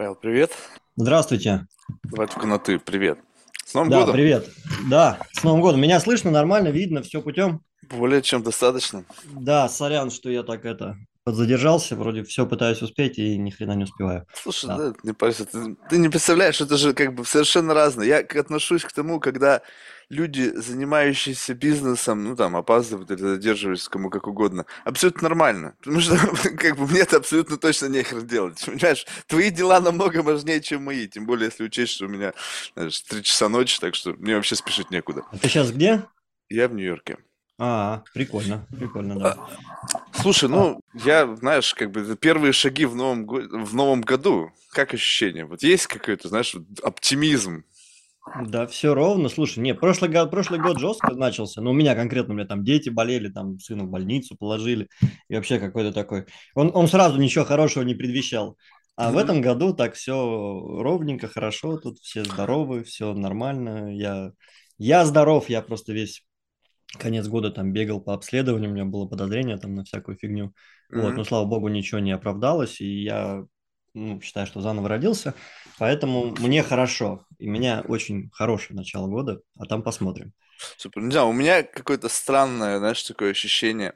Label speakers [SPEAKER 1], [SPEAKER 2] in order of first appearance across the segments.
[SPEAKER 1] Павел, привет.
[SPEAKER 2] Здравствуйте.
[SPEAKER 1] Давай только на ты. Привет. С Новым
[SPEAKER 2] Да,
[SPEAKER 1] годом.
[SPEAKER 2] привет. Да, с Новым годом. Меня слышно нормально, видно, все путем?
[SPEAKER 1] Более чем достаточно.
[SPEAKER 2] Да, сорян, что я так это задержался, вроде все пытаюсь успеть и ни хрена не успеваю.
[SPEAKER 1] Слушай,
[SPEAKER 2] Да.
[SPEAKER 1] да, не парься, ты, ты не представляешь, это же как бы совершенно разное. Я отношусь к тому, когда люди, занимающиеся бизнесом, ну там опаздывают или задерживаются, кому как угодно, абсолютно нормально. Потому что как бы мне это абсолютно точно нехер делать. Понимаешь, твои дела намного важнее, чем мои. Тем более, если учесть, что у меня, знаешь, три часа ночи, так что мне вообще спешить некуда.
[SPEAKER 2] А ты сейчас где?
[SPEAKER 1] Я в Нью-Йорке.
[SPEAKER 2] А, прикольно, прикольно, да.
[SPEAKER 1] Слушай, ну, я, знаешь, как бы первые шаги в новом, в новом году. Как ощущение? Вот есть какой-то, знаешь, оптимизм?
[SPEAKER 2] Да, все ровно. Слушай, не, прошлый год, прошлый год жестко начался. Ну, у меня конкретно, у меня там дети болели, там сына в больницу положили. И вообще какой-то такой. Он, он сразу ничего хорошего не предвещал. А в
[SPEAKER 1] Мгм.
[SPEAKER 2] этом году так все ровненько, хорошо, тут все здоровы, все нормально. Я, я здоров, я просто весь конец года там бегал по обследованию, у меня было подозрение там на всякую фигню. Вот,
[SPEAKER 1] Мгм.
[SPEAKER 2] но слава богу, ничего не оправдалось, и я ну, считаю, что заново родился, поэтому мне хорошо, и у меня очень хорошее начало года, а там посмотрим.
[SPEAKER 1] Супер. Не знаю, у меня какое-то странное, знаешь, такое ощущение.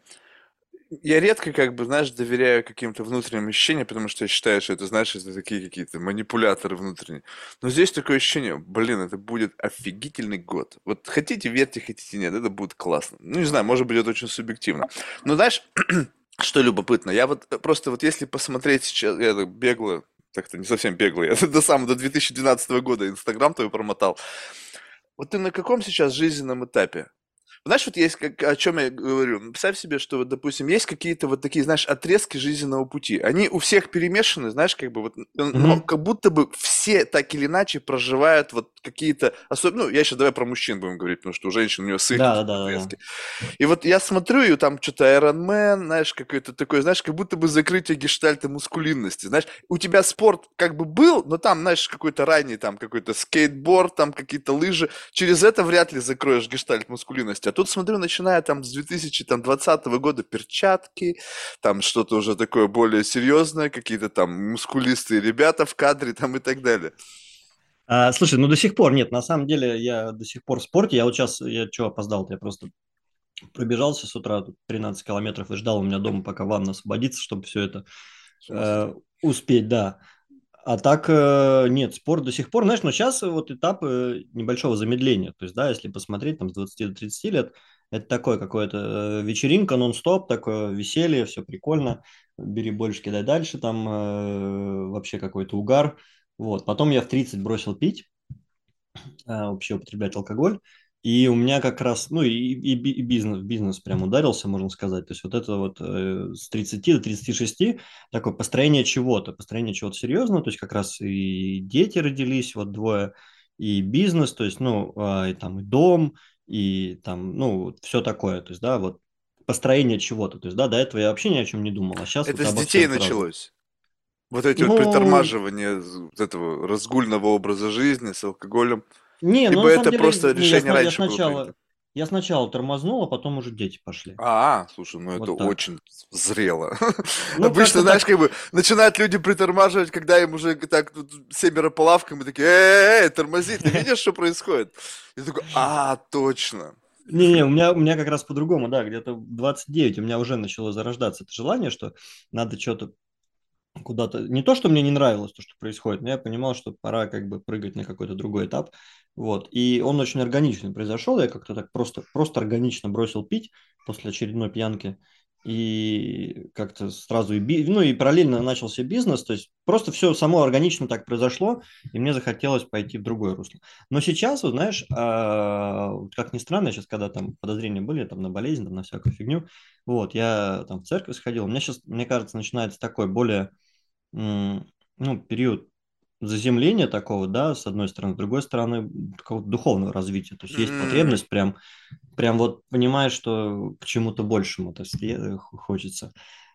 [SPEAKER 1] Я редко, как бы, знаешь, доверяю каким-то внутренним ощущениям, потому что я считаю, что это, знаешь, это такие какие-то манипуляторы внутренние. Но здесь такое ощущение, блин, это будет офигительный год. Вот хотите верьте, хотите нет, это будет классно. Ну, не знаю, может быть, это очень субъективно. Но знаешь, что любопытно, я вот э, просто вот если посмотреть сейчас, я так бегло, так-то не совсем бегло, я до самого, до 2012 года Инстаграм твой промотал. Вот ты на каком сейчас жизненном этапе? Знаешь, вот есть, как, о чем я говорю. Представь себе, что, вот, допустим, есть какие-то вот такие, знаешь, отрезки жизненного пути. Они у всех перемешаны, знаешь, как бы вот, н- но как будто бы все так или иначе проживают вот какие-то особенно, ну, я сейчас давай про мужчин будем говорить, потому что у женщин у нее свои
[SPEAKER 2] Да, да, да, да.
[SPEAKER 1] отрезки. И вот я смотрю, и там что-то Iron Man, знаешь, какой-то такой, знаешь, как будто бы закрытие гештальта мускулинности. Знаешь, у тебя спорт как бы был, но там, знаешь, какой-то ранний, там какой-то скейтборд, там какие-то лыжи. Через это вряд ли закроешь гештальт мускулинности. Тут, смотрю, начиная там с 2020 года перчатки, там что-то уже такое более серьезное, какие-то там мускулистые ребята в кадре там и так далее.
[SPEAKER 2] А, слушай, ну до сих пор нет, на самом деле я до сих пор в спорте, я вот сейчас, я что опоздал, я просто пробежался с утра тут 13 километров и ждал у меня дома, пока ванна освободится, чтобы все это э, успеть, да. А так э, нет, спорт до сих пор, знаешь, но сейчас вот этап э, небольшого замедления. То есть, да, если посмотреть там с 20 до 30 лет, это такое какое-то э, вечеринка, нон-стоп, такое веселье, все прикольно. Бери больше, кидай дальше, там э, вообще какой-то угар. Вот. Потом я в 30 бросил пить, э, вообще употреблять алкоголь. И у меня как раз, ну и, и и бизнес, бизнес прям ударился, можно сказать. То есть вот это вот э, с 30 до 36 такое построение чего-то, построение чего-то серьезного, то есть как раз и дети родились, вот двое, и бизнес, то есть, ну, а, и там и дом, и там, ну, все такое, то есть, да, вот построение чего-то, то есть, да, до этого я вообще ни о чем не думал, а сейчас
[SPEAKER 1] Это
[SPEAKER 2] вот
[SPEAKER 1] с детей
[SPEAKER 2] всем сразу.
[SPEAKER 1] началось. Вот эти вот
[SPEAKER 2] Ну,
[SPEAKER 1] притормаживания з- вот этого разгульного образа жизни с алкоголем.
[SPEAKER 2] Не, ну
[SPEAKER 1] Либо
[SPEAKER 2] на
[SPEAKER 1] это
[SPEAKER 2] деле,
[SPEAKER 1] просто
[SPEAKER 2] не, я,
[SPEAKER 1] решение
[SPEAKER 2] я
[SPEAKER 1] раньше было
[SPEAKER 2] сначала,
[SPEAKER 1] принято.
[SPEAKER 2] я сначала тормознул, а потом уже дети пошли.
[SPEAKER 1] А, слушай, ну это
[SPEAKER 2] Вот так.
[SPEAKER 1] очень зрело.
[SPEAKER 2] Ну,
[SPEAKER 1] Обычно, знаешь,
[SPEAKER 2] так.
[SPEAKER 1] как бы начинают люди притормаживать, когда им уже так тут семеро по лавкам, и такие, эй, тормози, ты видишь, что происходит? Я такой, а, точно.
[SPEAKER 2] Не-не, у меня, у меня как раз по-другому, да, где-то в 29 у меня уже начало зарождаться это желание, что надо что-то куда-то... Не то, что мне не нравилось то, что происходит, но я понимал, что пора как бы прыгать на какой-то другой этап. Вот. И он очень органично произошел. Я как-то так просто, просто органично бросил пить после очередной пьянки. И как-то сразу и, ну, и параллельно начался бизнес. То есть просто все само органично так произошло, и мне захотелось пойти в другое русло. Но сейчас, вот знаешь, а, как ни странно, сейчас, когда там подозрения были там, на болезнь, там, на всякую фигню, вот, я там в церковь сходил, у меня сейчас, мне кажется, начинается такой более ну, период заземления такого, да, с одной стороны, с другой стороны, какого-то духовного развития. То есть есть потребность прям, прям вот понимаешь, что к чему-то большему то есть, хочется.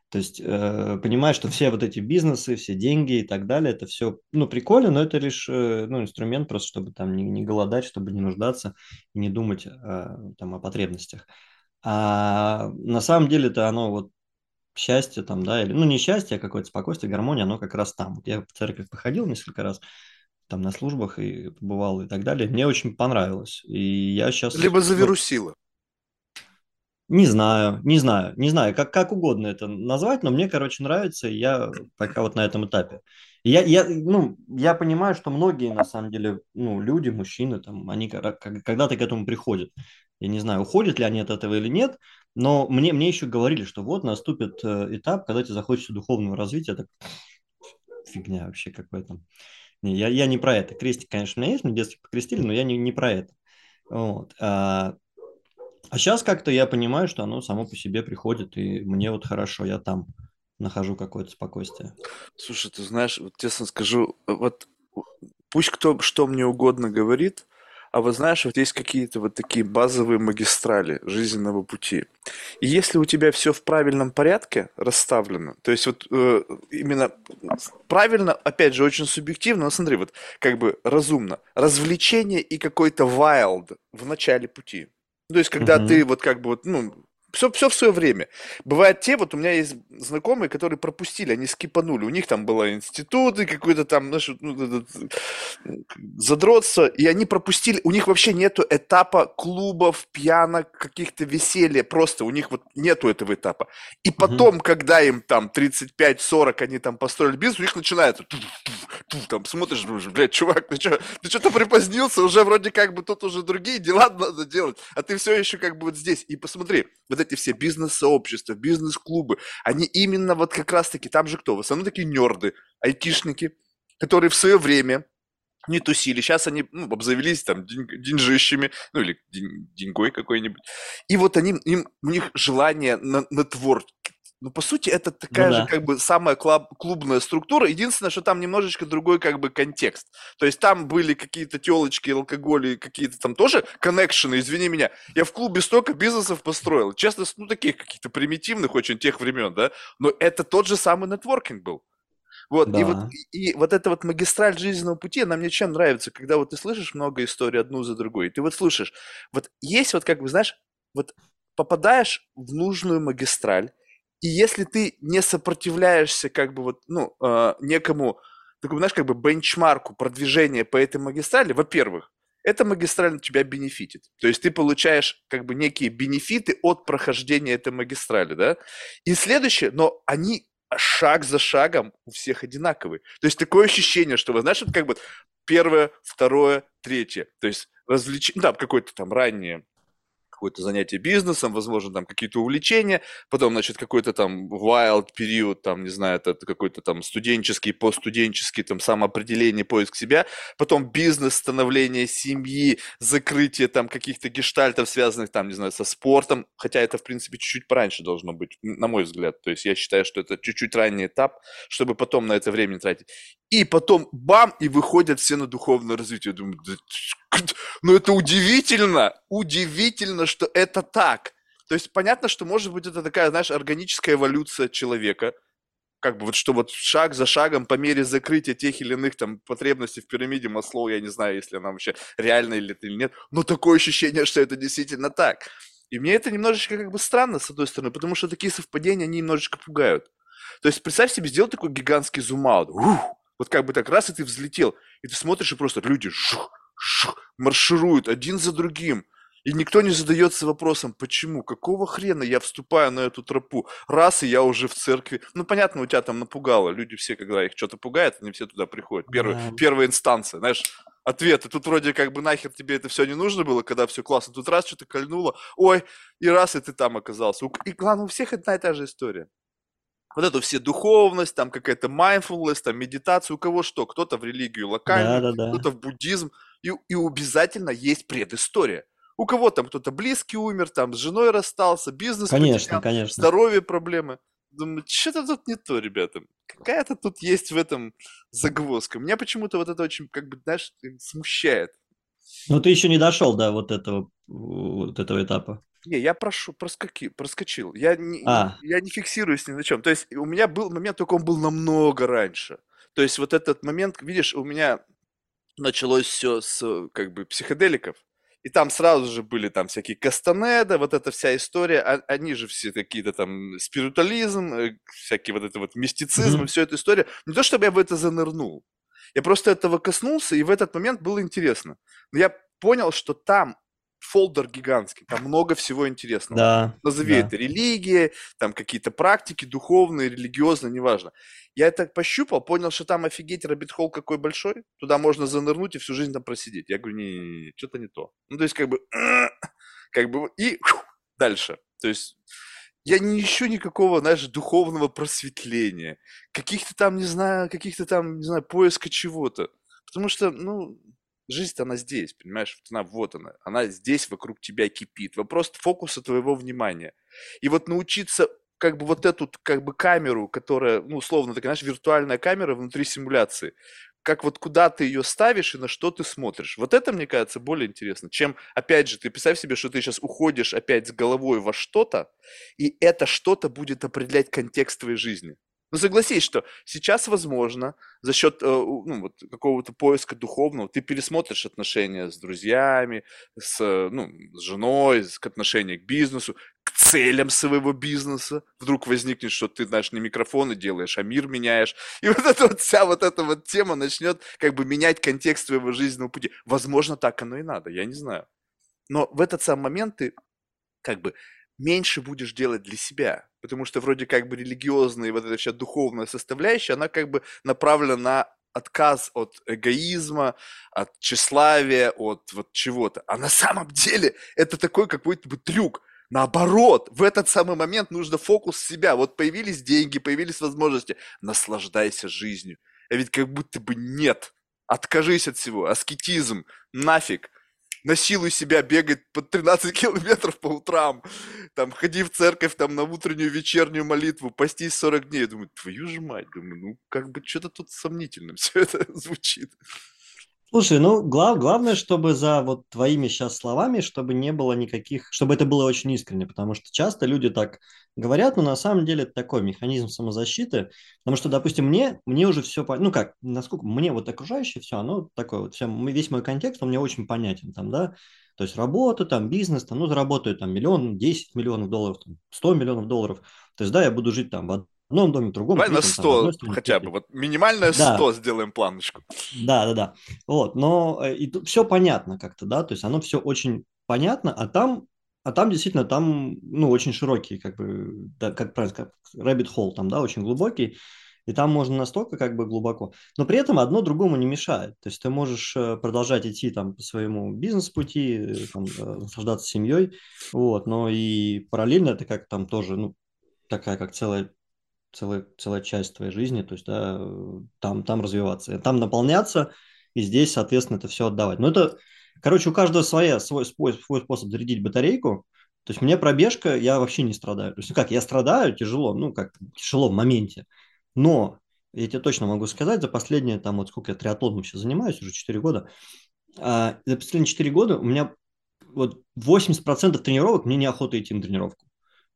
[SPEAKER 2] То есть э, понимаешь, что все вот эти бизнесы, все деньги и так далее, это все, ну, прикольно, но это лишь, э, ну, инструмент просто, чтобы там не, не голодать, чтобы не нуждаться и не думать э, там о потребностях. А на самом деле-то оно вот счастье там, да, или, ну, не счастье, а какое-то спокойствие, гармония, оно как раз там. Вот я в церковь походил несколько раз, там на службах и побывал и так далее. Мне очень понравилось. И я сейчас...
[SPEAKER 1] Либо завирусило.
[SPEAKER 2] Не знаю, не знаю, не знаю, как, как угодно это назвать, но мне, короче, нравится, и я пока вот на этом этапе. я, я, ну, я понимаю, что многие, на самом деле, ну, люди, мужчины, там, они когда-то к этому приходят. Я не знаю, уходят ли они от этого или нет, но мне, мне еще говорили, что вот наступит э, этап, когда тебе захочется духовного развития. Это фигня вообще какой-то. Не, я, я не про это. Крестик, конечно, у меня есть, мне детстве покрестили, но я не, не про это. Вот. А, а сейчас как-то я понимаю, что оно само по себе приходит, и мне вот хорошо, я там нахожу какое-то спокойствие.
[SPEAKER 1] Слушай, ты знаешь, вот честно скажу, вот пусть кто что мне угодно говорит, а вот знаешь, вот есть какие-то вот такие базовые магистрали жизненного пути. И если у тебя все в правильном порядке расставлено, то есть вот э, именно правильно, опять же, очень субъективно, но смотри, вот как бы разумно, развлечение и какой-то wild в начале пути. То есть, когда угу. ты вот как бы вот, ну, все, все в свое время. Бывают те, вот у меня есть знакомые, которые пропустили, они скипанули. У них там было институты, какой-то там, знаешь, ну, задротство, и они пропустили. У них вообще нету этапа клубов, пьянок, каких-то веселья. Просто у них вот нету этого этапа. И потом, угу. когда им там 35-40, они там построили бизнес, у них начинается там смотришь, блядь, чувак, ты что, ты что-то припозднился, уже вроде как бы тут уже другие дела надо делать, а ты все еще как бы вот здесь. И посмотри, вот эти все бизнес-сообщества, бизнес-клубы, они именно вот как раз-таки, там же кто? В основном такие нерды, айтишники, которые в свое время не тусили. Сейчас они ну, обзавелись там день, деньжищами, ну или день, деньгой какой-нибудь. И вот они, им, у них желание на, на творчество, ну, по сути, это такая ну, же, да. как бы, самая клуб, клубная структура. Единственное, что там немножечко другой, как бы, контекст. То есть там были какие-то телочки, алкоголь какие-то там тоже коннекшены, извини меня. Я в клубе столько бизнесов построил. Честно, ну, таких каких-то примитивных очень тех времен, да. Но это тот же самый нетворкинг был. Вот, да. и, вот, и вот эта вот магистраль жизненного пути, она мне чем нравится, когда вот ты слышишь много историй одну за другой, и ты вот слушаешь, вот есть вот как бы, знаешь, вот попадаешь в нужную магистраль, и если ты не сопротивляешься как бы вот, ну, э, некому, такому, знаешь, как бы бенчмарку продвижения по этой магистрали, во-первых, эта магистраль тебя бенефитит. То есть ты получаешь как бы некие бенефиты от прохождения этой магистрали, да? И следующее, но они шаг за шагом у всех одинаковые. То есть такое ощущение, что, вы знаешь, вот как бы первое, второе, третье. То есть развлечение, да, какое-то там раннее какое-то занятие бизнесом, возможно, там какие-то увлечения, потом, значит, какой-то там wild период, там, не знаю, это какой-то там студенческий, постстуденческий, там, самоопределение, поиск себя, потом бизнес, становление семьи, закрытие там каких-то гештальтов, связанных там, не знаю, со спортом, хотя это, в принципе, чуть-чуть пораньше должно быть, на мой взгляд, то есть я считаю, что это чуть-чуть ранний этап, чтобы потом на это время тратить. И потом бам, и выходят все на духовное развитие. Я думаю, да, ну это удивительно, удивительно, что это так. То есть понятно, что может быть это такая, знаешь, органическая эволюция человека, как бы вот что вот шаг за шагом по мере закрытия тех или иных там потребностей в пирамиде Маслоу, я не знаю, если она вообще реально или или нет, но такое ощущение, что это действительно так. И мне это немножечко как бы странно, с одной стороны, потому что такие совпадения, они немножечко пугают. То есть представь себе, сделать такой гигантский зум-аут. Вот как бы так раз, и ты взлетел, и ты смотришь, и просто люди жух, маршируют один за другим. И никто не задается вопросом, почему, какого хрена я вступаю на эту тропу, раз и я уже в церкви. Ну, понятно, у тебя там напугало. Люди все, когда их что-то пугает, они все туда приходят. Первый, да. Первая инстанция, знаешь, ответы. Тут вроде как бы нахер тебе это все не нужно было, когда все классно. Тут раз что-то кольнуло, ой, и раз, и ты там оказался. И главное, у всех одна и та же история вот эту все духовность, там какая-то mindfulness, там медитация, у кого что, кто-то в религию локальную, да, да, да. кто-то в буддизм, и, и обязательно есть предыстория. У кого там кто-то близкий умер, там с женой расстался, бизнес
[SPEAKER 2] конечно, потерял, конечно.
[SPEAKER 1] здоровье проблемы. Думаю, что-то тут не то, ребята. Какая-то тут есть в этом загвоздка. Меня почему-то вот это очень, как бы, знаешь, смущает.
[SPEAKER 2] Ну, ты еще не дошел до вот этого, вот этого этапа.
[SPEAKER 1] Не, я прошу, проскоки, проскочил. Я не, а. я не фиксируюсь ни на чем. То есть у меня был момент, только он был намного раньше. То есть вот этот момент, видишь, у меня началось все с как бы психоделиков. И там сразу же были там всякие Кастанеда, вот эта вся история, а, они же все какие-то там спиритуализм, э, всякий вот это вот мистицизм, mm-hmm. и все эта история. Не то, чтобы я в это занырнул, я просто этого коснулся, и в этот момент было интересно. Но я понял, что там фолдер гигантский, там много всего интересного.
[SPEAKER 2] Да,
[SPEAKER 1] Назови
[SPEAKER 2] да.
[SPEAKER 1] это религия, там какие-то практики духовные, религиозные, неважно. Я это пощупал, понял, что там офигеть, рабит-холл какой большой, туда можно занырнуть и всю жизнь там просидеть. Я говорю, не, что-то не то. Ну, то есть, как бы, как бы, и дальше. То есть, я не ищу никакого, знаешь, духовного просветления, каких-то там, не знаю, каких-то там, не знаю, поиска чего-то. Потому что, ну, Жизнь-то она здесь, понимаешь? Вот она, вот она. Она здесь вокруг тебя кипит. Вопрос фокуса твоего внимания. И вот научиться как бы вот эту как бы камеру, которая, ну, условно, такая, знаешь, виртуальная камера внутри симуляции, как вот куда ты ее ставишь и на что ты смотришь. Вот это, мне кажется, более интересно, чем, опять же, ты представь себе, что ты сейчас уходишь опять с головой во что-то, и это что-то будет определять контекст твоей жизни. Ну, согласись, что сейчас, возможно, за счет э, ну, вот, какого-то поиска духовного ты пересмотришь отношения с друзьями, с, ну, с женой, к отношению к бизнесу, к целям своего бизнеса. Вдруг возникнет, что ты, знаешь, не микрофоны делаешь, а мир меняешь. И вот эта вот вся вот эта вот тема начнет как бы менять контекст твоего жизненного пути. Возможно, так оно и надо, я не знаю. Но в этот самый момент ты как бы меньше будешь делать для себя, потому что вроде как бы религиозная и вот эта вся духовная составляющая, она как бы направлена на отказ от эгоизма, от тщеславия, от вот чего-то. А на самом деле это такой какой-то бы трюк. Наоборот, в этот самый момент нужно фокус себя. Вот появились деньги, появились возможности. Наслаждайся жизнью. А ведь как будто бы нет. Откажись от всего. Аскетизм. Нафиг насилуй себя бегать по 13 километров по утрам, там, ходи в церковь, там, на утреннюю вечернюю молитву, постись 40 дней. Я думаю, твою же мать, думаю, ну, как бы что-то тут сомнительно все это звучит.
[SPEAKER 2] Слушай, ну глав, главное, чтобы за вот твоими сейчас словами, чтобы не было никаких, чтобы это было очень искренне, потому что часто люди так говорят, но на самом деле это такой механизм самозащиты, потому что, допустим, мне, мне уже все, ну как, насколько мне вот окружающее все, оно такое вот, все, весь мой контекст, он мне очень понятен там, да, то есть работа, там, бизнес, там, ну, заработаю там миллион, 10 миллионов долларов, там, 100 миллионов долларов, то есть, да, я буду жить там в одном доме, в другом.
[SPEAKER 1] Давай на 100 там, хотя бы, вот минимальное 100 да. сделаем планочку.
[SPEAKER 2] Да, да, да. Вот, но э, и тут все понятно как-то, да, то есть оно все очень понятно, а там, а там действительно там, ну, очень широкий, как бы, да, как правильно сказать, rabbit hole там, да, очень глубокий, и там можно настолько как бы глубоко. Но при этом одно другому не мешает. То есть ты можешь э, продолжать идти там по своему бизнес-пути, э, там, наслаждаться семьей, вот, но и параллельно это как там тоже, ну, такая как целая целая, целая часть твоей жизни, то есть да, там, там развиваться, там наполняться, и здесь, соответственно, это все отдавать. Но это, короче, у каждого своя, свой, свой, свой способ зарядить батарейку. То есть мне пробежка, я вообще не страдаю. То есть, ну как, я страдаю тяжело, ну как, тяжело в моменте. Но я тебе точно могу сказать, за последние, там, вот сколько я триатлоном сейчас занимаюсь, уже 4 года, а, за последние 4 года у меня вот 80% тренировок мне неохота идти на тренировку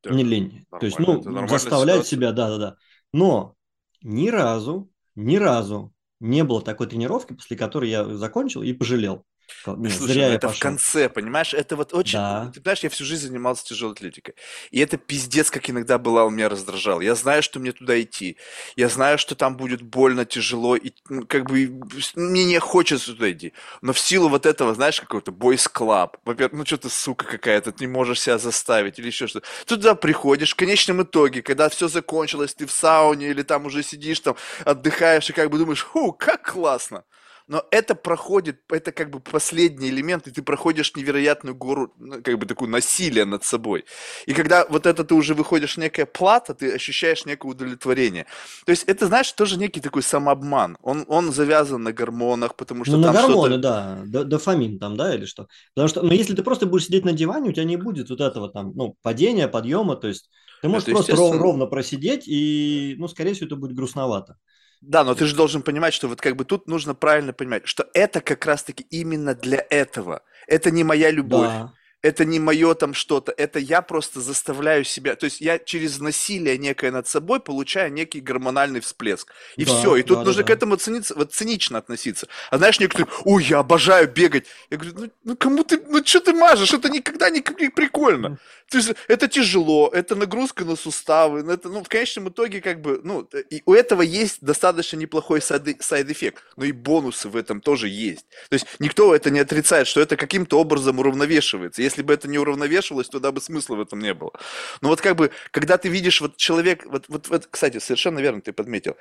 [SPEAKER 2] не лень. То есть, ну, заставлять себя, да-да-да. Но ни разу, ни разу не было такой тренировки, после которой я закончил и пожалел.
[SPEAKER 1] Слушай, зря ну это пошел. в конце, понимаешь? Это вот очень... Да. Ты понимаешь, я всю жизнь занимался тяжелой атлетикой. И это пиздец, как иногда была, у меня раздражал. Я знаю, что мне туда идти. Я знаю, что там будет больно, тяжело. И ну, как бы мне не хочется туда идти. Но в силу вот этого, знаешь, какой-то бойс клаб. Во-первых, ну что ты, сука какая-то, ты не можешь себя заставить или еще что-то. Туда приходишь, в конечном итоге, когда все закончилось, ты в сауне или там уже сидишь, там отдыхаешь и как бы думаешь, фу, как классно но это проходит, это как бы последний элемент, и ты проходишь невероятную гору, как бы такую насилие над собой. И когда вот это ты уже выходишь некая плата, ты ощущаешь некое удовлетворение. То есть это, знаешь, тоже некий такой самообман. Он, он завязан на гормонах, потому что
[SPEAKER 2] ну,
[SPEAKER 1] там
[SPEAKER 2] на гормоны, да, дофамин там, да, или что. Потому что, ну, если ты просто будешь сидеть на диване, у тебя не будет вот этого там, ну, падения, подъема, то есть ты можешь это просто ровно просидеть, и, ну, скорее всего, это будет грустновато.
[SPEAKER 1] Да, но ты же должен понимать, что вот как бы тут нужно правильно понимать, что это как раз-таки именно для этого. Это не моя любовь. Да. Это не мое там что-то, это я просто заставляю себя, то есть я через насилие некое над собой получаю некий гормональный всплеск. И
[SPEAKER 2] Да,
[SPEAKER 1] все, и тут
[SPEAKER 2] да, да,
[SPEAKER 1] нужно к
[SPEAKER 2] да.
[SPEAKER 1] этому цениться, вот цинично относиться. А знаешь, некоторые, ой, я обожаю бегать. Я говорю, ну, ну кому ты, ну что ты мажешь, это никогда не при- прикольно. То есть это тяжело, это нагрузка на суставы, ну, это, ну, в конечном итоге, как бы, ну, и у этого есть достаточно неплохой side- side effect, но и бонусы в этом тоже есть. То есть никто это не отрицает, что это каким-то образом уравновешивается. Если бы это не уравновешивалось, тогда бы смысла в этом не было. Но вот как бы, когда ты видишь вот человек, вот, вот, вот кстати, совершенно верно ты подметил,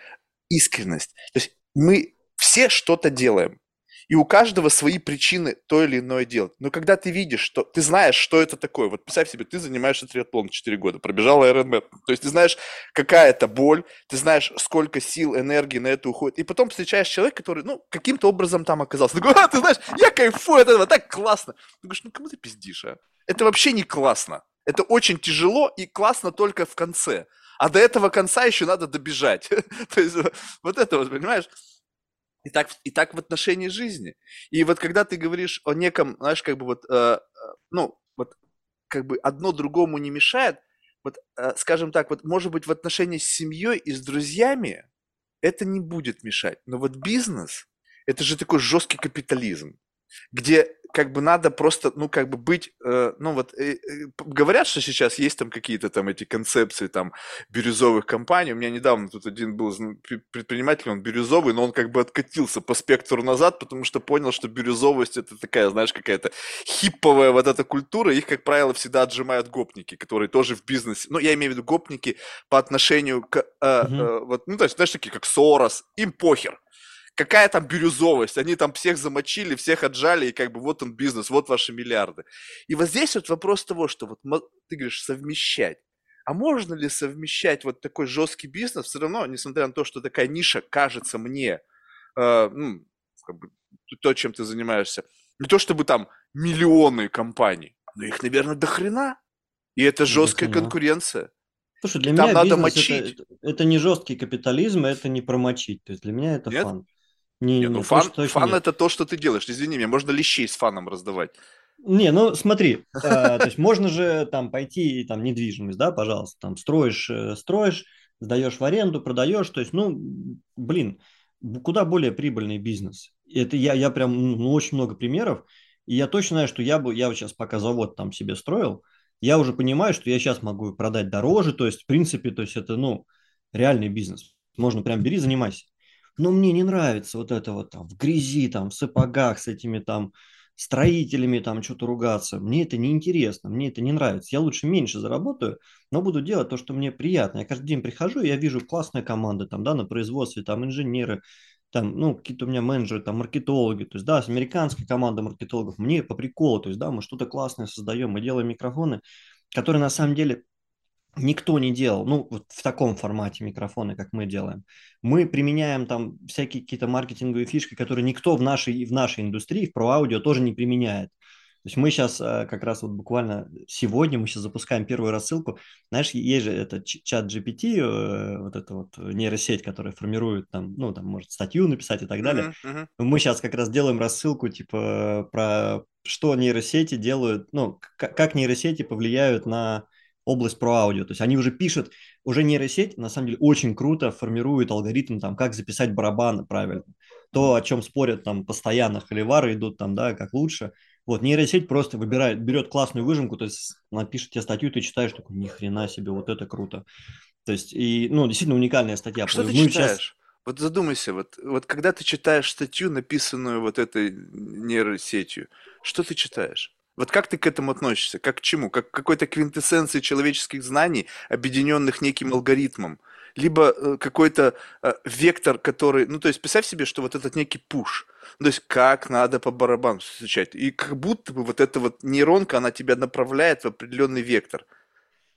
[SPEAKER 1] искренность. То есть мы все что-то делаем. И у каждого свои причины то или иное делать. Но когда ты видишь, что ты знаешь, что это такое, вот представь себе, ты занимаешься триатлоном 4 года, пробежал Ironman, то есть ты знаешь, какая это боль, ты знаешь, сколько сил, энергии на это уходит, и потом встречаешь человека, который, ну, каким-то образом там оказался. Ты говоришь, а, ты знаешь, я кайфую от этого, так классно. Ты говоришь, ну, кому ты пиздишь, а? Это вообще не классно. Это очень тяжело и классно только в конце. А до этого конца еще надо добежать. То есть вот это вот, понимаешь? И так, и так в отношении жизни. И вот когда ты говоришь о неком, знаешь, как бы вот, э, ну, вот как бы одно другому не мешает, вот, э, скажем так, вот может быть в отношении с семьей и с друзьями это не будет мешать. Но вот бизнес, это же такой жесткий капитализм, где как бы надо просто, ну, как бы быть, э, ну, вот, э, э, говорят, что сейчас есть там какие-то там эти концепции там бирюзовых компаний. У меня недавно тут один был предприниматель, он бирюзовый, но он как бы откатился по спектру назад, потому что понял, что бирюзовость это такая, знаешь, какая-то хипповая вот эта культура. Их, как правило, всегда отжимают гопники, которые тоже в бизнесе, ну, я имею в виду гопники по отношению к, э, э, вот, ну, то есть, знаешь, такие как Сорос, им похер какая там бирюзовость? Они там всех замочили, всех отжали, и как бы вот он бизнес, вот ваши миллиарды. И вот здесь вот вопрос того, что вот ты говоришь совмещать. А можно ли совмещать вот такой жесткий бизнес, все равно, несмотря на то, что такая ниша кажется мне, э, ну, как бы, то, чем ты занимаешься, не то чтобы там миллионы компаний, но их, наверное, до хрена. И это
[SPEAKER 2] До
[SPEAKER 1] жесткая конкуренция.
[SPEAKER 2] Слушай, для
[SPEAKER 1] там
[SPEAKER 2] меня
[SPEAKER 1] надо
[SPEAKER 2] бизнес
[SPEAKER 1] мочить.
[SPEAKER 2] это, это не жесткий капитализм, это не промочить. То есть для меня это
[SPEAKER 1] Нет?
[SPEAKER 2] фан. Не,
[SPEAKER 1] Не,
[SPEAKER 2] не,
[SPEAKER 1] ну
[SPEAKER 2] точно,
[SPEAKER 1] фан,
[SPEAKER 2] точно
[SPEAKER 1] фан
[SPEAKER 2] нет.
[SPEAKER 1] это то, что ты делаешь. Извини меня, можно лещей с фаном раздавать.
[SPEAKER 2] Не, ну смотри, э, то есть можно же там пойти и там недвижимость, да, пожалуйста, там строишь, э, строишь, сдаешь в аренду, продаешь, то есть, ну, блин, куда более прибыльный бизнес. Это я, я прям, ну, очень много примеров, и я точно знаю, что я бы, я сейчас пока завод там себе строил, я уже понимаю, что я сейчас могу продать дороже, то есть, в принципе, то есть это, ну, реальный бизнес. Можно прям бери, занимайся. Но мне не нравится вот это вот там в грязи, там, в сапогах с этими там строителями там что-то ругаться. Мне это не интересно, мне это не нравится. Я лучше меньше заработаю, но буду делать то, что мне приятно. Я каждый день прихожу, я вижу классная команда там, да, на производстве, там инженеры, там, ну, какие-то у меня менеджеры, там, маркетологи, то есть, да, американская команда маркетологов, мне по приколу, то есть, да, мы что-то классное создаем, мы делаем микрофоны, которые на самом деле никто не делал, ну, вот в таком формате микрофоны, как мы делаем. Мы применяем там всякие какие-то маркетинговые фишки, которые никто в нашей, в нашей индустрии, в про-аудио тоже не применяет. То есть мы сейчас как раз вот буквально сегодня мы сейчас запускаем первую рассылку. Знаешь, есть же это ч- чат GPT, э, вот эта вот нейросеть, которая формирует там, ну, там может статью написать и так далее.
[SPEAKER 1] Мгм, мгм.
[SPEAKER 2] Мы сейчас как раз делаем рассылку, типа, про что нейросети делают, ну, как нейросети повлияют на область про аудио. То есть они уже пишут, уже нейросеть, на самом деле, очень круто формирует алгоритм, там, как записать барабаны правильно. То, о чем спорят там постоянно холивары идут там, да, как лучше. Вот, нейросеть просто выбирает, берет классную выжимку, то есть напишет тебе статью, ты читаешь, такой, ни хрена себе, вот это круто. То есть, и, ну, действительно уникальная статья.
[SPEAKER 1] А Что ты
[SPEAKER 2] Мы сейчас-
[SPEAKER 1] читаешь? Вот задумайся, вот, вот когда ты читаешь статью, написанную вот этой нейросетью, что ты читаешь? Вот как ты к этому относишься? Как к чему? Как к какой-то квинтэссенции человеческих знаний, объединенных неким алгоритмом? Либо э, какой-то э, вектор, который... Ну, то есть, представь себе, что вот этот некий пуш. То есть, как надо по барабану стучать. И как будто бы вот эта вот нейронка, она тебя направляет в определенный вектор.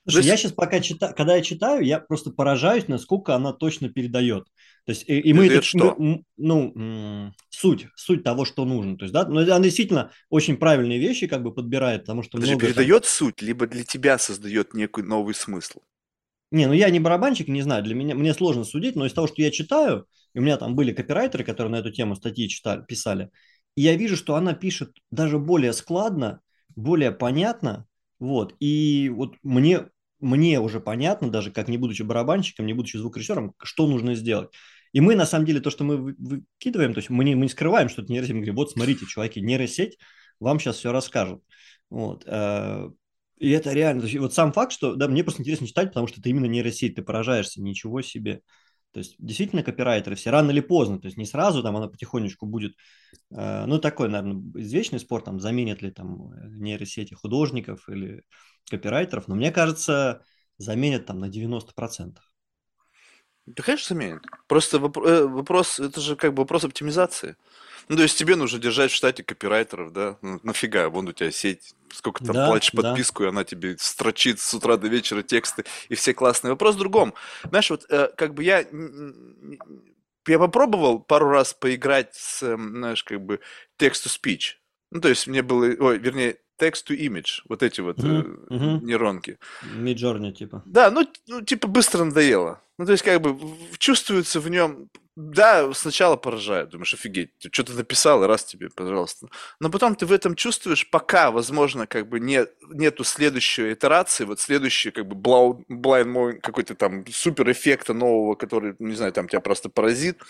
[SPEAKER 2] Слушай,
[SPEAKER 1] То
[SPEAKER 2] я
[SPEAKER 1] есть-
[SPEAKER 2] сейчас пока читаю, когда я читаю, я просто поражаюсь, насколько она точно передает. То есть, и, и мы это,
[SPEAKER 1] что?
[SPEAKER 2] мы- ну, суть, суть того, что нужно. То есть, да, но она действительно очень правильные вещи как бы подбирает, потому что
[SPEAKER 1] Подожди,
[SPEAKER 2] много там-
[SPEAKER 1] передает суть, либо для тебя создает некий новый смысл?
[SPEAKER 2] Не, ну я не барабанщик, не знаю, для меня, мне сложно судить, но из того, что я читаю, и у меня там были копирайтеры, которые на эту тему статьи читали, писали, и я вижу, что она пишет даже более складно, более понятно, вот, и вот мне, мне уже понятно, даже как не будучи барабанщиком, не будучи звукорежиссером, что нужно сделать. И мы, на самом деле, то, что мы выкидываем, то есть мы не, мы не скрываем, что это нейросеть, мы говорим, вот смотрите, чуваки, нейросеть вам сейчас все расскажет. Вот. Э, и это реально, то есть, вот сам факт, что, да, мне просто интересно читать, потому что это именно нейросеть, ты поражаешься, ничего себе. То есть действительно копирайтеры все рано или поздно, то есть не сразу там она потихонечку будет, э, ну такой, наверное, извечный спор, там заменят ли там нейросети художников или копирайтеров, но мне кажется, заменят там на 90%.
[SPEAKER 1] Да, конечно, заменит. Просто э, вопрос, это же как бы вопрос оптимизации. Ну, то есть тебе нужно держать в штате копирайтеров, да? Ну, нафига, вон у тебя сеть, сколько там да, платишь подписку, да. и она тебе строчит с утра до вечера тексты, и все классные. Вопрос в другом. Знаешь, вот э, как бы я... Я попробовал пару раз поиграть с, знаешь, как бы text-to-speech. Ну, то есть мне было... Ой, вернее, text-to-image, вот эти вот uh-huh, uh-huh. нейронки.
[SPEAKER 2] Midjourney, типа.
[SPEAKER 1] Да, ну, ну, типа быстро надоело. Ну, то есть, как бы, чувствуется в нем да, сначала поражает, думаешь, офигеть, ты что-то написал, и раз тебе, пожалуйста. Но потом ты в этом чувствуешь, пока, возможно, как бы не, нету следующей итерации, вот следующий, как бы, blind mode, какой-то там супер эффекта нового, который, не знаю, там тебя просто поразит.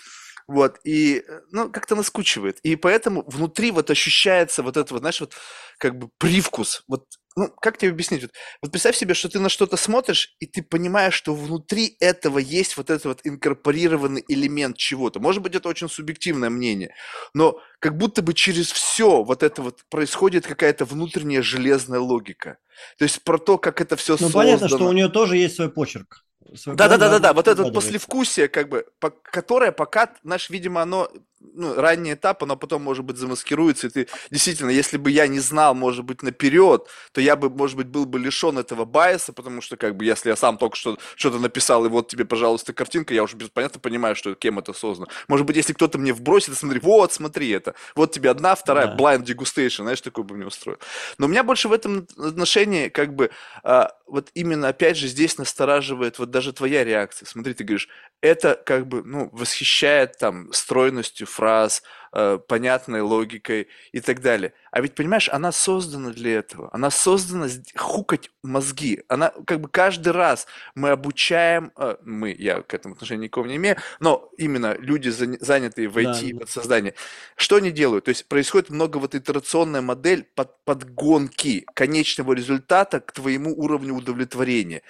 [SPEAKER 1] Вот, и, ну, как-то наскучивает. И поэтому внутри вот ощущается вот это вот, знаешь, вот как бы привкус, вот ну, как тебе объяснить? Вот, вот представь себе, что ты на что-то смотришь, и ты понимаешь, что внутри этого есть вот этот вот инкорпорированный элемент чего-то. Может быть, это очень субъективное мнение, но как будто бы через все вот это вот происходит какая-то внутренняя железная логика. То есть про то, как это все ну, создано.
[SPEAKER 2] Ну, понятно, что у нее тоже есть свой почерк.
[SPEAKER 1] Да, да, да, да, да, вот это послевкусие, как бы, которое пока, наш, видимо, оно ну, ранний этап, оно потом, может быть, замаскируется, и ты действительно, если бы я не знал, может быть, наперед, то я бы, может быть, был бы лишен этого байса, потому что, как бы, если я сам только что что-то написал, и вот тебе, пожалуйста, картинка, я уже без понятно понимаю, что кем это создано. Может быть, если кто-то мне вбросит, смотри, вот, смотри это, вот тебе одна, вторая, да. blind degustation, знаешь, такой бы мне устроил. Но у меня больше в этом отношении, как бы, а, вот именно, опять же, здесь настораживает вот даже твоя реакция. Смотри, ты говоришь, это, как бы, ну, восхищает, там, стройностью фраз, э, понятной логикой и так далее. А ведь, понимаешь, она создана для этого. Она создана хукать мозги. Она как бы каждый раз мы обучаем, э, мы, я к этому отношения никакого не имею, но именно люди, занятые в IT, да. подсоздании, что они делают? То есть происходит много вот итерационная модель под, подгонки конечного результата к твоему уровню удовлетворения.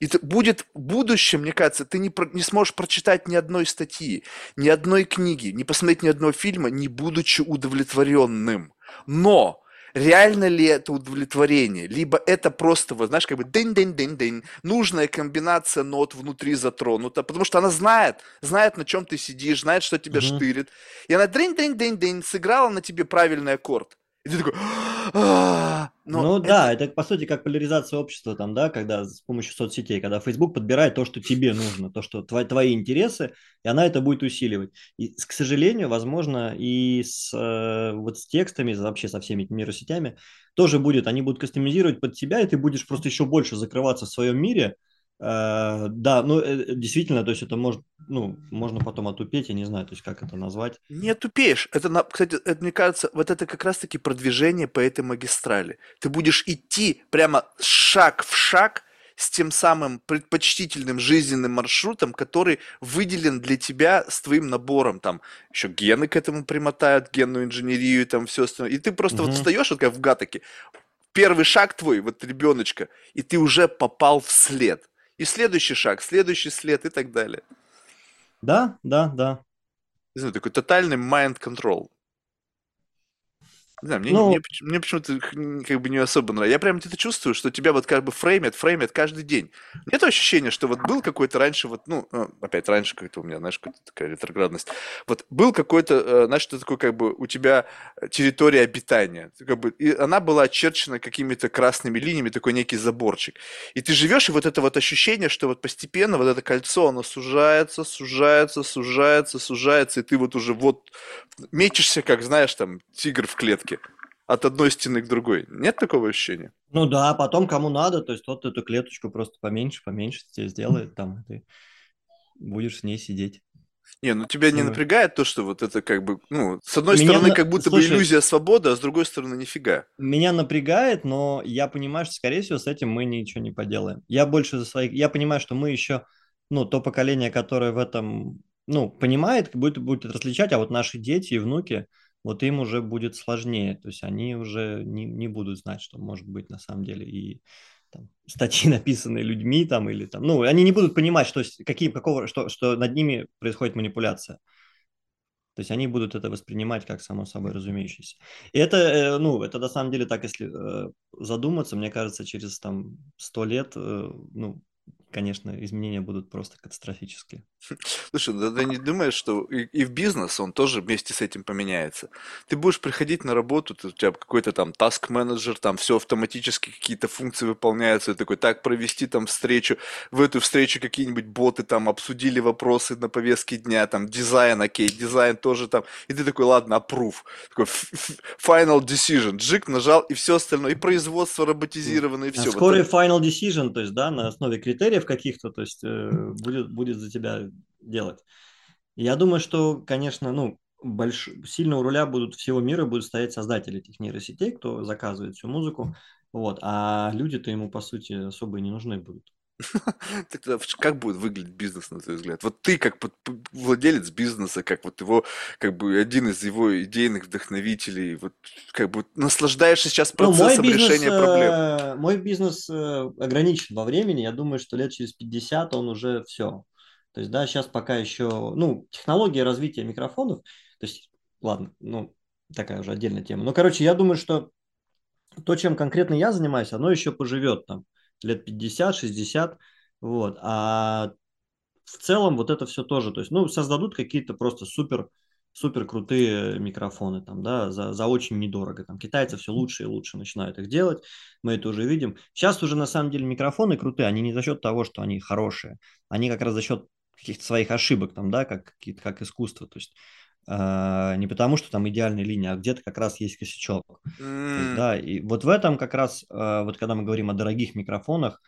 [SPEAKER 1] И будет в будущем, мне кажется, ты не, про, не сможешь прочитать ни одной статьи, ни одной книги, не посмотреть ни одного фильма, не будучи удовлетворенным. Но реально ли это удовлетворение? Либо это просто, вот, знаешь, как бы день-день-день-день, нужная комбинация нот внутри затронута, потому что она знает, знает, на чем ты сидишь, знает, что тебя uh-huh. штырит. И она день-день-день-день сыграла на тебе правильный аккорд. И ты такой...
[SPEAKER 2] «А, ну это... да, это по сути как поляризация общества там, да, когда с помощью соцсетей, когда Facebook подбирает то, что тебе нужно, то, что твои, твои интересы, и она это будет усиливать. И, к сожалению, возможно, и с, э, вот с текстами, вообще со всеми этими нейросетями тоже будет, они будут кастомизировать под тебя, и ты будешь просто еще больше закрываться в своем мире, да, ну э, действительно, то есть это может, ну, можно потом отупеть, я не знаю, то есть как это назвать.
[SPEAKER 1] Не тупеешь. Это, кстати, это, мне кажется, вот это как раз-таки продвижение по этой магистрали. Ты будешь идти прямо шаг в шаг с тем самым предпочтительным жизненным маршрутом, который выделен для тебя с твоим набором. Там еще гены к этому примотают, генную инженерию и там все остальное. И ты просто угу. вот встаешь, вот как в гатаке, первый шаг твой, вот ребеночка, и ты уже попал в след и следующий шаг, следующий след и так далее.
[SPEAKER 2] Да, да, да.
[SPEAKER 1] Не знаю, такой тотальный mind control. Не знаю, мне, ну, мне, мне почему-то как бы не особо нравится. Я прям это чувствую, что тебя вот как бы фреймят, фреймят каждый день. Нет ощущения, что вот был какой-то раньше, вот, ну, э, опять раньше как-то у меня, знаешь, какая-то такая ретроградность. Вот был какой-то, э, знаешь, что такое как бы у тебя территория обитания. Как бы, и она была очерчена какими-то красными линиями, такой некий заборчик. И ты живешь, и вот это вот ощущение, что вот постепенно вот это кольцо, оно сужается, сужается, сужается, сужается, и ты вот уже вот мечешься, как, знаешь, там, тигр в клетке от одной стены к другой. Нет такого ощущения?
[SPEAKER 2] Ну да, потом кому надо, то есть тот эту клеточку просто поменьше, поменьше тебе сделает там, и ты будешь с ней сидеть.
[SPEAKER 1] Не, ну тебя не напрягает то, что вот это как бы, ну, с одной
[SPEAKER 2] Меня
[SPEAKER 1] стороны,
[SPEAKER 2] на-
[SPEAKER 1] как будто бы
[SPEAKER 2] слушай,
[SPEAKER 1] иллюзия свободы, а с другой стороны, нифига.
[SPEAKER 2] Меня напрягает, но я понимаю, что, скорее всего, с этим мы ничего не поделаем. Я больше за своих... Я понимаю, что мы еще, ну, то поколение, которое в этом, ну, понимает, будет, будет различать, а вот наши дети и внуки, вот им уже будет сложнее. То есть они уже не, не будут знать, что может быть на самом деле и там, статьи, написанные людьми там или там... Ну, они не будут понимать, что, какие, какого, что, что над ними происходит манипуляция. То есть они будут это воспринимать как само собой разумеющееся. И это, э, ну, это на самом деле так, если э, задуматься, мне кажется, через там сто лет, э, ну, конечно, изменения будут просто катастрофические.
[SPEAKER 1] Слушай, да ты не думаешь, что и, и в бизнес он тоже вместе с этим поменяется? Ты будешь приходить на работу, ты, у тебя какой-то там таск-менеджер, там все автоматически, какие-то функции выполняются, и такой, так, провести там встречу, в эту встречу какие-нибудь боты там обсудили вопросы на повестке дня, там дизайн, окей, дизайн тоже там, и ты такой, ладно, approve, такой final decision, джик нажал, и все остальное, и производство роботизировано, и
[SPEAKER 2] А
[SPEAKER 1] все.
[SPEAKER 2] скорый final decision, то есть, да, на основе критериев каких-то, то есть, э, будет, будет за тебя делать. Я думаю, что, конечно, ну, больш... сильно у руля будут всего мира будут стоять создатели этих нейросетей, кто заказывает всю музыку, вот, а люди-то ему, по сути, особо и не нужны будут.
[SPEAKER 1] Как будет выглядеть бизнес, на твой взгляд? Вот ты как владелец бизнеса, как вот его, как бы один из его идейных вдохновителей, вот как бы наслаждаешься сейчас
[SPEAKER 2] Ну,
[SPEAKER 1] процессом
[SPEAKER 2] бизнес,
[SPEAKER 1] решения проблем.
[SPEAKER 2] э, мой бизнес э, ограничен во времени. Я думаю, что лет через 50 он уже все. То есть, да, сейчас пока еще, ну, технология развития микрофонов, то есть, ладно, ну, такая уже отдельная тема. Но, короче, я думаю, что то, чем конкретно я занимаюсь, оно еще поживет там лет 50-60, вот. А в целом вот это все тоже, то есть, ну, создадут какие-то просто супер, супер крутые микрофоны там, да, за, за очень недорого. Там китайцы все лучше и лучше начинают их делать, мы это уже видим. Сейчас уже на самом деле микрофоны крутые, они не за счет того, что они хорошие, они как раз за счет каких-то своих ошибок там, да, как, как искусство, то есть не потому, что там идеальная линия, а где-то как раз есть косячок. То есть, да, и вот в этом как раз, э, вот когда мы говорим о дорогих микрофонах,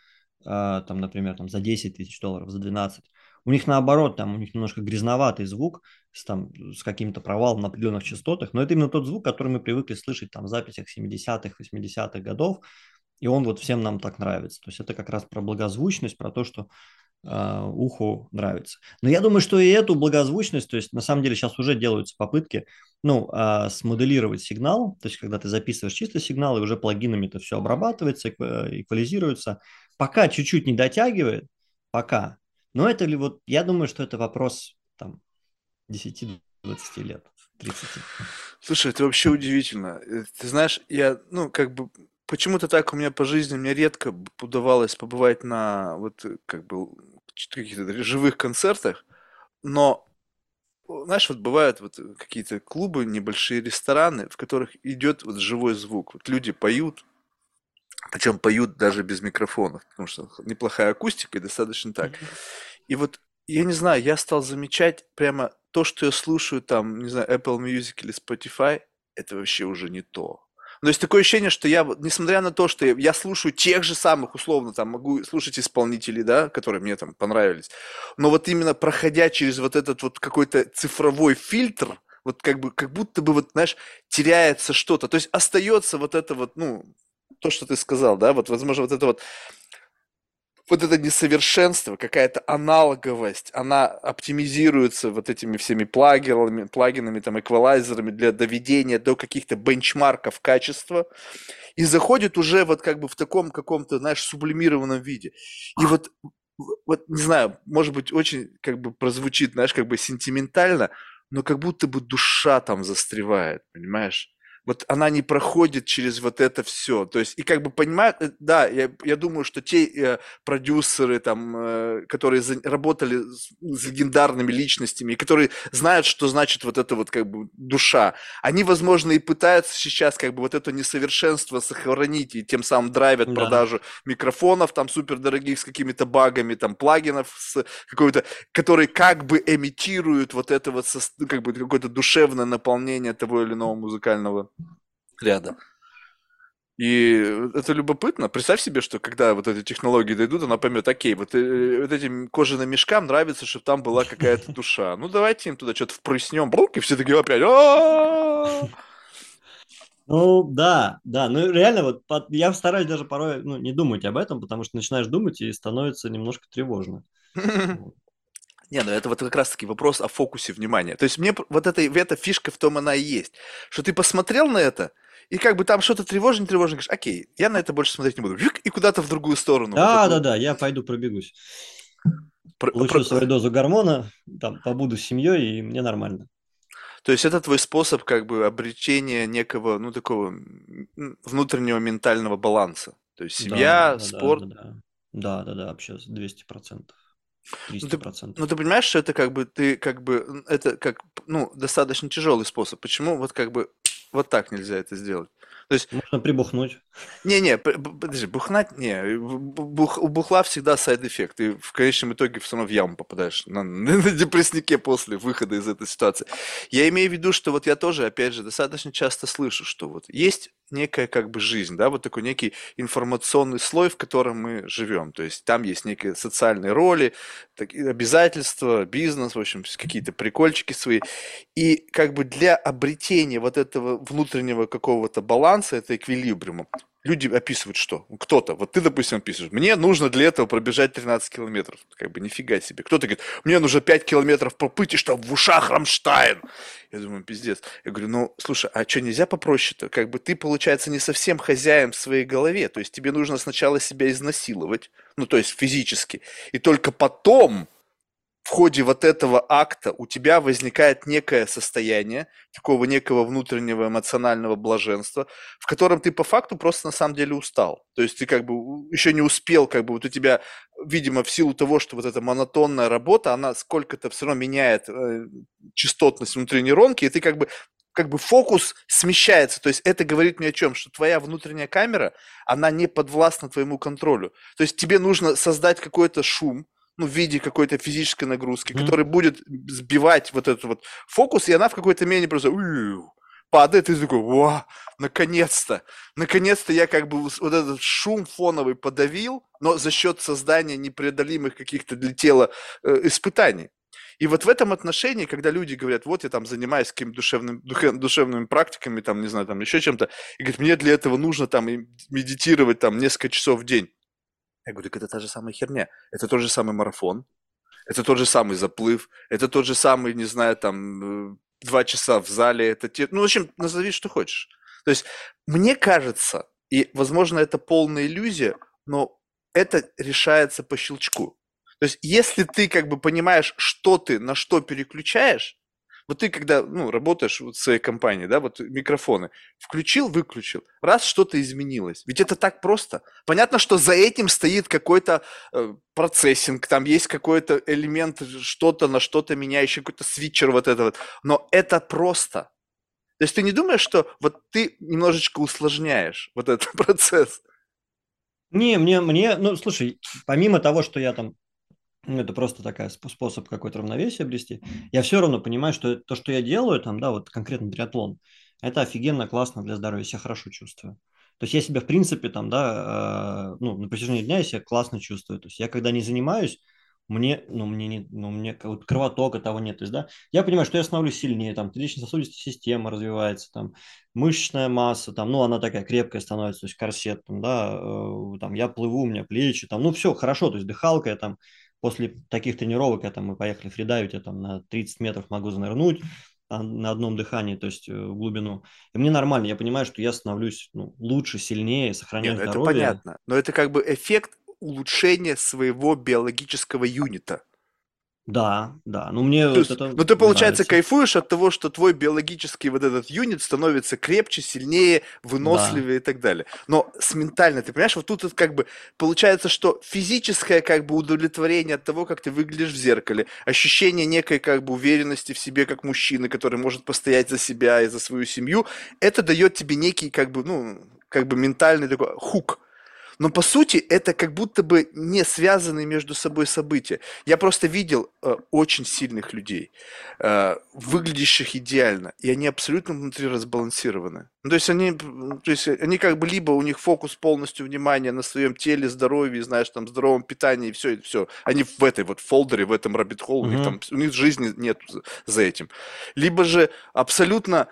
[SPEAKER 2] э, там, например, там за 10 тысяч долларов, за 12, у них наоборот, там у них немножко грязноватый звук с, там, с каким-то провалом на определенных частотах, но это именно тот звук, который мы привыкли слышать там в записях 70-х, 80-х годов, и он вот всем нам так нравится. То есть это как раз про благозвучность, про то, что уху нравится. Но я думаю, что и эту благозвучность, то есть на самом деле сейчас уже делаются попытки, ну, а, смоделировать сигнал, то есть когда ты записываешь чисто сигнал, и уже плагинами это все обрабатывается, эква- эквализируется, пока чуть-чуть не дотягивает, пока. Но это ли вот, я думаю, что это вопрос там 10-20 лет, 30.
[SPEAKER 1] Слушай, это вообще удивительно. Э, Ты знаешь, я, ну, как бы, почему-то так у меня по жизни, мне редко б- удавалось побывать на, вот, э, как бы, ч- каких-то живых концертах, но О, Знаешь, вот бывают вот э, какие-то клубы, небольшие рестораны, в которых идет вот живой звук. Вот люди поют, причем поют даже без микрофонов, потому что неплохая акустика и достаточно так. И вот, я не знаю, я стал замечать прямо то, что я слушаю там, не знаю, Apple Music или Spotify, это вообще уже не то. То есть такое ощущение, что я, несмотря на то, что я, я слушаю тех же самых, условно, там, могу слушать исполнителей, да, которые мне там понравились, но вот именно проходя через вот этот вот какой-то цифровой фильтр, вот как бы, как будто бы вот, знаешь, теряется что-то. То есть остается вот это вот, ну, то, что ты сказал, да, вот, возможно, вот это вот вот это несовершенство, какая-то аналоговость, она оптимизируется вот этими всеми плагинами, плагинами, там, эквалайзерами для доведения до каких-то бенчмарков качества и заходит уже вот как бы в таком каком-то, знаешь, сублимированном виде. И вот, вот, не знаю, может быть, очень как бы прозвучит, знаешь, как бы сентиментально, но как будто бы душа там застревает, понимаешь? Вот она не проходит через вот это все. То есть, и как бы понимают, э, да, я, я думаю, что те э, продюсеры, там, э, которые за- работали с, с легендарными личностями, и которые знают, что значит вот это вот как бы душа, они, возможно, и пытаются сейчас как бы вот это несовершенство сохранить, и тем самым драйвят
[SPEAKER 2] Да.
[SPEAKER 1] продажу микрофонов там супердорогих с какими-то багами, там, плагинов с какой-то, которые как бы эмитируют вот это вот ну, как бы какое-то душевное наполнение того или иного музыкального ряда. И это любопытно. Представь себе, что когда вот эти технологии дойдут, она поймет, окей, вот, э, вот этим кожаным мешкам нравится, чтобы там была какая-то душа. Ну, давайте им туда что-то впрыснем, и все такие опять.
[SPEAKER 2] Ну, да, да. Ну, реально, вот я стараюсь даже порой ну, не думать об этом, потому что начинаешь думать и становится немножко тревожно.
[SPEAKER 1] Не, ну это вот как раз-таки вопрос о фокусе внимания. То есть мне вот эта, эта фишка в том она и есть, что ты посмотрел на это, и как бы там что-то тревожно, тревожно, говоришь, окей, я на это больше смотреть не буду. И куда-то в другую сторону.
[SPEAKER 2] Да, вот да, да, я пойду пробегусь. Про, Получу про... свою дозу гормона, там, побуду с семьей, и мне нормально.
[SPEAKER 1] То есть это твой способ как бы обретения некого, ну, такого внутреннего ментального баланса. То есть семья, да, да, спорт.
[SPEAKER 2] Да, да, да, да, да, вообще 200%. 300%.
[SPEAKER 1] Ну ты, ну, ты понимаешь, что это как бы, ты как бы, это как, ну, достаточно тяжелый способ. Почему вот как бы вот так нельзя это сделать?
[SPEAKER 2] То есть... Можно прибухнуть.
[SPEAKER 1] Не-не, подожди, бухнать, не, бух, у бухла всегда side effect. Ты в конечном итоге все равно в яму попадаешь на, на, на депресняке после выхода из этой ситуации. Я имею в виду, что вот я тоже, опять же, достаточно часто слышу, что вот есть некая как бы жизнь, да, вот такой некий информационный слой, в котором мы живем. То есть там есть некие социальные роли, обязательства, бизнес, в общем, какие-то прикольчики свои. И как бы для обретения вот этого внутреннего какого-то баланса, это эквилибриума, люди описывают что? Кто-то, вот ты, допустим, описываешь, мне нужно для этого пробежать 13 километров. Как бы нифига себе. Кто-то говорит, мне нужно 5 километров проплыть, и чтобы в ушах Рамштайн. Я думаю, пиздец. Я говорю, ну, слушай, а что, нельзя попроще-то? Как бы ты, получается, не совсем хозяин в своей голове. То есть тебе нужно сначала себя изнасиловать, ну, то есть физически, и только потом в ходе вот этого акта у тебя возникает некое состояние, такого некого внутреннего эмоционального блаженства, в котором ты по факту просто на самом деле устал. То есть ты как бы еще не успел, как бы вот у тебя, видимо, в силу того, что вот эта монотонная работа, она сколько-то все равно меняет э, частотность внутри нейронки, и ты как бы как бы фокус смещается. То есть это говорит мне о чем? Что твоя внутренняя камера, она не подвластна твоему контролю. То есть тебе нужно создать какой-то шум, ну, в виде какой-то физической нагрузки, mm-hmm. который будет сбивать вот этот вот фокус, и она в какой-то мере просто падает, и ты такой, во, наконец-то, наконец-то я как бы вот этот шум фоновый подавил, но за счет создания непреодолимых каких-то для тела э, испытаний. И вот в этом отношении, когда люди говорят, вот я там занимаюсь какими-то душевным, душевными практиками, там, не знаю, там еще чем-то, и говорят, мне для этого нужно там медитировать там несколько часов в день. Я говорю, это та же самая херня. Это тот же самый марафон, это тот же самый заплыв, это тот же самый, не знаю, там, э, два часа в зале, это те... Ну, в общем, назови, что хочешь. То есть, мне кажется, и, возможно, это полная иллюзия, но это решается по щелчку. То есть, если ты как бы понимаешь, что ты на что переключаешь, вот ты когда, ну, работаешь в своей компании, да, вот микрофоны, включил, выключил, раз что-то изменилось. Ведь это так просто. Понятно, что за этим стоит какой-то э, процессинг, там есть какой-то элемент, что-то на что-то меняющий, какой-то свитчер вот это вот. Но это просто. То есть ты не думаешь, что вот ты немножечко усложняешь вот этот процесс?
[SPEAKER 2] Не, мне, мне, ну, слушай, помимо того, что я там это просто такой способ какой-то равновесия обрести. Я все равно понимаю, что то, что я делаю, там, да, вот конкретно триатлон, это офигенно классно для здоровья, я себя хорошо чувствую. То есть я себя, в принципе, там, да, э, ну, на протяжении дня я себя классно чувствую. То есть я, когда не занимаюсь, мне, ну, мне не, ну, мне вот кровотока того нет. То есть, да, я понимаю, что я становлюсь сильнее, там, сердечно-сосудистая система развивается, там, мышечная масса, там, ну, она такая крепкая становится, то есть корсет, там, да, э, там, я плыву, у меня плечи, там, ну, все хорошо, то есть дыхалка, я там, после таких тренировок, я там, мы поехали фридайвить, я там на 30 метров могу занырнуть а, на одном дыхании, то есть э, в глубину. И мне нормально, я понимаю, что я становлюсь ну, лучше, сильнее, сохраняю Нет, ну, здоровье.
[SPEAKER 1] Это понятно, но это как бы эффект улучшения своего биологического юнита.
[SPEAKER 2] Да, да. Ну, мне
[SPEAKER 1] вот это ну, ты, получается, нравится. кайфуешь от того, что твой биологический вот этот юнит становится крепче, сильнее, выносливее да. и так далее. Но с ментальной, ты понимаешь, вот тут вот как бы получается, что физическое как бы удовлетворение от того, как ты выглядишь в зеркале, ощущение некой как бы уверенности в себе как мужчины, который может постоять за себя и за свою семью, это дает тебе некий как бы, ну, как бы ментальный такой хук. Но по сути это как будто бы не связанные между собой события. Я просто видел э, очень сильных людей, э, выглядящих идеально, и они абсолютно внутри разбалансированы. Ну, то есть они, то есть они как бы либо у них фокус полностью внимания на своем теле, здоровье, знаешь, там здоровом питании, и все, и все. Они в этой вот фолдере, в этом rabbit hole, у них там, у них жизни нет за этим. Либо же абсолютно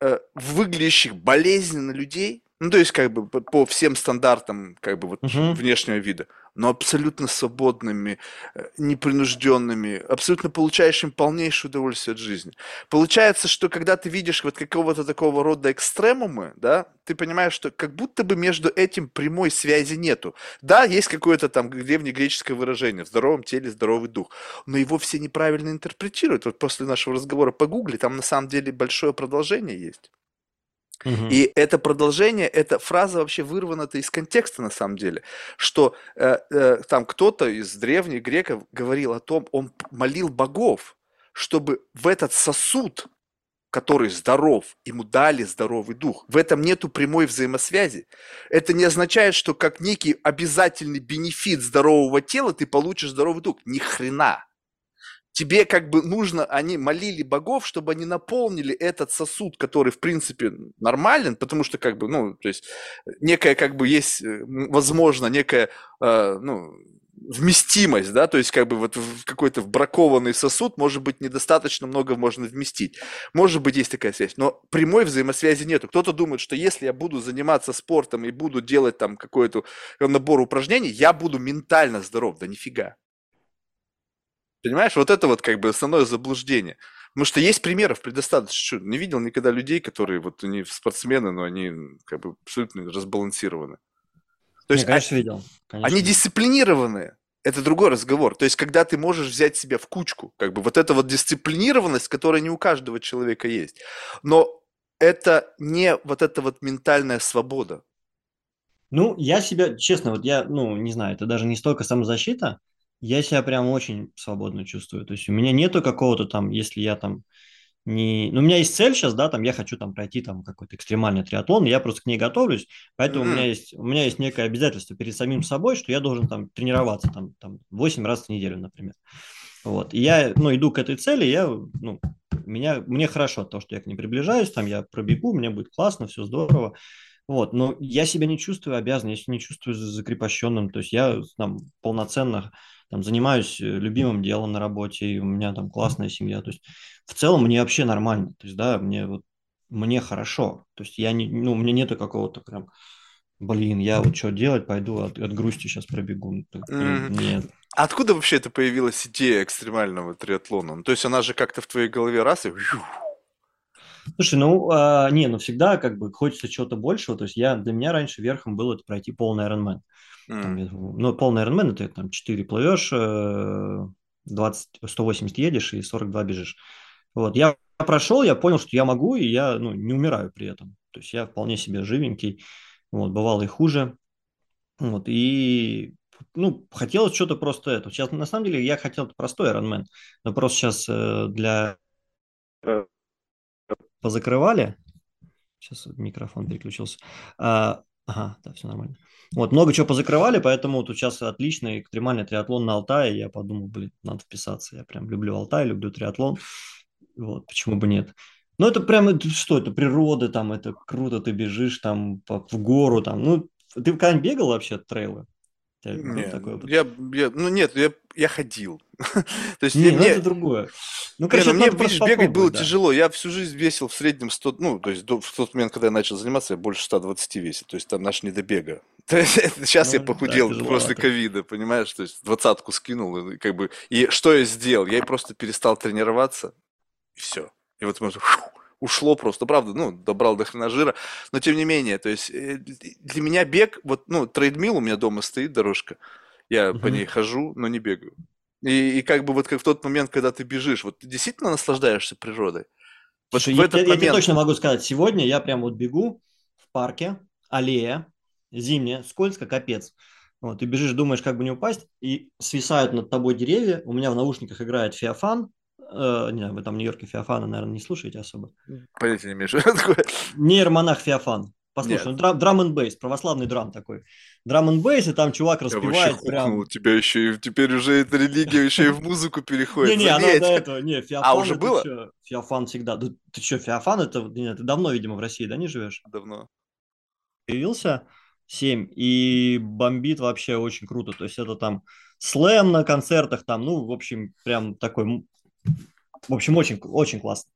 [SPEAKER 1] э, выглядящих болезненно людей, ну, то есть, как бы по всем стандартам, как бы вот
[SPEAKER 2] Мгм.
[SPEAKER 1] внешнего вида, но абсолютно свободными, э, непринужденными, абсолютно получающим полнейшее удовольствие от жизни. Получается, что когда ты видишь вот какого-то такого рода экстремумы, да, ты понимаешь, что как будто бы между этим прямой связи нету. Да, есть какое-то там древнегреческое выражение «в здоровом теле здоровый дух», но его все неправильно интерпретируют. Вот после нашего разговора погугли, там на самом деле большое продолжение есть.
[SPEAKER 2] Мгм.
[SPEAKER 1] И это продолжение, эта фраза вообще вырвана-то из контекста на самом деле, что э, э, там кто-то из древних греков говорил о том, он молил богов, чтобы в этот сосуд, который здоров, ему дали здоровый дух. В этом нету прямой взаимосвязи. Это не означает, что как некий обязательный бенефит здорового тела ты получишь здоровый дух. Ни хрена тебе как бы нужно, они молили богов, чтобы они наполнили этот сосуд, который в принципе нормален, потому что как бы, ну, то есть некая как бы есть, э, возможно, некая, э, ну, вместимость, да, то есть как бы вот в какой-то бракованный сосуд, может быть, недостаточно много можно вместить. Может быть, есть такая связь, но прямой взаимосвязи нету. Кто-то думает, что если я буду заниматься спортом и буду делать там какой-то набор упражнений, я буду ментально здоров. Да нифига. Понимаешь, вот это вот как бы основное заблуждение. Потому что есть примеров предостаточно. Что, Не видел никогда людей, которые вот они спортсмены, но они как бы абсолютно разбалансированы. То есть а-
[SPEAKER 2] конечно, видел. Конечно,
[SPEAKER 1] они дисциплинированные. Это другой разговор. То есть, когда ты можешь взять себя в кучку, как бы вот эта вот дисциплинированность, которая не у каждого человека есть. Но это не вот эта вот ментальная свобода.
[SPEAKER 2] Ну, я себя, честно, вот я, ну, не знаю, это даже не столько самозащита, я себя прям очень свободно чувствую. То есть у меня нету какого-то там, если я там не... Ну, у меня есть цель сейчас, да, там я хочу там пройти там какой-то экстремальный триатлон, я просто к ней готовлюсь, поэтому у
[SPEAKER 1] Мгм.
[SPEAKER 2] меня есть, у меня есть некое обязательство перед самим собой, что я должен там тренироваться там, там 8 раз в неделю, например. Вот. И я, ну, иду к этой цели, я, ну, меня, мне хорошо от того, что я к ней приближаюсь, там я пробегу, мне будет классно, все здорово. Вот, но я себя не чувствую обязанным, я себя не чувствую за- закрепощенным, то есть я там полноценно там занимаюсь э, любимым делом на работе, и у меня там классная семья, то есть в целом мне вообще нормально, то есть, да, мне вот, мне хорошо, то есть я не, ну, у меня нету какого-то прям, блин, я вот что делать, пойду от, от грусти сейчас пробегу, Ну,
[SPEAKER 1] Мгм.
[SPEAKER 2] нет.
[SPEAKER 1] Откуда вообще это появилась идея экстремального триатлона? Ну, то есть она же как-то в твоей голове раз и...
[SPEAKER 2] Слушай, ну, а, не, ну всегда как бы хочется чего-то большего, то есть я, для меня раньше верхом было это пройти полный Ironman. Там,
[SPEAKER 1] М.
[SPEAKER 2] я- ну, полный Ironman это там 4 плывешь, э, 20, 180 едешь и 42 бежишь. Вот, я прошел, я понял, что я могу, и я, ну, не умираю при этом. То есть я вполне себе живенький, вот, бывало и хуже. Вот, и, ну, хотелось что-то просто это. Сейчас, на самом деле, я хотел простой Ironman, но просто сейчас э, для... позакрывали. Сейчас микрофон переключился. А, ага, да, все нормально. Вот, много чего позакрывали, поэтому тут сейчас отличный экстремальный триатлон на Алтае. Я подумал, блин, надо вписаться. Я прям люблю Алтай, люблю триатлон. Вот, почему бы нет. Ну, это прям, это что, это природа, там, это круто, ты бежишь там в гору, там. Ну, ты когда-нибудь бегал вообще трейлы?
[SPEAKER 1] Не,
[SPEAKER 2] такой опыт?
[SPEAKER 1] я, я- ну нет, я, я ходил. То есть
[SPEAKER 2] Не,
[SPEAKER 1] я-
[SPEAKER 2] ну
[SPEAKER 1] мне,
[SPEAKER 2] это другое. Ну,
[SPEAKER 1] не,
[SPEAKER 2] короче,
[SPEAKER 1] ну мне, видишь, бегать было
[SPEAKER 2] да.
[SPEAKER 1] тяжело. Я всю жизнь весил в среднем 100, ну, то есть до- в тот момент, когда я начал заниматься, я больше 120 весил. То есть там наш не до бега. Сейчас я
[SPEAKER 2] Ну, да,
[SPEAKER 1] похудел после
[SPEAKER 2] тяжеловато.
[SPEAKER 1] ковида, понимаешь? То есть двадцатку скинул, и как бы... И что я сделал? Я просто перестал тренироваться, и все. И вот может, фу, ушло просто, правда, ну, добрал до хрена жира, но тем не менее, то есть э, для меня бег, вот, ну, трейдмил у меня дома стоит дорожка, я по
[SPEAKER 2] Мгм.
[SPEAKER 1] ней хожу, но не бегаю. И, и как бы вот как в тот момент, когда ты бежишь, вот ты действительно наслаждаешься природой. Вот
[SPEAKER 2] Слушай,
[SPEAKER 1] в
[SPEAKER 2] я,
[SPEAKER 1] этот
[SPEAKER 2] я- я тебе
[SPEAKER 1] момент...
[SPEAKER 2] точно могу сказать, сегодня я прям вот бегу в парке, аллея, зимняя, скользко, капец. Вот, ты бежишь, думаешь, как бы не упасть, и свисают над тобой деревья. У меня в наушниках играет Феофан. Э, не знаю, вы там в Нью-Йорке Феофана, наверное, не слушаете особо.
[SPEAKER 1] Понятия не имею, что такое.
[SPEAKER 2] Нейромонах Феофан. послушай, ну, драм, драм бейс, православный драм такой. Драм н бейс, и там чувак распевает
[SPEAKER 1] Я прям... тебя еще и, теперь уже эта религия еще и в музыку переходит.
[SPEAKER 2] Не-не, она до этого, не, Феофан
[SPEAKER 1] А, уже было?
[SPEAKER 2] Феофан всегда. Ты что, Феофан, это, ты давно, видимо, в России, да, не живешь?
[SPEAKER 1] Давно.
[SPEAKER 2] Появился 7 и бомбит вообще очень круто. То есть это там слэм на концертах, там, ну, в общем, прям такой, в общем, очень, очень классно.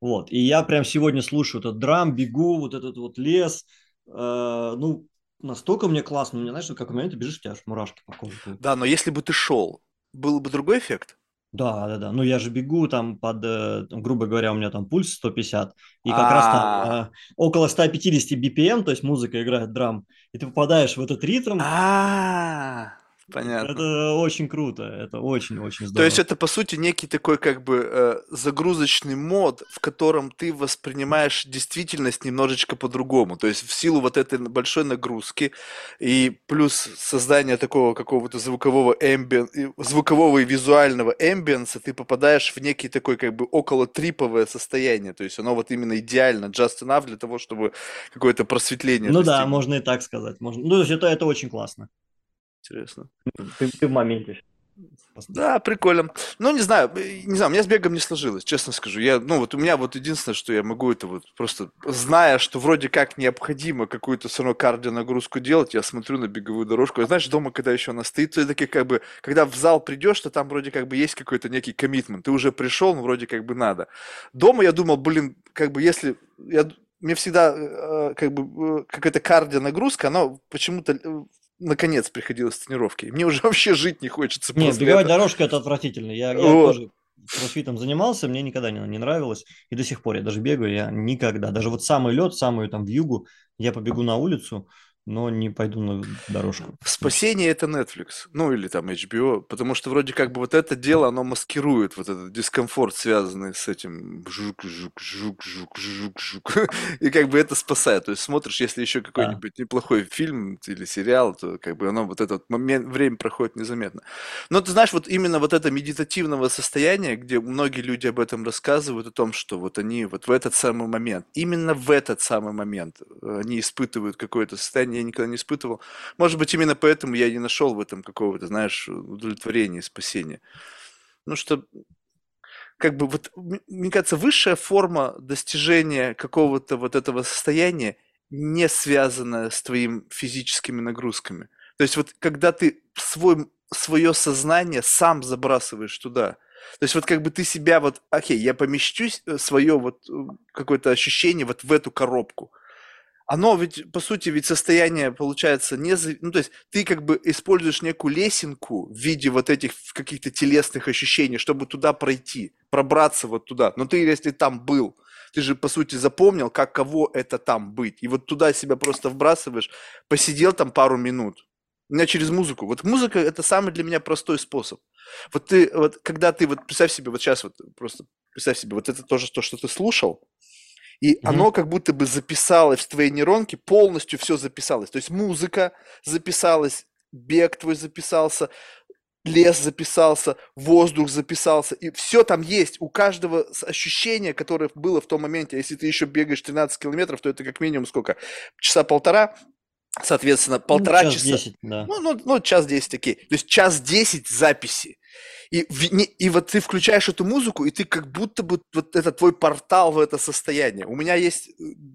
[SPEAKER 2] Вот, и я прям сегодня слушаю этот драм, бегу, вот этот вот лес, э, ну, настолько мне классно, мне знаешь, как у меня ты бежишь, у тебя аж мурашки по коже.
[SPEAKER 1] Да, но если бы ты шел, был бы другой эффект?
[SPEAKER 2] Да, да, да. Ну, я же бегу там под, э, грубо говоря, у меня там пульс 150, и как раз там э, около 150 BPM, то есть музыка играет драм, и ты попадаешь в этот ритм.
[SPEAKER 1] А, Понятно.
[SPEAKER 2] Это очень круто, это очень-очень здорово.
[SPEAKER 1] То есть это, по сути, некий такой как бы э, загрузочный мод, в котором ты воспринимаешь действительность немножечко по-другому. То есть в силу вот этой большой нагрузки и плюс создания такого какого-то звукового эмбиен, звукового и визуального эмбиенса, ты попадаешь в некий такой как бы около триповое состояние. То есть оно вот именно идеально, just enough для того, чтобы какое-то просветление
[SPEAKER 2] Ну достигнуть. да, можно и так сказать. Можно... Ну, то есть это, это очень классно.
[SPEAKER 1] Интересно.
[SPEAKER 2] Ты, ты в моменте.
[SPEAKER 1] Да, прикольно. Ну, не знаю, не знаю, у меня с бегом не сложилось, честно скажу. Я, ну, вот у меня вот единственное, что я могу, это вот просто, зная, что вроде как необходимо какую-то все равно кардионагрузку делать, я смотрю на беговую дорожку. И, знаешь, дома, когда еще она стоит, то таки как бы, когда в зал придешь, то там вроде как бы есть какой-то некий коммитмент. Ты уже пришел, ну, вроде как бы надо. Дома я думал, блин, как бы если... Я, мне всегда э, как бы э, какая-то кардионагрузка, она почему-то э, наконец приходилось с тренировки. Мне уже вообще жить не хочется.
[SPEAKER 2] Нет, беговая этого. дорожка это отвратительно. Я, я вот. тоже кроссфитом занимался, мне никогда не, не нравилось. И до сих пор я даже бегаю, я никогда. Даже вот самый лед, самую там вьюгу, я побегу на улицу, но не пойду на дорожку.
[SPEAKER 1] Спасение это Netflix, ну или там HBO, потому что вроде как бы вот это дело, оно маскирует вот этот дискомфорт, связанный с этим жук, жук, жук, жук, жук, жук, и как бы это спасает. То есть смотришь, если еще какой-нибудь неплохой фильм или сериал, то как бы оно вот этот момент, время проходит незаметно. Но ты знаешь, вот именно вот это медитативного состояния, где многие люди об этом рассказывают, о том, что вот они вот в этот самый момент, именно в этот самый момент э, они испытывают какое-то состояние я никогда не испытывал. Может быть, именно поэтому я не нашел в этом какого-то, знаешь, удовлетворения, спасения. Ну что, как бы вот, мне кажется, высшая форма достижения какого-то вот этого состояния не связана с твоими физическими нагрузками. То есть вот когда ты свой, свое сознание сам забрасываешь туда, то есть вот как бы ты себя вот, окей, я помещусь, э, свое вот э, какое-то ощущение вот в эту коробку – оно ведь, по сути, ведь состояние получается не... Ну, то есть ты как бы используешь некую лесенку в виде вот этих каких-то телесных ощущений, чтобы туда пройти, пробраться вот туда. Но ты, если там был, ты же, по сути, запомнил, как кого это там быть. И вот туда себя просто вбрасываешь, посидел там пару минут. У меня через музыку. Вот музыка – это самый для меня простой способ. Вот ты, вот когда ты, вот представь себе, вот сейчас вот просто представь себе, вот это тоже то, что ты слушал, и mm-hmm. оно как будто бы записалось в твоей нейронке, полностью все записалось. То есть музыка записалась, бег твой записался, лес записался, воздух записался, и все там есть. У каждого ощущение, которое было в том моменте, если ты еще бегаешь 13 километров, то это как минимум сколько? Часа полтора, соответственно, полтора ну, час часа. 10, да. ну, ну, ну, час 10, окей. То есть час 10 записи. И, и вот ты включаешь эту музыку, и ты как будто бы вот это твой портал в это состояние. У меня есть э,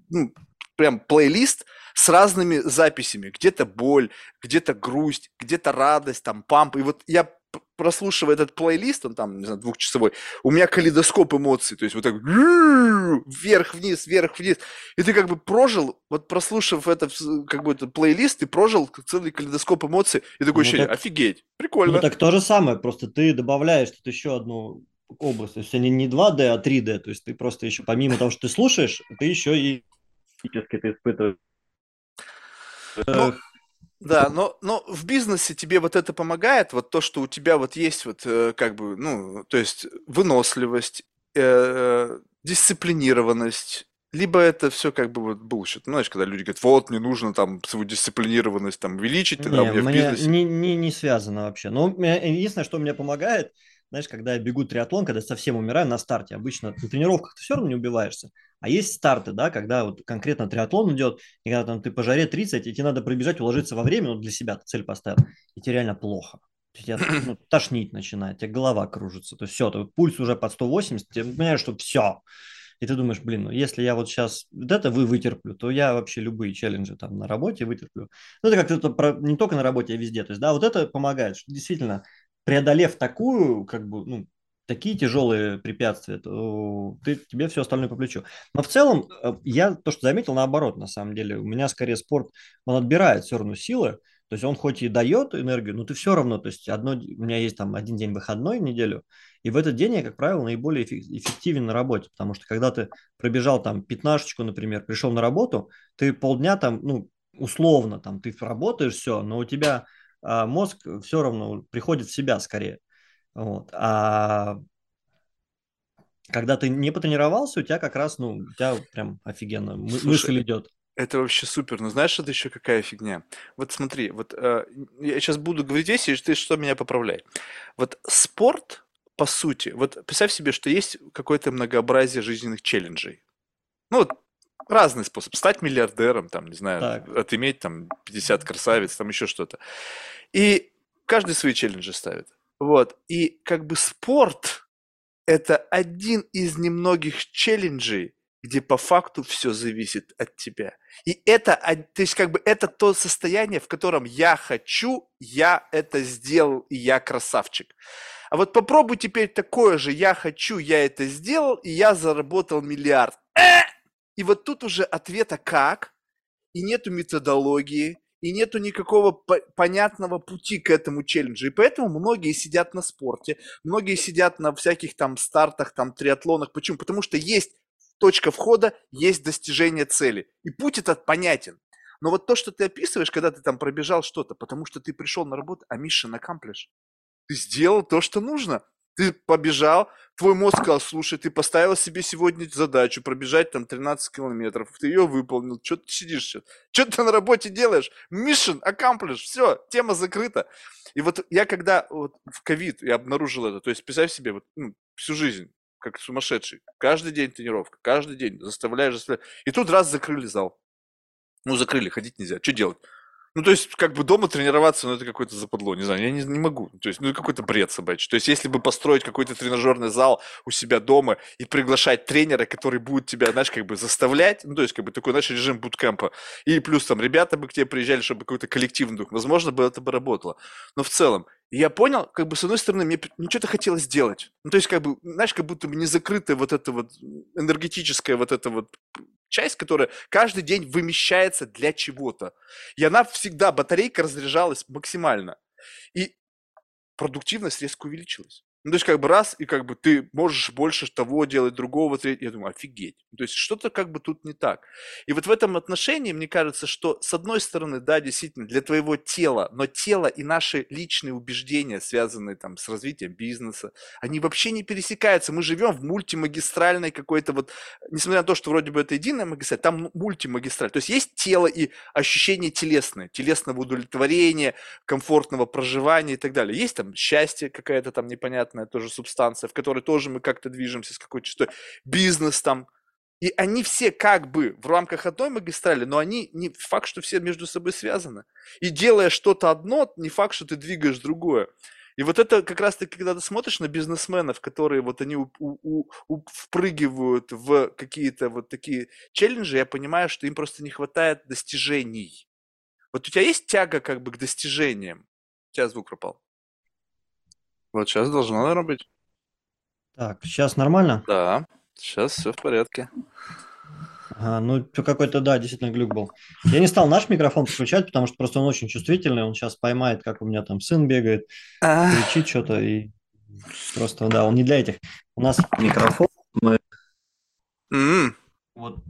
[SPEAKER 1] ну, прям плейлист с разными записями. Где-то боль, где-то грусть, где-то радость, там памп. И вот я прослушивая этот плейлист, он там, не знаю, двухчасовой, у меня калейдоскоп эмоций, то есть вот так вверх-вниз, вверх-вниз. И ты как бы прожил, вот прослушав этот как бы этот плейлист, ты прожил целый калейдоскоп эмоций, и такое ну, ощущение, так, офигеть, прикольно.
[SPEAKER 2] Ну так то же самое, просто ты добавляешь тут еще одну область, то есть не, не 2D, а 3D, то есть ты просто еще, помимо того, что ты слушаешь, ты еще и физически ты испытываешь
[SPEAKER 1] ну, да, но, но в бизнесе тебе вот это помогает, вот то, что у тебя вот есть вот э, как бы, ну, то есть выносливость, э, дисциплинированность, либо это все как бы вот bullshit. Ну, знаешь, когда люди говорят, вот, мне нужно там свою дисциплинированность там увеличить, тогда
[SPEAKER 2] не, у меня в бизнесе... Не, не, не связано вообще. Но единственное, что мне помогает, знаешь, когда я бегу триатлон, когда совсем умираю на старте, обычно на тренировках ты все равно не убиваешься, А есть старты, да, когда вот конкретно триатлон идет, и когда там ты по жаре 30, и тебе надо пробежать, уложиться во время, ну, для себя ты цель поставил, и тебе реально плохо. Тебя ну, тошнить начинает, тебе голова кружится. То есть все, пульс уже под 180, ты понимаешь, что все, и ты думаешь, блин, ну если я вот сейчас вот это вы вытерплю, то я вообще любые челленджи там на работе вытерплю. Ну это как-то не только на работе, а везде. То есть, да, вот это помогает, что действительно, преодолев такую, как бы, ну, такие тяжелые препятствия, то ты, тебе все остальное по плечу. Но в целом, э, я то, что заметил, наоборот, на самом деле, у меня скорее спорт, он отбирает все равно силы, то есть он хоть и дает энергию, но ты все равно, то есть одно, у меня есть там один день выходной в неделю, и в этот день я, как правило, наиболее эффективен на работе, потому что когда ты пробежал там пятнашечку, например, пришел на работу, ты полдня там, ну, условно, там, ты работаешь, все, но у тебя а, мозг все равно приходит в себя скорее. Вот. А когда ты не потренировался, у тебя как раз, ну, у тебя прям офигенно Слушай, мысль идет.
[SPEAKER 1] Это вообще супер. Но знаешь, это еще какая фигня? Вот смотри, вот э, я сейчас буду говорить здесь, и ты что меня поправляй. Вот спорт по сути, вот представь себе, что есть какое-то многообразие жизненных челленджей. Ну, вот разный способ. Стать миллиардером, там, не знаю, так. отыметь там 50 красавиц, там еще что-то. И каждый свои челленджи ставит. Вот. И как бы спорт – это один из немногих челленджей, где по факту все зависит от тебя. И это, то есть как бы это то состояние, в котором я хочу, я это сделал, и я красавчик. А вот попробуй теперь такое же, я хочу, я это сделал, и я заработал миллиард. Э! И вот тут уже ответа как, и нету методологии, и нету никакого понятного пути к этому челленджу. И поэтому многие сидят на спорте, многие сидят на всяких там стартах, там триатлонах. Почему? Потому что есть точка входа, есть достижение цели. И путь этот понятен. Но вот то, что ты описываешь, когда ты там пробежал что-то, потому что ты пришел на работу, а mission accomplished. Ты сделал то, что нужно. Ты побежал, твой мозг сказал, слушай, ты поставил себе сегодня задачу пробежать там 13 километров, ты ее выполнил, что ты сидишь сейчас? Что ты на работе делаешь? Mission accomplished, все, тема закрыта. И вот я когда вот в ковид я обнаружил это, то есть представь себе вот, ну, всю жизнь, как сумасшедший, каждый день тренировка, каждый день заставляешь, заставляешь. И тут раз закрыли зал. Ну, закрыли, ходить нельзя. Что делать? Ну, то есть, как бы дома тренироваться, ну, это какое-то западло, не знаю, я не, не могу. То есть, ну, какой-то бред собачий. То есть, если бы построить какой-то тренажерный зал у себя дома и приглашать тренера, который будет тебя, знаешь, как бы заставлять, ну, то есть, как бы такой, знаешь, режим буткемпа, и плюс там ребята бы к тебе приезжали, чтобы какой-то коллективный дух, возможно, бы это бы работало. Но в целом, я понял, как бы, с одной стороны, мне ну, что-то хотелось сделать. Ну, то есть, как бы, знаешь, как будто бы не закрытая вот эта вот энергетическая вот эта вот часть, которая каждый день вымещается для чего-то. И она всегда, батарейка разряжалась максимально. И продуктивность резко увеличилась. Ну, то есть, как бы раз, и как бы ты можешь больше того делать, другого, третьего. Я думаю, офигеть. Ну, то есть, что-то как бы тут не так. И вот в этом отношении, мне кажется, что с одной стороны, да, действительно, для твоего тела, но тело и наши личные убеждения, связанные там с развитием бизнеса, они вообще не пересекаются. Мы живем в мультимагистральной какой-то вот, несмотря на то, что вроде бы это единая магистраль, там мультимагистраль. То есть, есть тело и ощущение телесное, телесного удовлетворения, комфортного проживания и так далее. Есть там счастье какая-то там непонятная понятная тоже субстанция, в которой тоже мы как-то движемся с какой-то частотой, бизнес там. И они все как бы в рамках одной магистрали, но они не факт, что все между собой связаны. И делая что-то одно, не факт, что ты двигаешь другое. И вот это как раз-таки, когда ты смотришь на бизнесменов, которые вот они у, у, у, впрыгивают в какие-то вот такие челленджи, я понимаю, что им просто не хватает достижений. Вот у тебя есть тяга как бы к достижениям? У тебя звук пропал. Вот сейчас должно, наверное, быть.
[SPEAKER 2] Так, сейчас нормально?
[SPEAKER 1] Да, сейчас все в порядке.
[SPEAKER 2] Ага, ну, какой-то, да, действительно глюк был. Я не стал наш микрофон включать, потому что просто он очень чувствительный, он сейчас поймает, как у меня там сын бегает, кричит что-то, и просто, да, он не для этих. У нас микрофон, мы... Вот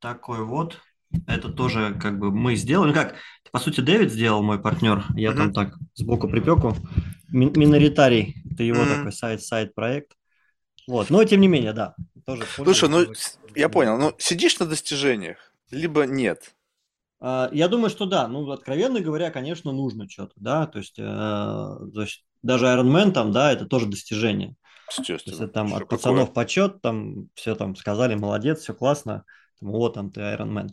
[SPEAKER 2] такой вот. Это тоже как бы мы сделали. Ну как, по сути, Дэвид сделал, мой партнер. Я там так сбоку припеку миноритарий, это его mm-hmm. такой сайт-сайт проект. Вот, но тем не менее, да.
[SPEAKER 1] Тоже Слушай, ну я понял, ну сидишь на достижениях, либо нет.
[SPEAKER 2] А, я думаю, что да. Ну, откровенно говоря, конечно, нужно что-то, да. То есть, э, то есть даже Iron Man там, да, это тоже достижение. То есть
[SPEAKER 1] Естественно.
[SPEAKER 2] там
[SPEAKER 1] Что
[SPEAKER 2] от
[SPEAKER 1] какое?
[SPEAKER 2] пацанов почет, там все там сказали, молодец, все классно, там, вот там ты Iron Man.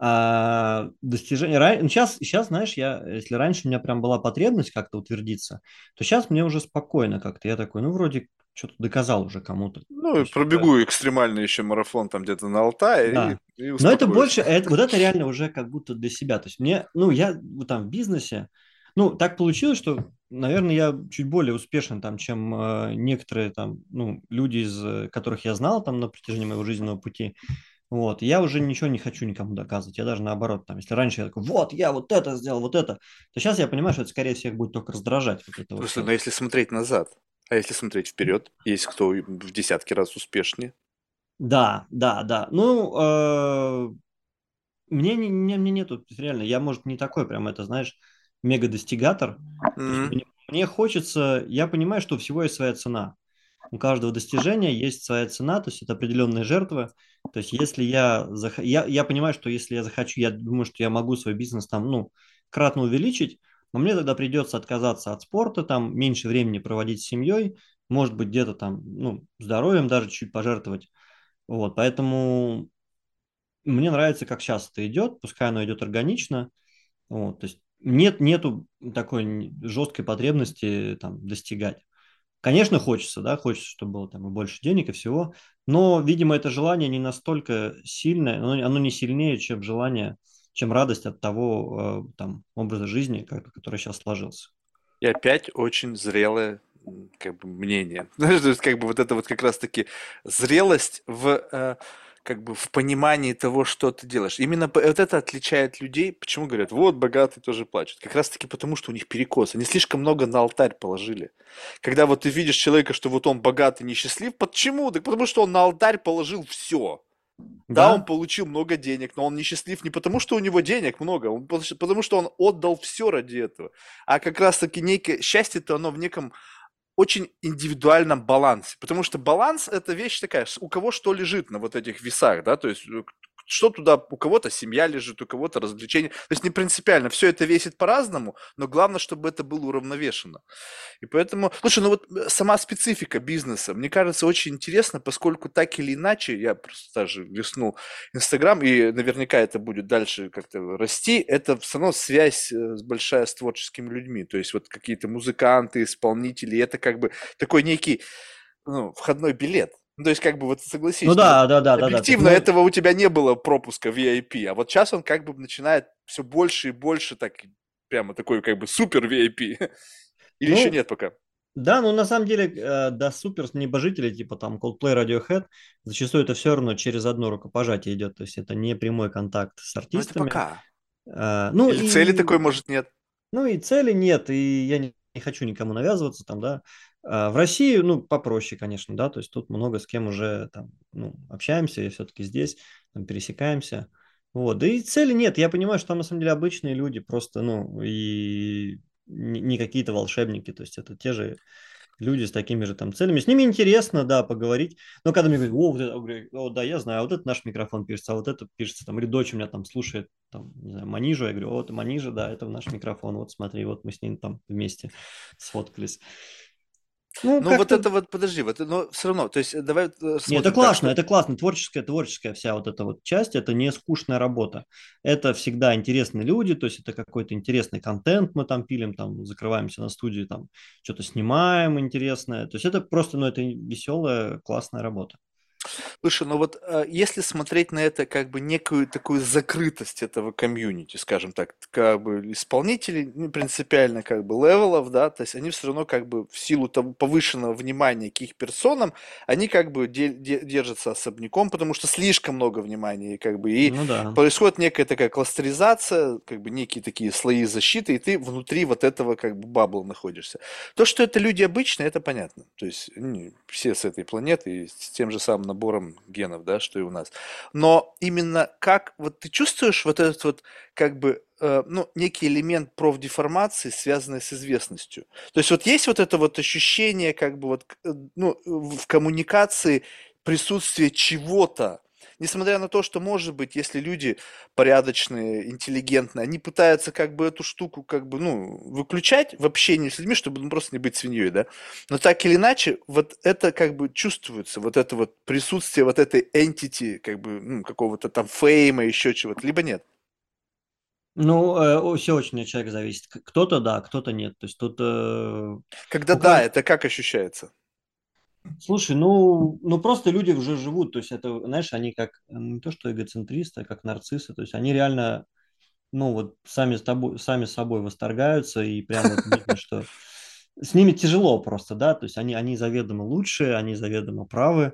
[SPEAKER 2] А достижение... ну, Сейчас, сейчас, знаешь, я, если раньше у меня прям была потребность как-то утвердиться, то сейчас мне уже спокойно как-то. Я такой, ну, вроде что-то доказал уже кому-то.
[SPEAKER 1] Ну,
[SPEAKER 2] То
[SPEAKER 1] и
[SPEAKER 2] есть уже,
[SPEAKER 1] пробегу экстремальный еще марафон там где-то на Алтае и,
[SPEAKER 2] да.
[SPEAKER 1] и
[SPEAKER 2] Но это больше, это, вот это реально уже как будто для себя. То есть мне, ну, я вот там в бизнесе, ну, так получилось, что, наверное, я чуть более успешен там, чем э, некоторые там, ну, люди, из э, которых я знал там на протяжении моего жизненного пути. Вот, я уже ничего не хочу никому доказывать. Я даже наоборот, там, если раньше я такой, вот, я вот это сделал, вот это, то сейчас я понимаю, что это, скорее всего, будет только раздражать вот это вот
[SPEAKER 1] Слушай,
[SPEAKER 2] все.
[SPEAKER 1] но если смотреть назад, а если смотреть вперед, есть кто в десятки раз успешнее.
[SPEAKER 2] Да, да, да. Ну, э, мне, не, не- мне нету, реально, я, может, не такой прям, это, знаешь, мега-достигатор.
[SPEAKER 1] М,
[SPEAKER 2] мне, мне хочется, я понимаю, что у всего есть своя цена. У каждого достижения есть своя цена, то есть это определенные жертвы. То есть если я, зах... я, я понимаю, что если я захочу, я думаю, что я могу свой бизнес там, ну, кратно увеличить, но мне тогда придется отказаться от спорта, там, меньше времени проводить с семьей, может быть, где-то там, ну, здоровьем даже чуть пожертвовать. Вот, поэтому мне нравится, как сейчас это идет, пускай оно идет органично, вот, то есть нет, нету такой жесткой потребности там достигать. Конечно, хочется, да, хочется, чтобы было там и больше денег и всего, но, видимо, это желание не настолько сильное, оно, не сильнее, чем желание, чем радость от того э, там образа жизни, который сейчас сложился.
[SPEAKER 1] И опять очень зрелое как бы мнение. То есть как бы вот это вот как раз-таки зрелость в э, как бы в понимании того, что ты делаешь. Именно вот это отличает людей. Почему говорят, вот богатые тоже плачут? Как раз-таки потому, что у них перекос. Они слишком много на алтарь положили. Когда вот ты видишь человека, что вот он богатый, несчастлив, почему? Так потому что он на алтарь положил все. Да, он
[SPEAKER 2] Да,
[SPEAKER 1] получил много денег, но он несчастлив не потому, что у него денег много, он потому что он отдал все ради этого. А как раз-таки некое счастье-то оно в неком очень индивидуальном балансе. Потому что баланс– это вещь такая, у кого что лежит на вот этих весах, да, то есть э, что туда, у кого-то семья лежит, у кого-то развлечения. То есть не принципиально, все это весит по-разному, но главное, чтобы это было уравновешено. И поэтому, слушай, ну вот э, сама специфика бизнеса, мне кажется, очень интересно, поскольку так или иначе, я просто даже листнул Инстаграм, и наверняка это будет дальше как-то расти, это все равно связь э, большая с творческими людьми, то есть вот какие-то музыканты, исполнители, это как бы такой некий ну, входной билет. Ну, то есть, как бы, вот
[SPEAKER 2] ну
[SPEAKER 1] согласись, ну,
[SPEAKER 2] да, да, да, да, да.
[SPEAKER 1] Объективно
[SPEAKER 2] мы,
[SPEAKER 1] этого у тебя не было пропуска VIP, а вот сейчас он как бы начинает все больше и больше так, прямо такой как бы супер VIP. Или еще
[SPEAKER 2] ну,
[SPEAKER 1] нет пока?
[SPEAKER 2] Да, ну на самом деле э, до супер небожителей, типа там Coldplay, Radiohead, зачастую это все равно через одно рукопожатие идет, то есть это не прямой контакт с
[SPEAKER 1] Ну, это
[SPEAKER 2] артистами.
[SPEAKER 1] пока.
[SPEAKER 2] Э, ну
[SPEAKER 1] Или цели
[SPEAKER 2] и,
[SPEAKER 1] такой, может, нет.
[SPEAKER 2] ну и цели нет, и я не, не хочу никому навязываться там, да. А в России, ну, попроще, конечно, да, то есть тут много с кем уже там, ну, общаемся, я все-таки здесь, там, пересекаемся. Вот, да и цели нет, я понимаю, что там на самом деле обычные люди, просто, ну, и не, не какие-то волшебники, то есть это те же люди с такими же там целями. С ними интересно, да, поговорить. Но когда мне говорят, о, вот это, говорю, о, да, я знаю, а вот это наш микрофон пишется, а вот это пишется, там, или дочь у меня там слушает, там, не знаю, Манижу, я говорю, вот Манижа, да, это наш микрофон, вот смотри, вот мы с ним там вместе сфоткались. Ну,
[SPEAKER 1] Ну, вот это вот, подожди, вот, но все равно, то есть, э, давай э,
[SPEAKER 2] это
[SPEAKER 1] смотрим так,
[SPEAKER 2] классно,
[SPEAKER 1] что...
[SPEAKER 2] это классно, творческая, творческая вся вот эта вот часть, это не скучная работа. Это всегда интересные люди, то есть это какой-то интересный контент мы там пилим, там закрываемся на студии, там что-то снимаем интересное. То есть это просто, ну, это веселая, классная работа.
[SPEAKER 1] Слушай, ну вот э, если смотреть на это как бы некую такую закрытость этого комьюнити, скажем так, как бы исполнители не принципиально как бы level ов, да, то есть они все равно как бы в силу того повышенного внимания к их персонам, они как бы де- де- держатся особняком, потому что слишком много внимания, как бы, и
[SPEAKER 2] Ну да.
[SPEAKER 1] происходит некая такая кластеризация, как бы некие такие слои защиты, и ты внутри вот этого как бы бабла находишься. То, что это люди обычные, это понятно. То есть они все с этой планеты, и с тем же самым набором генов, да, что и у нас. Но именно как, вот ты чувствуешь вот этот вот, как бы, э, ну, некий элемент профдеформации, связанный с известностью. То есть вот есть вот это вот ощущение, как бы вот, э, ну, в коммуникации присутствие чего-то, несмотря на то, что, может быть, если люди порядочные, интеллигентные, они пытаются как бы эту штуку как бы, ну, выключать в общении с людьми, чтобы ну, просто не быть свиньей, да, но так или иначе, вот это как бы чувствуется, вот это вот присутствие вот этой entity, как бы, ну, какого-то там фейма, еще чего-то, либо нет.
[SPEAKER 2] Ну, э, все очень от человека зависит. Кто-то да, кто-то нет. То есть тут... Э,
[SPEAKER 1] Когда да, это как ощущается?
[SPEAKER 2] Слушай, ну, ну просто люди уже живут, то есть это, знаешь, они как не то что эгоцентристы, а как нарциссы, то есть они реально, ну вот сами с тобой, сами собой восторгаются и прям вот видно, что с ними тяжело просто, да, то есть они, они заведомо лучшие, они заведомо правы,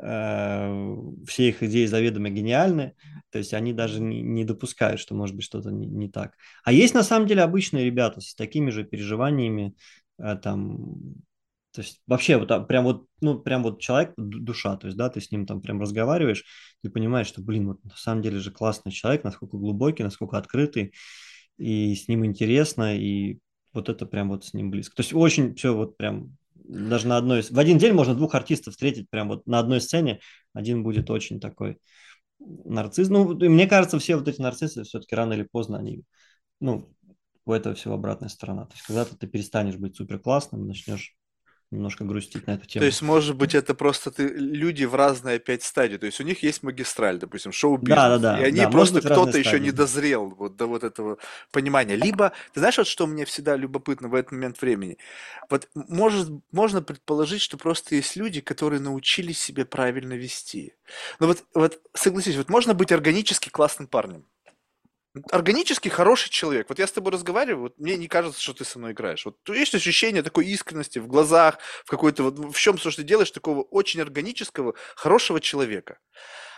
[SPEAKER 2] э, все их идеи заведомо гениальны, то есть они даже не, не допускают, что может быть что-то не, не так. А есть на самом деле обычные ребята с такими же переживаниями, э, там, то есть вообще вот а, прям вот, ну, прям вот человек, душа, то есть, да, ты с ним там прям разговариваешь, ты понимаешь, что, блин, вот на самом деле же классный человек, насколько глубокий, насколько открытый, и с ним интересно, и вот это прям вот с ним близко. То есть очень все вот прям даже на одной... В один день можно двух артистов встретить прям вот на одной сцене. Один будет очень такой нарцисс. Ну, мне кажется, все вот эти нарциссы все-таки рано или поздно они, ну, у этого всего обратная сторона. То есть когда-то ты перестанешь быть супер классным, начнешь немножко грустить на эту тему.
[SPEAKER 1] То есть, может быть, это просто ты, люди в разные опять стадии. То есть у них есть магистраль, допустим, шоу-бизнес. Да, да, да. И они да, просто кто-то еще не дозрел вот до вот этого понимания. Либо, ты знаешь, вот что мне всегда любопытно в этот момент времени? Вот может, можно предположить, что просто есть люди, которые научились себя правильно вести. Но вот, вот согласись, вот можно быть органически классным парнем органически хороший человек. Вот я с тобой разговариваю, вот мне не кажется, что ты со мной играешь. Вот есть ощущение такой искренности в глазах, в какой-то вот в чем, что ты делаешь, такого очень органического, хорошего человека.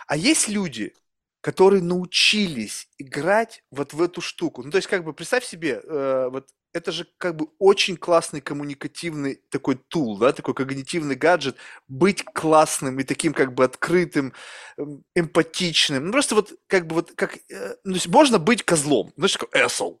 [SPEAKER 1] А есть люди, которые научились играть вот в эту штуку. Ну, то есть, как бы, представь себе, э, вот это же как бы очень классный коммуникативный такой тул, да, такой когнитивный гаджет, быть классным и таким как бы открытым, эм, эмпатичным. Ну, просто вот как бы вот как, э, ну, можно быть козлом, знаешь, такой эсол.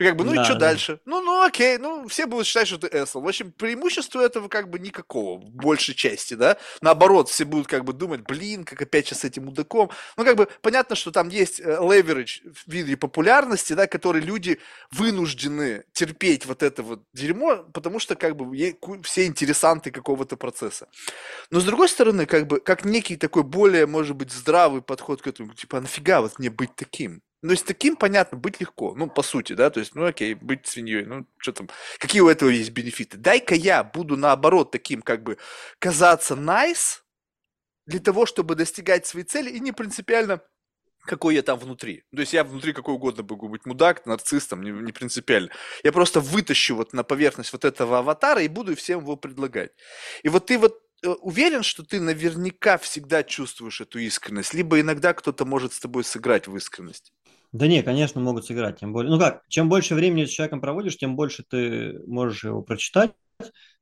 [SPEAKER 1] И как бы, ну да, и что да. дальше? Ну, ну окей, ну все будут считать, что ты эсл. В общем, преимущества этого как бы никакого, в большей части, да. Наоборот, все будут как бы думать, блин, как опять сейчас с этим мудаком. Ну, как бы понятно, что там есть леверидж в виде популярности, да, который люди вынуждены терпеть вот это вот дерьмо, потому что как бы все интересанты какого-то процесса. Но с другой стороны, как бы, как некий такой более, может быть, здравый подход к этому, типа, а нафига вот мне быть таким? Ну, есть таким, понятно, быть легко. Ну, по сути, да, то есть, ну, окей, быть свиньей, ну, что там, какие у этого есть бенефиты? Дай-ка я буду, наоборот, таким, как бы, казаться nice для того, чтобы достигать своей цели, и не принципиально, какой я там внутри. То есть я внутри какой угодно могу быть мудак, нарциссом, не, не принципиально. Я просто вытащу вот на поверхность вот этого аватара и буду всем его предлагать. И вот ты вот э, уверен, что ты наверняка всегда чувствуешь эту искренность, либо иногда кто-то может с тобой сыграть в искренность.
[SPEAKER 2] Да не, конечно, могут сыграть. Тем более, ну как, чем больше времени с человеком проводишь, тем больше ты можешь его прочитать.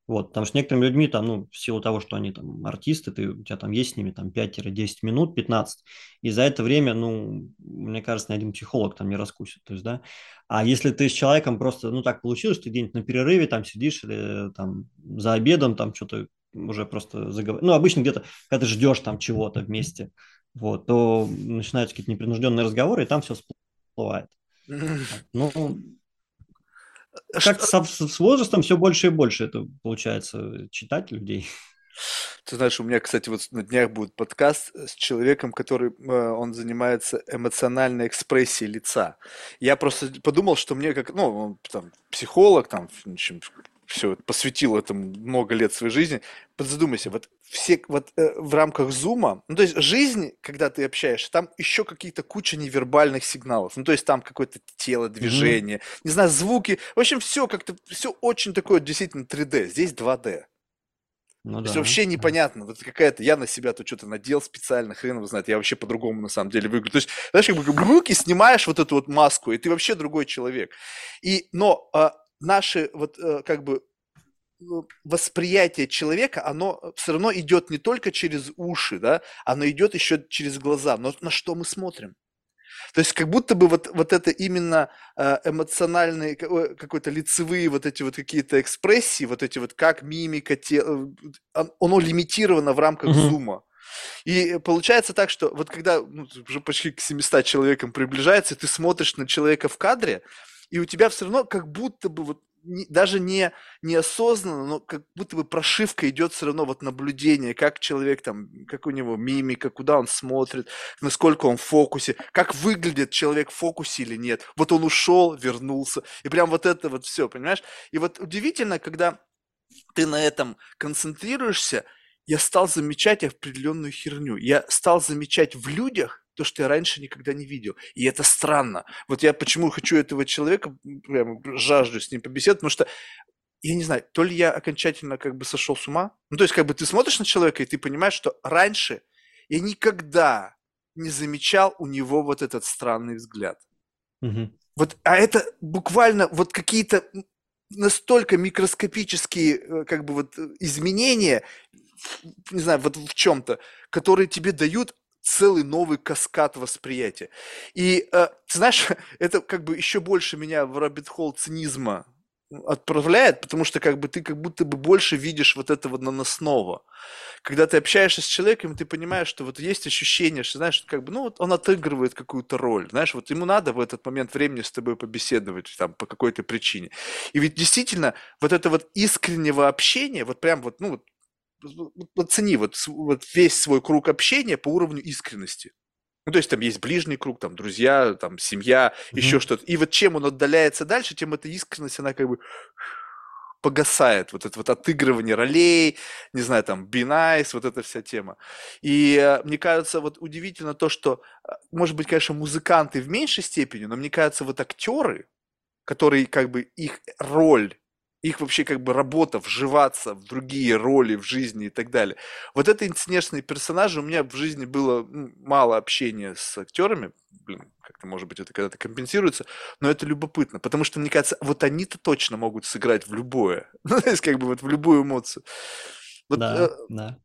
[SPEAKER 2] Вот, потому что некоторыми людьми, там, ну, в силу того, что они там артисты, ты, у тебя там есть с ними там 5-10 минут, 15, и за это время, ну, мне кажется, ни один психолог там не раскусит, то есть, да. А если ты с человеком просто, ну, так получилось, ты где-нибудь на перерыве там сидишь или там за обедом там что-то уже просто заговор... Ну, обычно где-то, когда ты ждешь там чего-то вместе, вот, то начинаются какие-то непринужденные разговоры, и там все всплывает. Ну, как с, с возрастом все больше и больше это получается читать людей.
[SPEAKER 1] Ты знаешь, у меня, кстати, вот на днях будет подкаст с человеком, который, э, он занимается эмоциональной экспрессией лица. Я просто подумал, что мне как, ну, он там психолог, там, в общем, все посвятил этому много лет своей жизни, задумайся, вот все вот э, в рамках зума, ну то есть жизнь, когда ты общаешься, там еще какие-то куча невербальных сигналов, ну то есть там какое-то тело, движение, mm-hmm. не знаю, звуки, в общем все как-то все очень такое действительно 3D, здесь 2D. Ну, То да. есть вообще непонятно, вот какая-то, я на себя тут что-то надел специально, хрен его знает, я вообще по-другому на самом деле выгляжу. То есть, знаешь, как бы руки снимаешь вот эту вот маску, и ты вообще другой человек. И, но а, наши вот э, как бы ну, восприятие человека, оно все равно идет не только через уши, да, оно идет еще через глаза. Но на что мы смотрим? То есть как будто бы вот, вот это именно э, эмоциональные, какой-то лицевые вот эти вот какие-то экспрессии, вот эти вот как мимика, те, оно лимитировано в рамках mm-hmm. зума. И получается так, что вот когда ну, уже почти к 700 человекам приближается, ты смотришь на человека в кадре, и у тебя все равно как будто бы вот не, даже не неосознанно, но как будто бы прошивка идет все равно вот наблюдение, как человек там, как у него мимика, куда он смотрит, насколько он в фокусе, как выглядит человек в фокусе или нет. Вот он ушел, вернулся, и прям вот это вот все, понимаешь? И вот удивительно, когда ты на этом концентрируешься, я стал замечать определенную херню. Я стал замечать в людях то, что я раньше никогда не видел. И это странно. Вот я почему хочу этого человека, прям жажду с ним побеседовать, потому что я не знаю, то ли я окончательно как бы сошел с ума. Ну, то есть, как бы ты смотришь на человека, и ты понимаешь, что раньше я никогда не замечал у него вот этот странный взгляд. Угу. Вот, а это буквально вот какие-то настолько микроскопические э, как бы вот изменения, не знаю, вот в чем-то, которые тебе дают целый новый каскад восприятия. И, э, знаешь, это как бы еще больше меня в рабит-холл цинизма отправляет, потому что как бы ты как будто бы больше видишь вот этого наносного. Когда ты общаешься с человеком, ты понимаешь, что вот есть ощущение, что, знаешь, как бы, ну, вот он отыгрывает какую-то роль, знаешь, вот ему надо в этот момент времени с тобой побеседовать там по какой-то причине. И ведь действительно вот это вот искреннего общения, вот прям вот, ну, вот оцени вот, вот весь свой круг общения по уровню искренности. Ну, то есть там есть ближний круг, там друзья, там семья, mm-hmm. еще что-то. И вот чем он отдаляется дальше, тем эта искренность, она как бы погасает. Вот это вот отыгрывание ролей, не знаю, там, be nice, вот эта вся тема. И э, мне кажется, вот удивительно то, что, э, может быть, конечно, музыканты в меньшей степени, но мне кажется, вот актеры, которые как бы их роль их вообще как бы работа вживаться в другие роли в жизни и так далее. Вот это интересные персонажи. У меня в жизни было мало общения с актерами. Блин, как-то, может быть, это когда-то компенсируется. Но это любопытно, потому что, мне кажется, вот они-то точно могут сыграть в любое. Ну, то есть, как бы вот в любую эмоцию. Вот, да, э, да.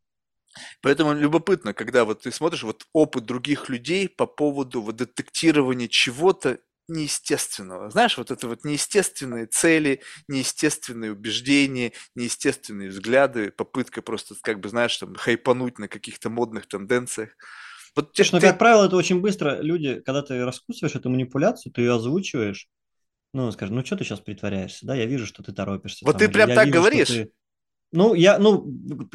[SPEAKER 1] Поэтому любопытно, когда вот ты смотришь вот опыт других людей по поводу вот детектирования чего-то неестественного. Знаешь, вот это вот неестественные цели, неестественные убеждения, неестественные взгляды, попытка просто, как бы, знаешь, там, хайпануть на каких-то модных тенденциях.
[SPEAKER 2] Вот те, что, ты... как правило, это очень быстро. Люди, когда ты раскусываешь эту манипуляцию, ты ее озвучиваешь, ну, скажем, ну, что ты сейчас притворяешься, да, я вижу, что ты торопишься.
[SPEAKER 1] Вот там, ты прям так вижу, говоришь. Ты...
[SPEAKER 2] Ну, я, ну,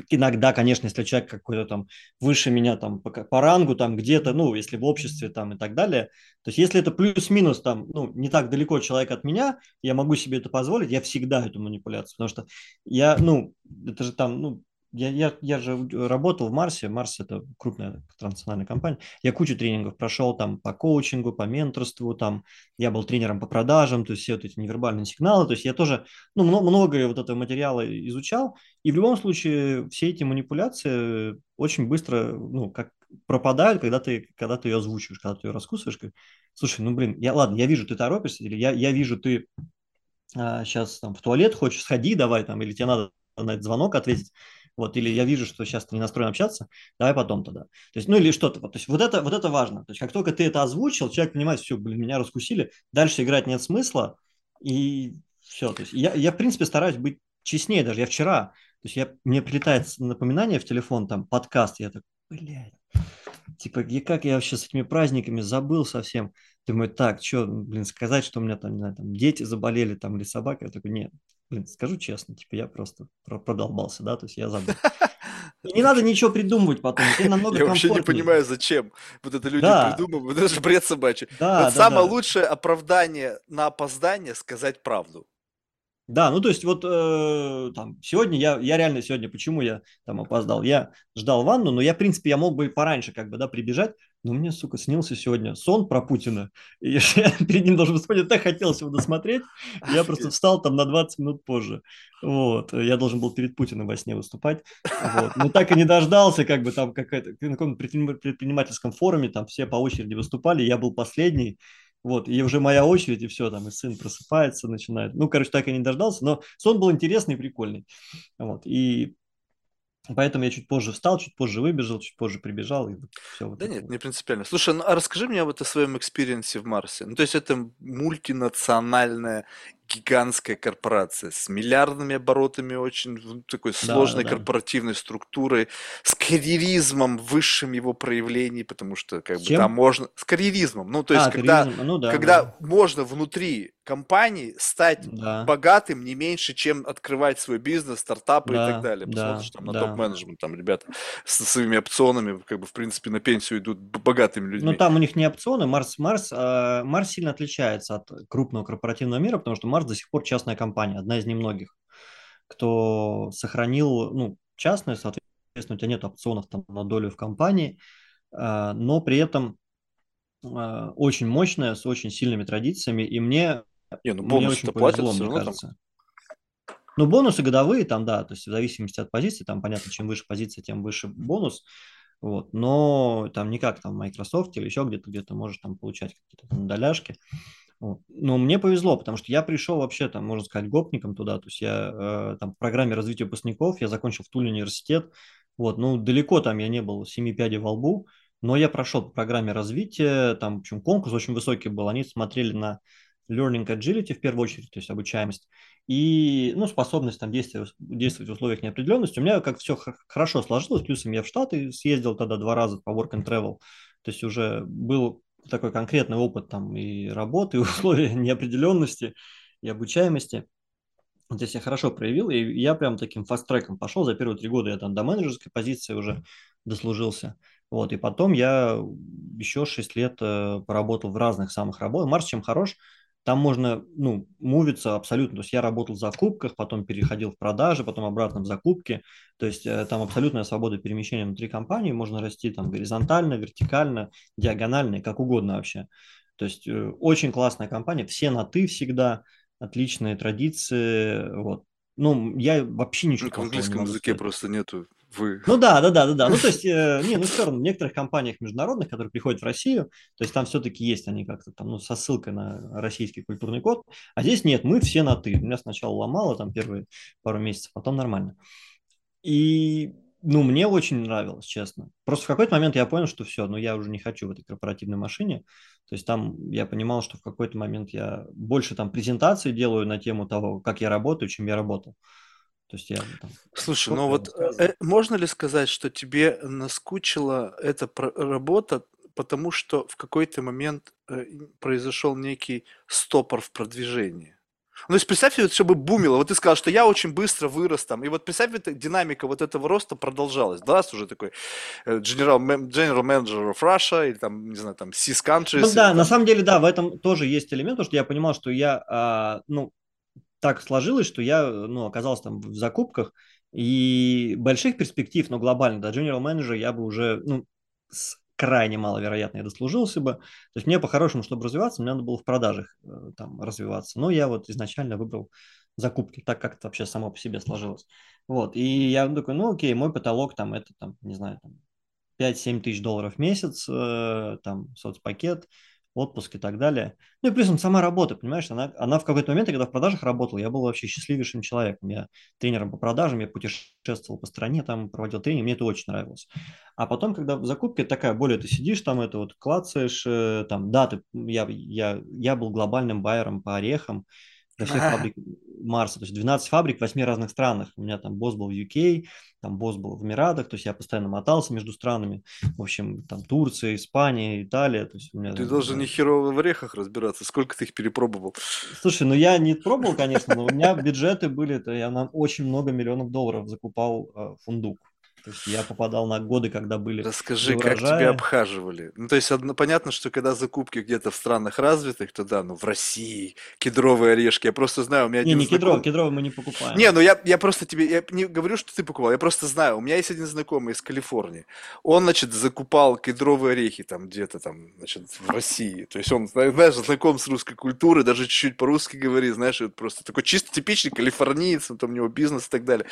[SPEAKER 2] иногда, конечно, если человек какой-то там выше меня там по, по рангу, там где-то, ну, если в обществе там и так далее, то есть если это плюс-минус там, ну, не так далеко человек от меня, я могу себе это позволить, я всегда эту манипуляцию, потому что я, ну, это же там, ну, я, я, я же работал в Марсе. Марс – это крупная транснациональная компания. Я кучу тренингов прошел там по коучингу, по менторству. Там я был тренером по продажам, то есть все вот эти невербальные сигналы. То есть я тоже ну, много вот этого материала изучал. И в любом случае все эти манипуляции очень быстро ну, как пропадают, когда ты, когда ты ее озвучиваешь, когда ты ее раскусываешь. Как, Слушай, ну блин, я, ладно, я вижу, ты торопишься, или я, я вижу, ты а, сейчас там в туалет хочешь, сходи давай там, или тебе надо на этот звонок ответить вот, или я вижу, что сейчас ты не настроен общаться, давай потом тогда. То есть, ну или что-то. То есть вот это, вот это важно. То есть как только ты это озвучил, человек понимает, все, блин, меня раскусили, дальше играть нет смысла, и все. То есть я, я в принципе, стараюсь быть честнее даже. Я вчера, то есть я, мне прилетает напоминание в телефон, там, подкаст, я так, блядь, типа, и как я вообще с этими праздниками забыл совсем. Думаю, так, что, блин, сказать, что у меня там, не знаю, там дети заболели, там, или собака. Я такой, нет, блин, скажу честно, типа, я просто продолбался, да, то есть я забыл. И не надо ничего придумывать потом,
[SPEAKER 1] тебе намного Я вообще не понимаю, зачем вот это люди да. придумывают, это же бред собачий. Да, вот да, самое да. лучшее оправдание на опоздание сказать правду.
[SPEAKER 2] Да, ну то есть вот э, там сегодня я, я реально сегодня, почему я там опоздал? Я ждал ванну, но я, в принципе, я мог бы и пораньше как бы, да, прибежать, но мне, сука, снился сегодня сон про Путина, и я перед ним должен вспомнить, так хотелось его досмотреть, я просто встал там на 20 минут позже, вот, я должен был перед Путиным во сне выступать, вот, но так и не дождался, как бы там какая-то, на каком-то предпринимательском форуме, там все по очереди выступали, я был последний, вот, и уже моя очередь, и все, там, и сын просыпается, начинает. Ну, короче, так и не дождался, но сон был интересный и прикольный. Вот, и Поэтому я чуть позже встал, чуть позже выбежал, чуть позже прибежал. И все
[SPEAKER 1] вот да нет, вот. не принципиально. Слушай, ну а расскажи мне вот о своем experience е в Марсе. Ну, то есть это мультинациональная гигантская корпорация с миллиардными оборотами, очень такой сложной
[SPEAKER 2] Да, да, да.
[SPEAKER 1] корпоративной структурой, с карьеризмом в высшем его проявлении, потому что как
[SPEAKER 2] С
[SPEAKER 1] бы там можно... С карьеризмом. Ну, то есть,
[SPEAKER 2] А,
[SPEAKER 1] когда.
[SPEAKER 2] Ну да, да.
[SPEAKER 1] когда можно внутри компании стать
[SPEAKER 2] Да,
[SPEAKER 1] богатым не меньше, чем открывать свой бизнес, стартапы и так
[SPEAKER 2] да,
[SPEAKER 1] далее. Посмотришь
[SPEAKER 2] да,
[SPEAKER 1] там на
[SPEAKER 2] да.
[SPEAKER 1] топ-менеджмент, там ребята со своими опционами, как бы, в принципе, на пенсию идут богатыми
[SPEAKER 2] Ну,
[SPEAKER 1] людьми.
[SPEAKER 2] там у них не опционы. Марс, Марс, э, Марс сильно отличается от крупного корпоративного мира, потому что Марс до сих пор частная компания, одна из немногих, кто сохранил, ну, частную, соответственно, у тебя нет опционов там на долю в компании, э, но при этом э, очень мощная, с очень сильными традициями, и мне,
[SPEAKER 1] Не, ну
[SPEAKER 2] мне очень повезло, мне
[SPEAKER 1] равно там.
[SPEAKER 2] кажется. Ну, бонусы годовые там, да, то есть в зависимости от позиции, там, понятно, чем выше позиция, тем выше бонус, вот, но там не как там в Microsoft или еще где-то, где-то можешь там получать какие-то доляшки, Но мне повезло, потому что я пришел вообще там, можно сказать, гопником туда, то есть я э, там в программе развития выпускников, я закончил в Туле университет, вот, ну, далеко там я не был, семи пядей во лбу, но я прошел по программе развития, там, в общем, конкурс очень высокий был, они смотрели на learning agility в первую очередь, то есть обучаемость, и, ну, способность там действовать, действовать в условиях неопределенности. У меня как все хорошо сложилось, плюсом я в Штаты съездил тогда два раза по work and travel, то есть уже был такой конкретный опыт там и работы, и условия неопределенности, и обучаемости. Здесь я хорошо проявил, и я прям таким фаст-треком пошел. За первые три года я там до менеджерской позиции уже дослужился. Вот, и потом я еще шесть лет э, поработал в разных самых работах. Марс чем хорош? Там можно, ну, мувиться абсолютно. То есть я работал в закупках, потом переходил в продажи, потом обратно в закупки. То есть э, там абсолютная свобода перемещения внутри компании. Можно расти там горизонтально, вертикально, диагонально, как угодно вообще. То есть э, очень классная компания, все на «ты» всегда, отличные традиции, вот. Ну, я вообще
[SPEAKER 1] Ну,
[SPEAKER 2] ничего
[SPEAKER 1] в
[SPEAKER 2] плохого не
[SPEAKER 1] английском языке
[SPEAKER 2] сказать.
[SPEAKER 1] просто нету вы.
[SPEAKER 2] Ну да, да, да, да, да. Ну то есть, э, не, ну все равно в некоторых компаниях международных, которые приходят в Россию, то есть там все-таки есть они как-то там, ну, со ссылкой на российский культурный код, а здесь нет, мы все на «ты». Меня сначала ломало там первые пару месяцев, потом нормально. И, ну, мне очень нравилось, честно. Просто в какой-то момент я понял, что все, ну, я уже не хочу в этой корпоративной машине. То есть там я понимал, что в какой-то момент я больше там презентации делаю на тему того, как я работаю, чем я работал. То есть я там
[SPEAKER 1] Слушай, ну вот э, можно ли сказать, что тебе наскучила эта работа, потому что в какой-то момент э, произошел некий стопор в продвижении? Ну, то есть представь вот, чтобы бумило. Вот ты сказал, что я очень быстро вырос там. И вот представь, эта динамика вот этого роста продолжалась. Да, уже такой э, General, General Manager of Russia, или там, не знаю, там CIS
[SPEAKER 2] Ну
[SPEAKER 1] Countries, или
[SPEAKER 2] да, на
[SPEAKER 1] там...
[SPEAKER 2] самом деле, да, в этом тоже есть элемент, потому что я понимал, что я, а, ну, так сложилось, что я, ну, оказался там в закупках, и больших перспектив, но глобально, до General Manager я бы уже, ну, с крайне маловероятно я дослужился бы. То есть мне по-хорошему, чтобы развиваться, мне надо было в продажах э, там развиваться. Но я вот изначально выбрал закупки, так как это вообще само по себе сложилось. Вот, и я такой, ну, окей, мой потолок там, это там, не знаю, там, 5-7 тысяч долларов в месяц, э, там, соцпакет, отпуск и так далее. Ну и плюсом сама работа, понимаешь, она, она в какой-то момент, когда в продажах работала, я был вообще счастливейшим человеком. Я тренером по продажам, я путешествовал по стране, там проводил тренинг, мне это очень нравилось. А потом, когда в закупке такая более, ты сидишь там, это вот клацаешь, э, там, да, ты, я, я, я был глобальным байером по орехам для всех фабрик Марса, то есть 12 фабрик в 8 разных странах. У меня там босс был в UK, там босс был в Эмиратах, то есть я постоянно мотался между странами. В общем, там Турция, Испания, Италия. То есть у меня,
[SPEAKER 1] Ты должен
[SPEAKER 2] э,
[SPEAKER 1] не херово в орехах разбираться. Сколько ты их перепробовал?
[SPEAKER 2] Слушай, ну я не пробовал, конечно, но у меня бюджеты были, то я на очень много миллионов долларов закупал э, фундук. То есть я попадал на годы, когда были
[SPEAKER 1] Расскажи, как тебя обхаживали? Ну, то есть, одно- понятно, что когда закупки где-то в странах развитых, то да, ну, в России, кедровые орешки. Я просто знаю, у меня
[SPEAKER 2] Не,
[SPEAKER 1] один
[SPEAKER 2] не кедровый,
[SPEAKER 1] знакомый...
[SPEAKER 2] кедровый мы не
[SPEAKER 1] Не,
[SPEAKER 2] покупаем.
[SPEAKER 1] ну я, я просто тебе, я не говорю, что ты покупал, я просто знаю, у меня есть один знакомый из Калифорнии, он, значит, закупал кедровые орехи там где-то там, значит, в России, то есть он, зна- знаешь, знаком с русской культурой, даже чуть-чуть по-русски говорит, знаешь, вот просто такой чисто типичный калифорниец, там у него бизнес и так далее.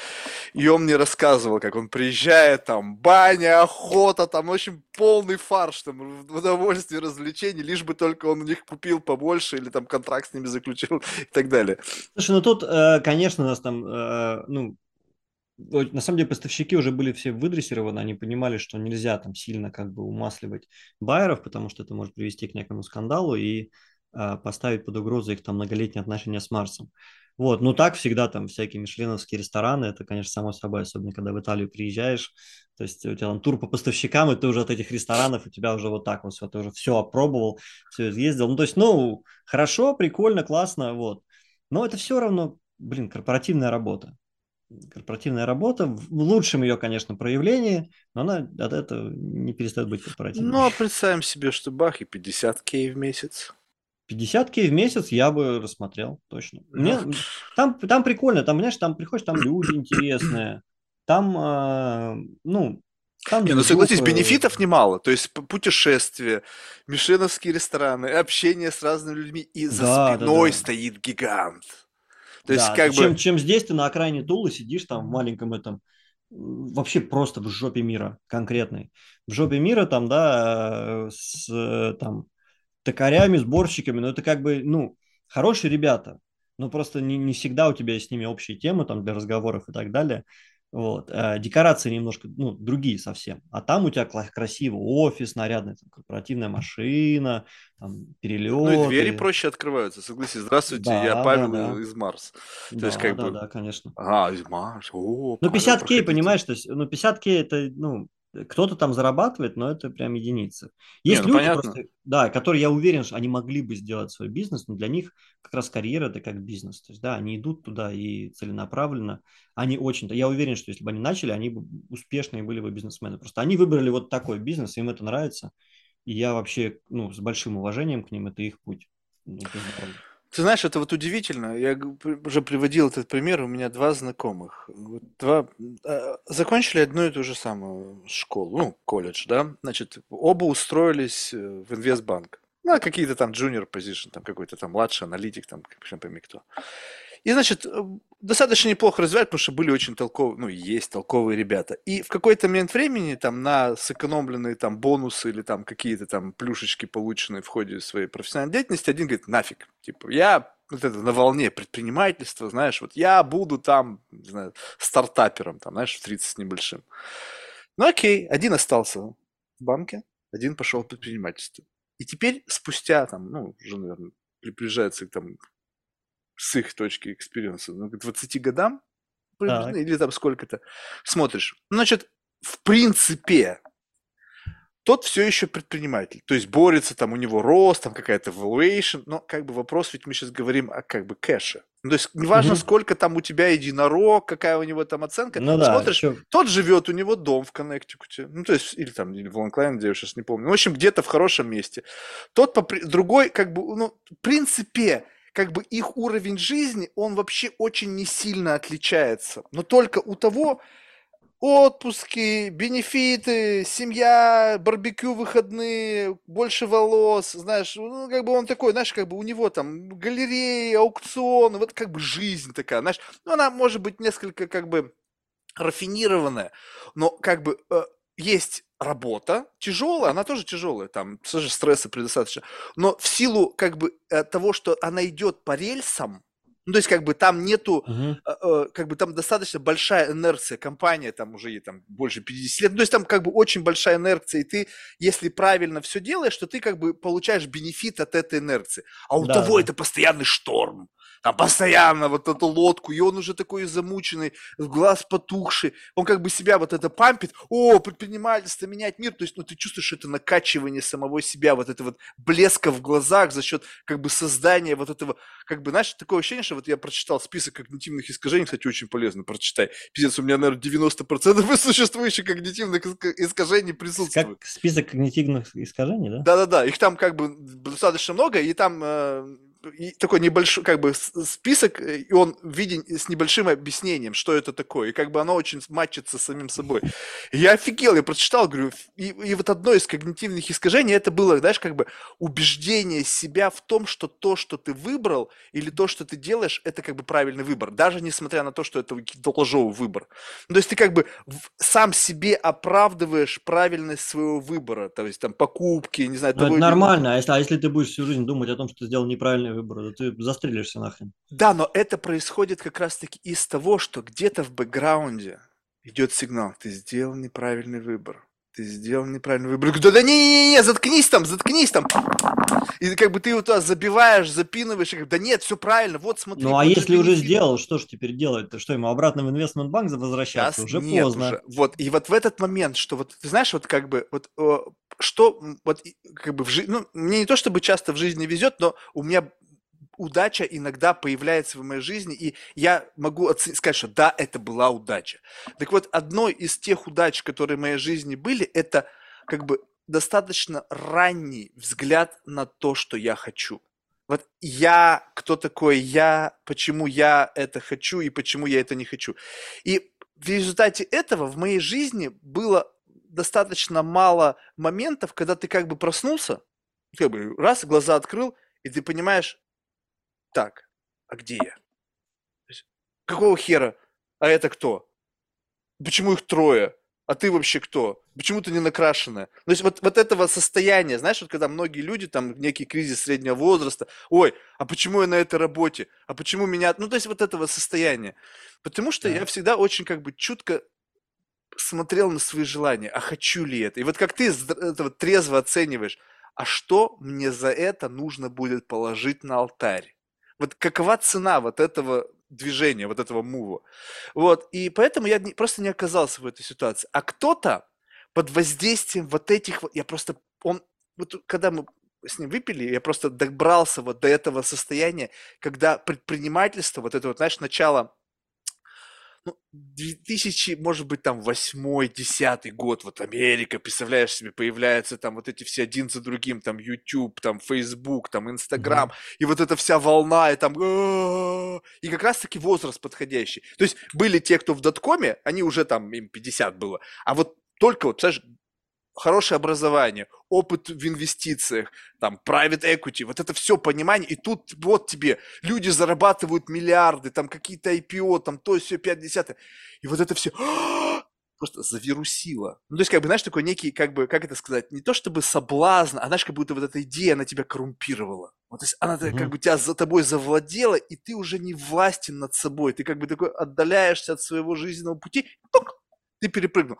[SPEAKER 1] И он мне рассказывал, как он приезжает, там, баня, охота, там, в общем, полный фарш, там, в удовольствие, развлечений, лишь бы только он у них купил побольше или там контракт с ними заключил и так далее.
[SPEAKER 2] Слушай, ну тут, э, конечно, нас там, э, ну, на самом деле поставщики уже были все выдрессированы, они понимали, что нельзя там сильно как бы умасливать байеров, потому что это может привести к некому скандалу, и а, поставить под угрозу их там многолетние отношения с Марсом. Вот, ну так всегда там всякие мишленовские рестораны, это, конечно, само собой, особенно когда в Италию приезжаешь, то есть у тебя там тур по поставщикам, и ты уже от этих ресторанов, у тебя уже вот так вот все, ты уже все опробовал, все съездил. Ну, то есть, ну, хорошо, прикольно, классно, вот. Но это все равно, блин, корпоративная работа. Корпоративная работа в лучшем ее, конечно, проявлении, но она от этого не перестает быть корпоративной.
[SPEAKER 1] Ну, а представим себе, что бах и 50 кей в месяц.
[SPEAKER 2] 50 кей в месяц я бы рассмотрел, точно. Мне, там, там прикольно, там, знаешь, там приходишь, там люди интересные, там, а, ну, там
[SPEAKER 1] Не, ну согласись, бенефитов немало. То есть путешествия, мишленовские рестораны, общение с разными людьми, и за
[SPEAKER 2] Да, да,
[SPEAKER 1] спиной
[SPEAKER 2] да.
[SPEAKER 1] стоит гигант. То есть,
[SPEAKER 2] Да,
[SPEAKER 1] как
[SPEAKER 2] чем,
[SPEAKER 1] бы,
[SPEAKER 2] чем здесь ты на окраине Тулы сидишь там в маленьком этом, вообще просто в жопе мира конкретной. В жопе мира там, да, э, с э, там токарями, сборщиками, но это как бы, ну, хорошие ребята, но просто не, не всегда у тебя есть с ними общие темы там для разговоров и так далее. Вот. А декорации немножко, ну, другие совсем. А там у тебя красивый офис, нарядная там, корпоративная машина, там,
[SPEAKER 1] ну и двери
[SPEAKER 2] перелеты.
[SPEAKER 1] проще открываются. Согласись, здравствуйте, я
[SPEAKER 2] Да, да,
[SPEAKER 1] Павел
[SPEAKER 2] да.
[SPEAKER 1] из Марс. То есть,
[SPEAKER 2] Да,
[SPEAKER 1] как
[SPEAKER 2] да,
[SPEAKER 1] бы,
[SPEAKER 2] да, конечно.
[SPEAKER 1] ага, из Марс, о,
[SPEAKER 2] Ну,
[SPEAKER 1] Павел,
[SPEAKER 2] 50 кей,
[SPEAKER 1] проходите.
[SPEAKER 2] понимаешь, то есть, ну, 50 кей это, ну, кто-то там зарабатывает, но это прям единицы.
[SPEAKER 1] Не,
[SPEAKER 2] Есть
[SPEAKER 1] ну
[SPEAKER 2] люди
[SPEAKER 1] понятно.
[SPEAKER 2] просто, да, которые, я уверен, что они могли бы сделать свой бизнес, но для них как раз карьера это как бизнес. То есть, да, они идут туда и целенаправленно. Они очень, я уверен, что если бы они начали, они бы успешные были бы бизнесмены. Просто они выбрали вот такой бизнес, им это нравится. И я вообще, ну, с большим уважением к ним, это их путь. Это.
[SPEAKER 1] Ты знаешь, это вот удивительно. Я уже приводил этот пример. У меня два знакомых. Два э, закончили одну и ту же самую школу, ну, колледж, да. Значит, оба устроились э, в инвестбанк. На какие-то там junior position, там какой-то там младший аналитик, там, пойми кто. И, значит, э, достаточно неплохо развивать, потому что были очень толковые, ну, есть толковые ребята. И в какой-то момент времени там на сэкономленные там бонусы или там какие-то там плюшечки, полученные в ходе своей профессиональной деятельности, один говорит, нафиг, типа, я вот это на волне предпринимательства, знаешь, вот я буду там, не знаю, стартапером, там, знаешь, в 30 с небольшим. Ну окей, один остался в банке, один пошел в предпринимательство. И теперь спустя там, ну, уже, наверное, приближается к там с их точки experience а, ну, к 20 годам,
[SPEAKER 2] Так.
[SPEAKER 1] или там сколько-то, смотришь. Значит, в принципе, тот все еще предприниматель. То есть борется, там у него рост, там какая-то valuation, но как бы вопрос, ведь мы сейчас говорим о как бы кэше. Ну, то есть неважно,
[SPEAKER 2] Мгм.
[SPEAKER 1] сколько там у тебя единорог, какая у него там оценка,
[SPEAKER 2] Ну да,
[SPEAKER 1] смотришь,
[SPEAKER 2] еще
[SPEAKER 1] тот живет, у него дом в Коннектикуте, ну, то есть, или там, или в Лонг-Айленде, я сейчас не помню. В общем, где-то в хорошем месте. Тот, по при- другой, как бы, ну, в принципе, как бы их уровень жизни, он вообще очень не сильно отличается. Но только у того отпуски, бенефиты, семья, барбекю выходные, больше волос, знаешь, ну, как бы он такой, знаешь, как бы у него там галереи, аукционы, вот как бы жизнь такая, знаешь, ну, она может быть несколько как бы рафинированная, но как бы э, есть работа тяжелая, она тоже тяжелая, там тоже стресса предостаточно, но в силу как бы э, того, что она идет по рельсам, ну, то есть как бы там нету, э, э, как бы там достаточно большая инерция, компания там уже ей там больше 50 лет, ну, то есть там как бы очень большая инерция, и ты, если правильно все делаешь, то ты как бы получаешь бенефит от этой инерции, а у
[SPEAKER 2] Да,
[SPEAKER 1] того
[SPEAKER 2] да.
[SPEAKER 1] это постоянный шторм, там постоянно вот эту лодку, и он уже такой замученный, глаз потухший, он как бы себя вот это пампит, о, предпринимательство, менять мир, то есть, ну, ты чувствуешь это накачивание самого себя, вот это вот блеска в глазах за счет как бы создания вот этого, как бы, знаешь, такое ощущение, что вот я прочитал список когнитивных искажений, кстати, очень полезно, прочитай, пиздец, у меня, наверное, 90% из существующих когнитивных иска- искажений присутствует.
[SPEAKER 2] Как список когнитивных искажений, да?
[SPEAKER 1] Да-да-да, их там как бы достаточно много, и там э, такой небольшой как бы список, э, и он виден с небольшим объяснением, что это такое, и как бы оно очень матчится с самим собой. И Я офигел, я прочитал, говорю, и, и вот одно из когнитивных искажений, это было, знаешь, как бы убеждение себя в том, что то, что ты выбрал, или то, что ты делаешь, это как бы правильный выбор, даже несмотря на то, что это какой-то ложовый выбор. Ну, то есть ты как бы сам себе оправдываешь правильность своего выбора, то есть там покупки, не знаю,
[SPEAKER 2] Ну, это
[SPEAKER 1] того или-
[SPEAKER 2] нормально, а если, а если ты будешь всю жизнь думать о том, что ты сделал неправильный выбор, то ты застрелишься нахрен.
[SPEAKER 1] Да, но это происходит как раз-таки из того, что где-то в бэкграунде идет сигнал, ты сделал неправильный выбор. Ты сделал неправильный выбор. Говорю, да не-не-не, заткнись там, заткнись там. И как бы ты его туда забиваешь, запинываешь, и говорю, да нет, все правильно, вот смотри.
[SPEAKER 2] Ну
[SPEAKER 1] вот
[SPEAKER 2] а
[SPEAKER 1] же
[SPEAKER 2] если уже
[SPEAKER 1] бенефит».
[SPEAKER 2] сделал, что же теперь делать? Что ему обратно в инвестмент-банк возвращаться?
[SPEAKER 1] Щас
[SPEAKER 2] Уже
[SPEAKER 1] нет
[SPEAKER 2] поздно.
[SPEAKER 1] уже. Вот, и вот в этот момент, что вот, ты знаешь, вот как бы, вот, э, что, вот, как бы в жизни, ну, мне не то чтобы часто в жизни везет, но у меня удача иногда появляется в моей жизни, и я могу сказать, что да, это была удача. Так вот, одной из тех удач, которые в моей жизни были, это как бы достаточно ранний взгляд на то, что я хочу. Вот я, кто такой я, почему я это хочу и почему я это не хочу. И в результате этого в моей жизни было достаточно мало моментов, когда ты как бы проснулся, как бы раз, глаза открыл, и ты понимаешь, так, а где я? Есть, какого хера? А это кто? Почему их трое? А ты вообще кто? Почему ты не накрашенная? То есть вот, вот этого состояния, знаешь, вот когда многие люди, там, некий кризис среднего возраста, ой, а почему я на этой работе? А почему меня... Ну, то есть вот этого состояния. Потому что я
[SPEAKER 2] Да.
[SPEAKER 1] всегда очень как бы чутко смотрел на свои желания, а хочу ли это? И вот как ты зд- это вот трезво оцениваешь, а что мне за это нужно будет положить на алтарь? Вот какова цена вот этого движения, вот этого мува? Вот, и поэтому я не- просто не оказался в этой ситуации. А кто-то под воздействием вот этих, я просто, он, вот когда мы с ним выпили, я просто добрался вот до этого состояния, когда предпринимательство, вот это вот, знаешь, начало ну, 2000, может быть, там, восьмой, десятый год, вот Америка, представляешь себе, появляются там вот эти все один за другим, там, YouTube, там, Facebook, там, Instagram, и вот эта вся волна, и там, и как раз-таки возраст подходящий. То есть были те, кто в доткоме, они уже там, им 50 было, а вот только вот, знаешь, хорошее образование, опыт в инвестициях, там, private equity, вот это все понимание, и тут вот тебе люди зарабатывают миллиарды, там какие-то IPO, там то, все 50 и вот это все просто завирусило. Ну, то есть, как бы, знаешь, такой некий, как бы, как это сказать, не то чтобы соблазн, а знаешь, как будто вот эта идея, она тебя коррумпировала. Вот, то есть, она так, как бы тебя за тобой завладела, и ты уже не властен над собой. Ты как бы такой отдаляешься от своего жизненного пути, тук, ты перепрыгнул.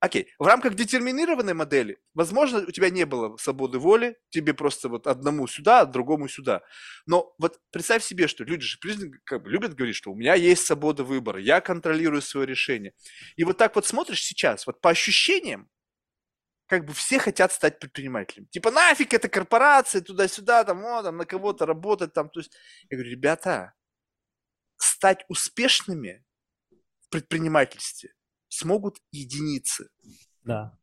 [SPEAKER 1] Окей, в рамках детерминированной модели, возможно, у тебя не было свободы воли, тебе просто вот одному сюда, другому сюда. Но вот представь себе, что люди же как бы любят говорить, что у меня есть свобода выбора, я контролирую свое решение. И вот так вот смотришь сейчас, вот по ощущениям, как бы все хотят стать предпринимателем. Типа нафиг это корпорация, туда-сюда, там, о, там на кого-то работать, там, то есть. Я говорю, ребята, стать успешными в предпринимательстве смогут единицы.
[SPEAKER 2] Да.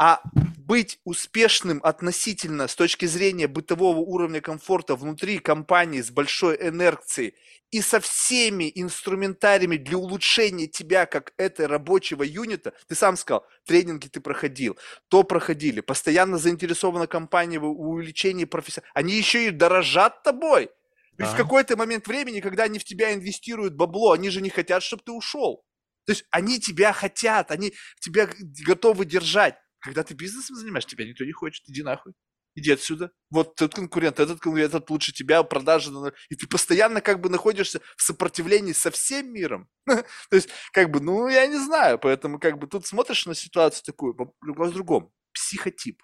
[SPEAKER 1] А быть успешным относительно с точки зрения бытового уровня комфорта внутри компании с большой инерцией и со всеми инструментариями для улучшения тебя как этой рабочего юнита, ты сам сказал, тренинги ты проходил, то проходили, постоянно заинтересована компания в увеличении профессионала, они еще и дорожат тобой. Ведь в
[SPEAKER 2] Да.
[SPEAKER 1] какой-то момент времени, когда они в тебя инвестируют бабло, они же не хотят, чтобы ты ушел. То есть они тебя хотят, они тебя готовы держать. Когда ты бизнесом занимаешься, тебя никто не хочет, иди нахуй. Иди отсюда. Вот тот конкурент, этот конкурент, этот лучше тебя, продажи. И ты постоянно как бы находишься в сопротивлении со всем миром. То есть, как бы, ну, я не знаю. Поэтому, как бы, тут смотришь на ситуацию такую, вопрос в другом. Психотип.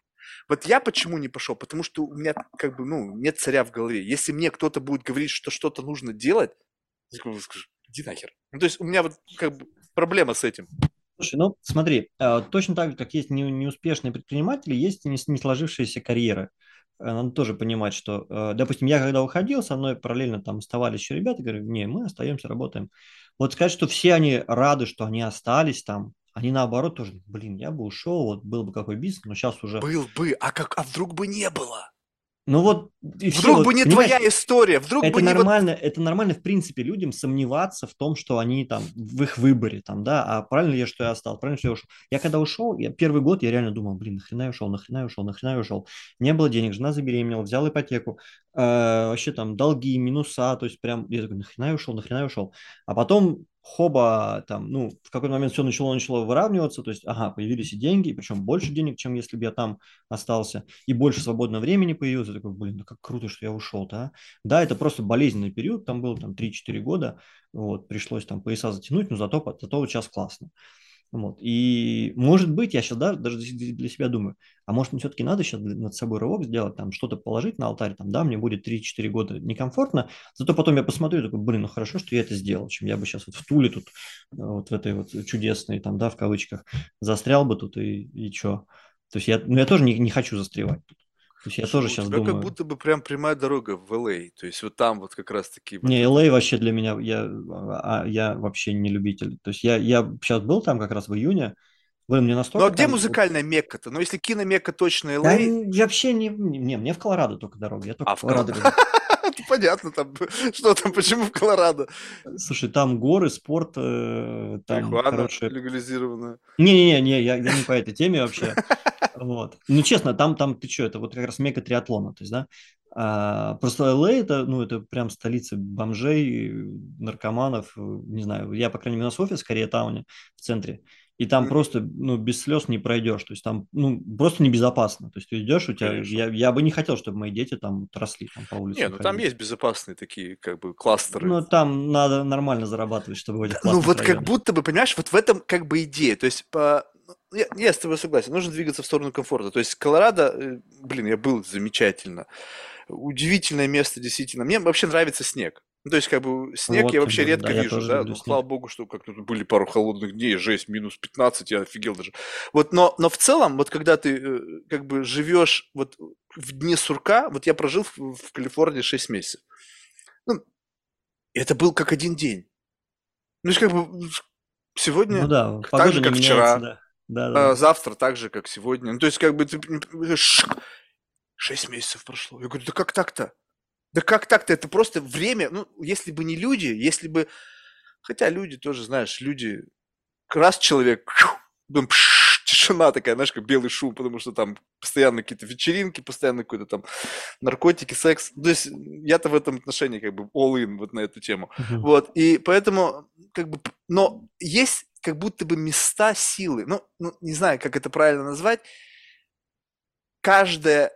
[SPEAKER 1] Вот я почему не пошел? Потому что у меня, как бы, ну, нет царя в голове. Если мне кто-то будет говорить, что что-то нужно делать, я скажу, иди нахер. Ну, то есть, у меня вот, как бы, проблема с этим.
[SPEAKER 2] Слушай, ну смотри, э, точно так же, как есть не- неуспешные предприниматели, есть и не сложившиеся карьеры. Э, Надо тоже понимать, что, э, допустим, я когда уходил, со мной параллельно там оставались еще ребята, говорю, не, мы остаемся, работаем. Вот сказать, что все они рады, что они остались там, они наоборот тоже, блин, я бы ушел, вот был бы какой бизнес, но сейчас уже...
[SPEAKER 1] Был бы, а как, а вдруг бы не было?
[SPEAKER 2] Ну вот, и все,
[SPEAKER 1] Вдруг
[SPEAKER 2] вот,
[SPEAKER 1] бы не
[SPEAKER 2] понимаешь,
[SPEAKER 1] твоя история, вдруг
[SPEAKER 2] это
[SPEAKER 1] бы не вот...
[SPEAKER 2] нормально, это нормально, в принципе, людям сомневаться в том, что они там в их выборе, там, да, а правильно ли я, что я остался, правильно, что я ушел. Я когда ушел, я первый год я реально думал, блин, нахрена я ушел, нахрена я ушел, нахрена я ушел. Не было денег, жена забеременела, взял ипотеку, э, вообще там долги, минуса, то есть прям, я такой, нахрена я ушел, нахрена я ушел. А потом хоба, там, ну, в какой-то момент все начало, начало выравниваться, то есть, ага, появились и деньги, причем больше денег, чем если бы я там остался, и больше свободного времени появилось, я такой, блин, ну как круто, что я ушел-то, а. Да, это просто болезненный период, там был там 3-4 года, вот, пришлось там пояса затянуть, но зато, зато вот сейчас классно. Вот. И может быть, я сейчас да, даже для себя думаю, а может мне все-таки надо сейчас над собой рывок сделать, там что-то положить на алтарь, там, да, мне будет 3-4 года некомфортно, зато потом я посмотрю и такой, блин, ну хорошо, что я это сделал, чем я бы сейчас вот в Туле тут, вот в этой вот чудесной, там, да, в кавычках, застрял бы тут и, и что. То есть я, ну, я тоже не, не хочу застревать тут. Есть я тоже
[SPEAKER 1] у
[SPEAKER 2] сейчас
[SPEAKER 1] тебя
[SPEAKER 2] думаю...
[SPEAKER 1] как будто бы прям прямая дорога в LA. То есть вот там вот как раз-таки... вот
[SPEAKER 2] Не, LA вообще для меня, я, а, я вообще не любитель. То есть я, я сейчас был там как раз в июне, блин, мне
[SPEAKER 1] Ну
[SPEAKER 2] настолько
[SPEAKER 1] а где
[SPEAKER 2] там...
[SPEAKER 1] музыкальная Мекка-то? Ну если киномекка точно
[SPEAKER 2] Да,
[SPEAKER 1] LA,
[SPEAKER 2] н- я вообще не, не, мне в Колорадо только дорога, я только
[SPEAKER 1] а
[SPEAKER 2] в
[SPEAKER 1] в Кол-
[SPEAKER 2] Колорадо.
[SPEAKER 1] понятно, там, что там, почему в Колорадо?
[SPEAKER 2] Слушай, там горы, спорт, э, там
[SPEAKER 1] Марихуана
[SPEAKER 2] хорошие...
[SPEAKER 1] легализированная.
[SPEAKER 2] Не-не-не, не, я, я не по этой теме вообще. Вот. Ну, честно, там, там ты что, это вот как раз мека триатлона, то есть, да? А, просто LA это, ну, это прям столица бомжей, наркоманов, э, не знаю, я, по крайней мере, у нас офис в Кореятауне, в центре, и там просто, ну, без слез не пройдешь, то есть там, ну, просто небезопасно, то есть ты идешь, у тебя,
[SPEAKER 1] Конечно.
[SPEAKER 2] я, я бы не хотел, чтобы мои дети там росли там по
[SPEAKER 1] Не,
[SPEAKER 2] улицам
[SPEAKER 1] ну там есть безопасные такие как бы кластеры.
[SPEAKER 2] Ну, там надо нормально зарабатывать, чтобы в этих
[SPEAKER 1] ну вот как
[SPEAKER 2] районах.
[SPEAKER 1] будто бы, понимаешь, вот в этом как бы идея. То есть по- ну, я, я с тобой согласен, нужно двигаться в сторону комфорта. То есть Колорадо, э, блин, я был замечательно. Удивительное место, действительно. Мне вообще нравится снег. Ну, то есть, как бы, снег
[SPEAKER 2] Вот
[SPEAKER 1] я вообще редко
[SPEAKER 2] да,
[SPEAKER 1] вижу, да. Ну, слава богу, что как тут были пару холодных дней, жесть, минус 15, я офигел даже. Вот, но, но в целом, вот когда ты э, как бы живешь вот в дни сурка, вот я прожил в, в Калифорнии 6 месяцев. Ну, это был как один день. Ну, есть, как бы,
[SPEAKER 2] Ну
[SPEAKER 1] сегодня
[SPEAKER 2] да,
[SPEAKER 1] так же, как
[SPEAKER 2] меняется,
[SPEAKER 1] вчера,
[SPEAKER 2] да. Да, да,
[SPEAKER 1] а
[SPEAKER 2] да.
[SPEAKER 1] завтра так же, как сегодня. Ну, то есть, как бы, ты понимаешь, шик, 6 месяцев прошло. Я говорю, да как так-то? Да как так-то? Это просто время. Ну, если бы не люди, если бы... Хотя люди тоже, знаешь, люди... Раз человек... тишина такая, знаешь, как белый шум, потому что там постоянно какие-то вечеринки, постоянно какой-то там наркотики, секс. То есть я-то в этом отношении как бы all in вот на эту тему.
[SPEAKER 2] Мгм.
[SPEAKER 1] Вот, и поэтому, как бы, но есть как будто бы места силы. Ну, ну, не знаю, как это правильно назвать. Каждая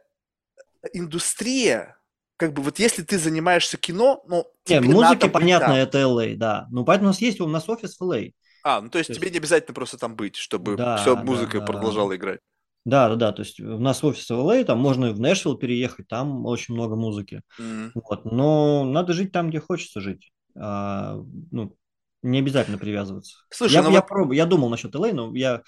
[SPEAKER 1] индустрия, как бы, вот если ты занимаешься кино, ну,
[SPEAKER 2] Не,
[SPEAKER 1] тебе
[SPEAKER 2] музыке
[SPEAKER 1] надо быть
[SPEAKER 2] понятно,
[SPEAKER 1] там.
[SPEAKER 2] это LA, да. Ну, поэтому у нас есть, у нас офис в LA.
[SPEAKER 1] А, ну, то есть
[SPEAKER 2] То
[SPEAKER 1] тебе
[SPEAKER 2] есть,
[SPEAKER 1] не обязательно просто там быть, чтобы
[SPEAKER 2] да,
[SPEAKER 1] все
[SPEAKER 2] да,
[SPEAKER 1] музыка
[SPEAKER 2] да.
[SPEAKER 1] продолжала играть.
[SPEAKER 2] Да, да, да. То есть у нас офис в LA, там можно и в Нэшвилл переехать, там очень много музыки.
[SPEAKER 1] М.
[SPEAKER 2] Вот. Но надо жить там, где хочется жить. А, ну, не обязательно привязываться.
[SPEAKER 1] Слушай,
[SPEAKER 2] Я,
[SPEAKER 1] ну
[SPEAKER 2] я
[SPEAKER 1] вот,
[SPEAKER 2] пробую, я думал насчет LA, но я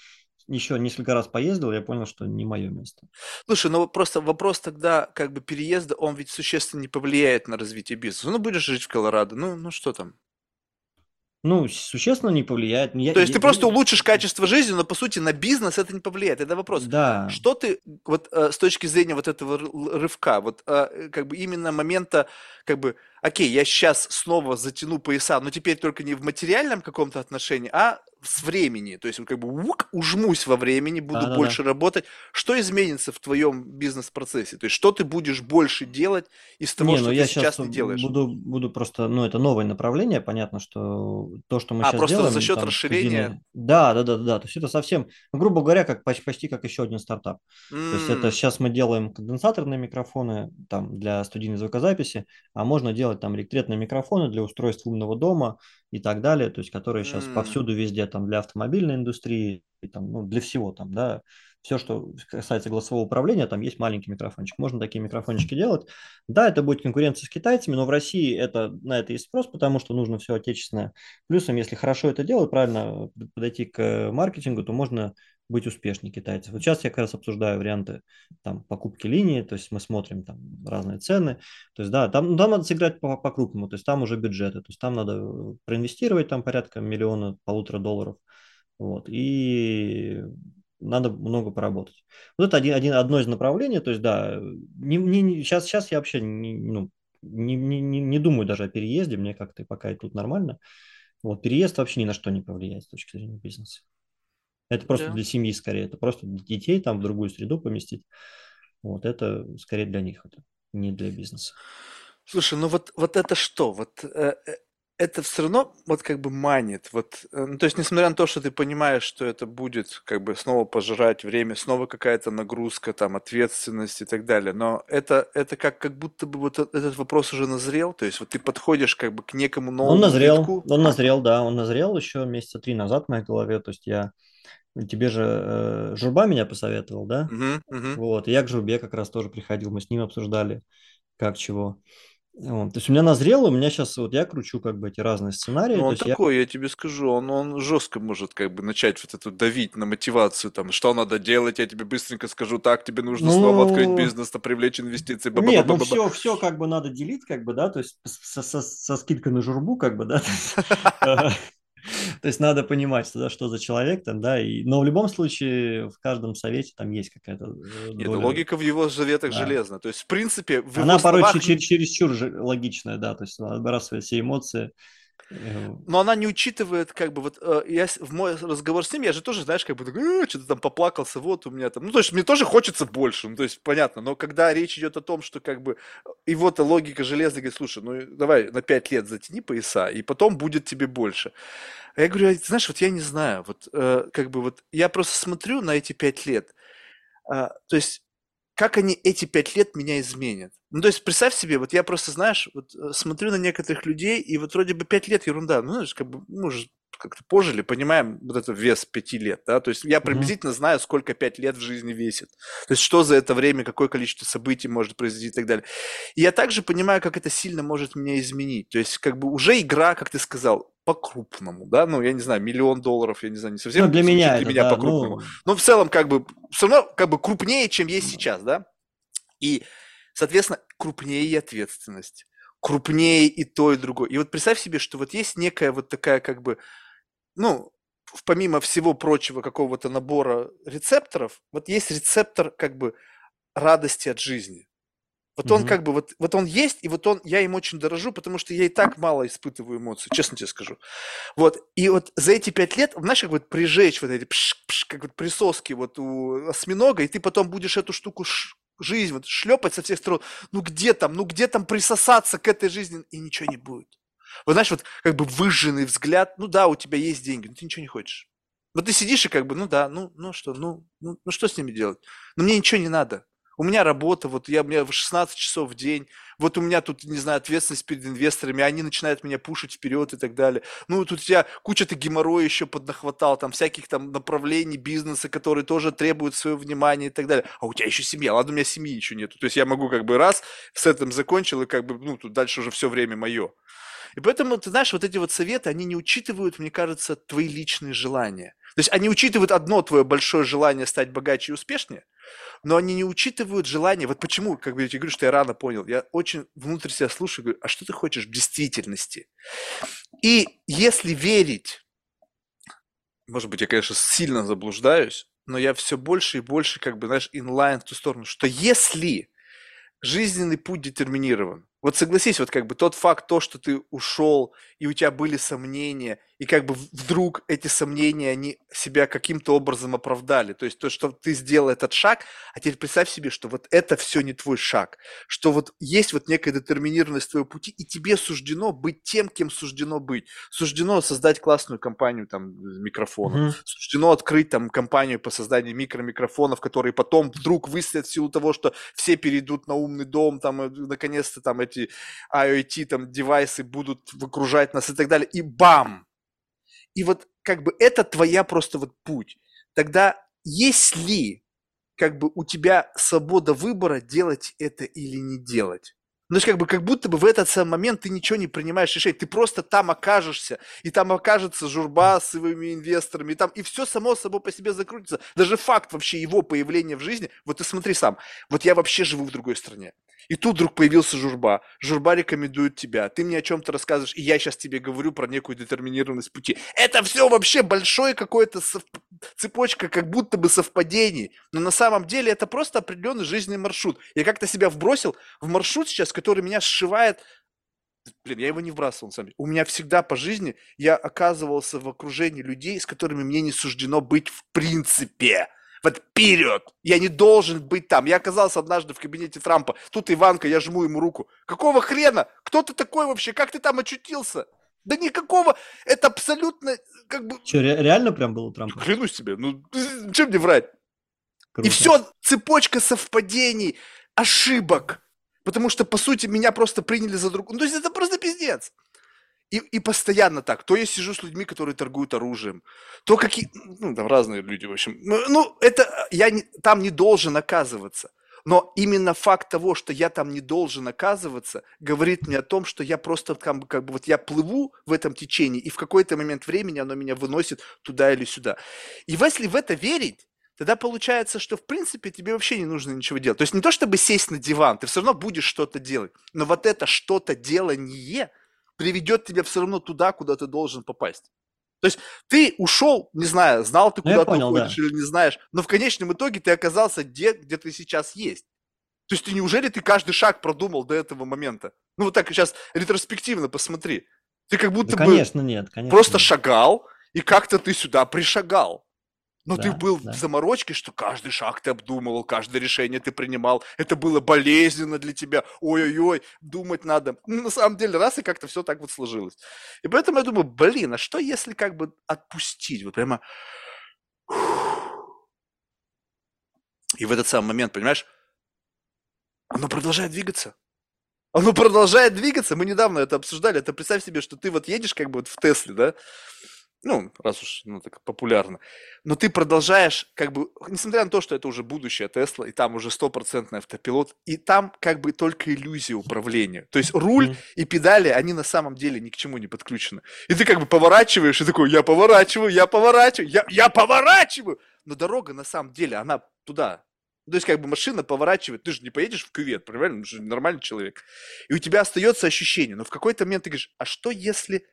[SPEAKER 2] еще несколько раз поездил, я понял, что не мое место.
[SPEAKER 1] слушай, ну просто вопрос тогда, как бы, переезда, он ведь существенно не повлияет на развитие бизнеса. Ну, будешь жить в Колорадо, ну, ну что там?
[SPEAKER 2] Ну, существенно не повлияет. Я,
[SPEAKER 1] То есть
[SPEAKER 2] я-
[SPEAKER 1] ты просто
[SPEAKER 2] я-
[SPEAKER 1] улучшишь качество жизни, но по сути на бизнес это не повлияет. Это вопрос.
[SPEAKER 2] Да.
[SPEAKER 1] Что ты вот э, с точки зрения вот этого рывка, вот э, как бы именно момента, как бы, окей, я сейчас снова затяну пояса, но теперь только не в материальном каком-то отношении, а с времени. То есть вот как бы ук, ужмусь во времени, буду
[SPEAKER 2] Да-да-да.
[SPEAKER 1] больше работать. Что изменится в твоем бизнес-процессе? То есть что ты будешь больше делать из того,
[SPEAKER 2] Не,
[SPEAKER 1] что
[SPEAKER 2] ну
[SPEAKER 1] ты
[SPEAKER 2] я
[SPEAKER 1] сейчас
[SPEAKER 2] сейчас
[SPEAKER 1] не делаешь?
[SPEAKER 2] буду, буду просто, ну, это новое направление, понятно, что то, что мы
[SPEAKER 1] А,
[SPEAKER 2] сейчас
[SPEAKER 1] просто
[SPEAKER 2] делаем,
[SPEAKER 1] за счет
[SPEAKER 2] там,
[SPEAKER 1] расширения.
[SPEAKER 2] Да, да, да, да, то есть это совсем, ну, грубо говоря, как почти, почти как еще один стартап. То есть это сейчас мы делаем конденсаторные микрофоны там для студийной звукозаписи, а можно делать там рекретные микрофоны для устройств умного дома и так далее, то есть которые сейчас
[SPEAKER 1] м.
[SPEAKER 2] повсюду везде там для автомобильной индустрии, и там, ну, для всего там, да, все, что касается голосового управления, там есть маленький микрофончик, можно такие микрофончики делать. Да, это будет конкуренция с китайцами, но в России это, на это есть спрос, потому что нужно все отечественное. Плюсом, если хорошо это делать, правильно подойти к маркетингу, то можно быть успешнее китайцев. Вот сейчас я как раз обсуждаю варианты там, покупки линии, то есть мы смотрим там разные цены. То есть да, там, ну, там надо сыграть по- по-крупному, то есть там уже бюджеты, то есть там надо э, проинвестировать там порядка миллиона, полутора долларов. Вот, и надо много поработать. Вот это один, один, одно из направлений, то есть да, не, не, сейчас, сейчас я вообще не, ну, не, не не думаю даже о переезде, мне как-то пока и тут нормально. Вот, переезд вообще ни на что не повлияет с точки зрения бизнеса. Это просто
[SPEAKER 1] Да.
[SPEAKER 2] для семьи скорее, это просто детей там в другую среду поместить. Вот это скорее для них, это не для бизнеса.
[SPEAKER 1] Слушай, ну вот, вот это что? Вот э, э, это все равно вот как бы манит. Вот, э, ну, то есть, несмотря на то, что ты понимаешь, что это будет как бы снова пожирать время, снова какая-то нагрузка, там, ответственность и так далее, но это, это как, как будто бы вот этот вопрос уже назрел, то есть вот ты подходишь как бы к некому
[SPEAKER 2] Он
[SPEAKER 1] новому
[SPEAKER 2] назрел,
[SPEAKER 1] витку.
[SPEAKER 2] он назрел, да, он назрел еще месяца три назад в моей голове, то есть я тебе же э, Журба меня посоветовал, да?
[SPEAKER 1] Мгм, мгм.
[SPEAKER 2] Вот, я к Журбе как раз тоже приходил, мы с ним обсуждали, как чего. Вот. То есть у меня назрело, у меня сейчас вот я кручу как бы эти разные сценарии,
[SPEAKER 1] Ну, он
[SPEAKER 2] есть я
[SPEAKER 1] такой, я тебе скажу, он, он жестко может как бы начать вот эту давить на мотивацию, там, что надо делать, я тебе быстренько скажу, так, тебе нужно снова открыть
[SPEAKER 2] ну
[SPEAKER 1] бизнес, привлечь инвестиции,
[SPEAKER 2] нет, ну все, все как бы надо делить, как бы, да, то есть со, со- со скидкой на журбу, как бы, да, то есть, э, надо понимать, что, да, что за человек там, да, и, но в любом случае в каждом совете там есть какая-то э,
[SPEAKER 1] Нет,
[SPEAKER 2] доля,
[SPEAKER 1] логика в его заветах
[SPEAKER 2] да.
[SPEAKER 1] железна. То есть, в принципе, в
[SPEAKER 2] Она порой
[SPEAKER 1] словах
[SPEAKER 2] чер- чер- чересчур логичная, да, то есть она отбрасывает все эмоции. Э,
[SPEAKER 1] Но она не учитывает, как бы, вот, э, я в мой разговор с ним, я же тоже, знаешь, как бы, «Э, что-то там поплакался, вот у меня там, ну, то есть, мне тоже хочется больше, ну, то есть, понятно, но когда речь идет о том, что, как бы, его-то логика железная, говорит, слушай, ну, давай на 5 лет затяни пояса, и потом будет тебе больше. А я говорю, «А, знаешь, вот я не знаю, вот, э, как бы, вот, я просто смотрю на эти 5 лет, а, то есть, как они эти пять лет меня изменят. Ну, то есть, представь себе, вот я просто, знаешь, вот э, смотрю на некоторых людей, и вот вроде бы пять лет ерунда, ну, знаешь, как бы, мы уже как-то пожили, понимаем вот этот вес пяти лет, да, то есть я приблизительно знаю, сколько пять лет в жизни весит, то есть что за это время, какое количество событий может произойти и так далее. И я также понимаю, как это сильно может меня изменить, то есть как бы уже игра, как ты сказал, по-крупному, да, ну, я не знаю, миллион долларов, я не знаю, не
[SPEAKER 2] Ну,
[SPEAKER 1] совсем
[SPEAKER 2] для
[SPEAKER 1] звучит
[SPEAKER 2] меня
[SPEAKER 1] для
[SPEAKER 2] это,
[SPEAKER 1] меня
[SPEAKER 2] да,
[SPEAKER 1] по-крупному,
[SPEAKER 2] ну,
[SPEAKER 1] но в целом как бы все равно как бы крупнее, чем есть сейчас, да, и, соответственно, крупнее и ответственность, крупнее и то, и другое. И вот представь себе, что вот есть некая вот такая как бы, ну, помимо всего прочего какого-то набора рецепторов, вот есть рецептор как бы радости от жизни. Вот он
[SPEAKER 2] мгм.
[SPEAKER 1] как бы, вот, вот он есть, и вот он, я им очень дорожу, потому что я и так мало испытываю эмоций, честно тебе скажу. Вот, и вот за эти пять лет, знаешь, как вот прижечь вот эти пш-пш, как вот присоски вот у осьминога, и ты потом будешь эту штуку ш- жизнь вот шлепать со всех сторон. Ну где там, ну где там присосаться к этой жизни, и ничего не будет. Вот знаешь, вот как бы выжженный взгляд, ну да, у тебя есть деньги, но ты ничего не хочешь. Вот ты сидишь и как бы, ну да, ну, ну что, ну, ну, ну что с ними делать? Ну мне ничего не надо. У меня работа, вот я, у меня в 16 часов в день, вот у меня тут, не знаю, ответственность перед инвесторами, они начинают меня пушить вперед и так далее. Ну, тут я куча-то геморроя еще поднахватал, там всяких там направлений бизнеса, которые тоже требуют своего внимания и так далее. А у тебя еще семья, ладно, у меня семьи еще нету. То есть я могу как бы раз с этим закончил, и как бы, ну, тут дальше уже все время мое. И поэтому, ты знаешь, вот эти вот советы, они не учитывают, мне кажется, твои личные желания. То есть они учитывают одно твое большое желание стать богаче и успешнее, но они не учитывают желание. Вот почему, как бы я тебе говорю, что я рано понял. Я очень внутрь себя слушаю, говорю, а что ты хочешь в действительности? И если верить, может быть, я, конечно, сильно заблуждаюсь, но я все больше и больше, как бы, знаешь, инлайн в ту сторону, что если жизненный путь детерминирован. Вот согласись, вот как бы тот факт, то, что ты ушел, и у тебя были сомнения, и как бы вдруг эти сомнения, они себя каким-то образом оправдали. То есть то, что ты сделал этот шаг, а теперь представь себе, что вот это все не твой шаг, что вот есть вот некая детерминированность твоего пути, и тебе суждено быть тем, кем суждено быть. Суждено создать классную компанию там микрофонов,
[SPEAKER 2] Мгм.
[SPEAKER 1] суждено открыть там компанию по созданию микромикрофонов, которые потом вдруг выстрелят в силу того, что все перейдут на умный дом, там, наконец-то там эти IoT там девайсы будут окружать нас и так далее, и бам! И вот как бы это твоя просто вот путь. Тогда если как бы у тебя свобода выбора делать это или не делать. Ну, есть как бы как будто бы в этот самый момент ты ничего не принимаешь решение, ты просто там окажешься, и там окажется журба с своими инвесторами, и там, и все само собой по себе закрутится. Даже факт вообще его появления в жизни, вот ты смотри сам, вот я вообще живу в другой стране, и тут вдруг появился журба, журба рекомендует тебя, ты мне о чем-то рассказываешь, и я сейчас тебе говорю про некую детерминированность пути. Это все вообще большое какое-то сов- цепочка как будто бы совпадений, но на самом деле это просто определенный жизненный маршрут. Я как-то себя вбросил в маршрут сейчас, который меня сшивает Блин, я его не вбрасывал, на самом деле. У меня всегда по жизни я оказывался в окружении людей, с которыми мне не суждено быть в принципе. Вот вперед! Я не должен быть там. Я оказался однажды в кабинете Трампа. Тут Иванка, я жму ему руку. Какого хрена? Кто ты такой вообще? Как ты там очутился? Да никакого. Это абсолютно, как бы,
[SPEAKER 2] Че, ре- реально прям был у Трампа?
[SPEAKER 1] клянусь тебе, ну, чем мне врать? И
[SPEAKER 2] Круто.
[SPEAKER 1] все, цепочка совпадений, ошибок. Потому что, по сути, меня просто приняли за другого. Ну, то есть это просто пиздец. И, и постоянно так. То я сижу с людьми, которые торгуют оружием, то какие... Ну, там разные люди, в общем. Ну, ну это... Я не, там не должен оказываться. Но именно факт того, что я там не должен оказываться, говорит мне о том, что я просто бы, как бы вот я плыву в этом течении, и в какой-то момент времени оно меня выносит туда или сюда. И если в это верить, тогда получается, что в принципе тебе вообще не нужно ничего делать. То есть не то, чтобы сесть на диван, ты все равно будешь что-то делать, но вот это что-то делание приведет тебя все равно туда, куда ты должен попасть. То есть ты ушел, не знаю, знал ты, ну, куда ты понял, уходишь да. или не знаешь, но в конечном итоге ты оказался где, где ты сейчас есть. То есть ты неужели ты каждый шаг продумал до этого момента? Ну вот так сейчас ретроспективно посмотри. Ты как будто
[SPEAKER 2] да,
[SPEAKER 1] бы
[SPEAKER 2] конечно, нет, конечно,
[SPEAKER 1] просто
[SPEAKER 2] нет.
[SPEAKER 1] шагал, и как-то ты сюда пришагал. Но
[SPEAKER 2] Да,
[SPEAKER 1] ты был
[SPEAKER 2] да.
[SPEAKER 1] в заморочке, что каждый шаг ты обдумывал, каждое решение ты принимал. Это было болезненно для тебя. Ой-ой-ой, думать надо. Ну, на самом деле, раз и как-то все так вот сложилось. И поэтому я думаю, блин, а что если как бы отпустить? Вот прямо... И в этот самый момент, понимаешь, оно продолжает двигаться. Оно продолжает двигаться. Мы недавно это обсуждали. Это представь себе, что ты вот едешь как бы вот в Тесле, да? Ну, раз уж ну, так популярно. Но ты продолжаешь, как бы, несмотря на то, что это уже будущее Тесла, и там уже стопроцентный автопилот, и там как бы только иллюзия управления. То есть руль
[SPEAKER 2] Мгм.
[SPEAKER 1] и педали, они на самом деле ни к чему не подключены. И ты как бы поворачиваешь, и такой, я поворачиваю, я поворачиваю, я, я поворачиваю. Но дорога на самом деле, она туда. То есть как бы машина поворачивает, ты же не поедешь в кювет, правильно? Ты же нормальный человек. И у тебя остается ощущение, но в какой-то момент ты говоришь, а что если...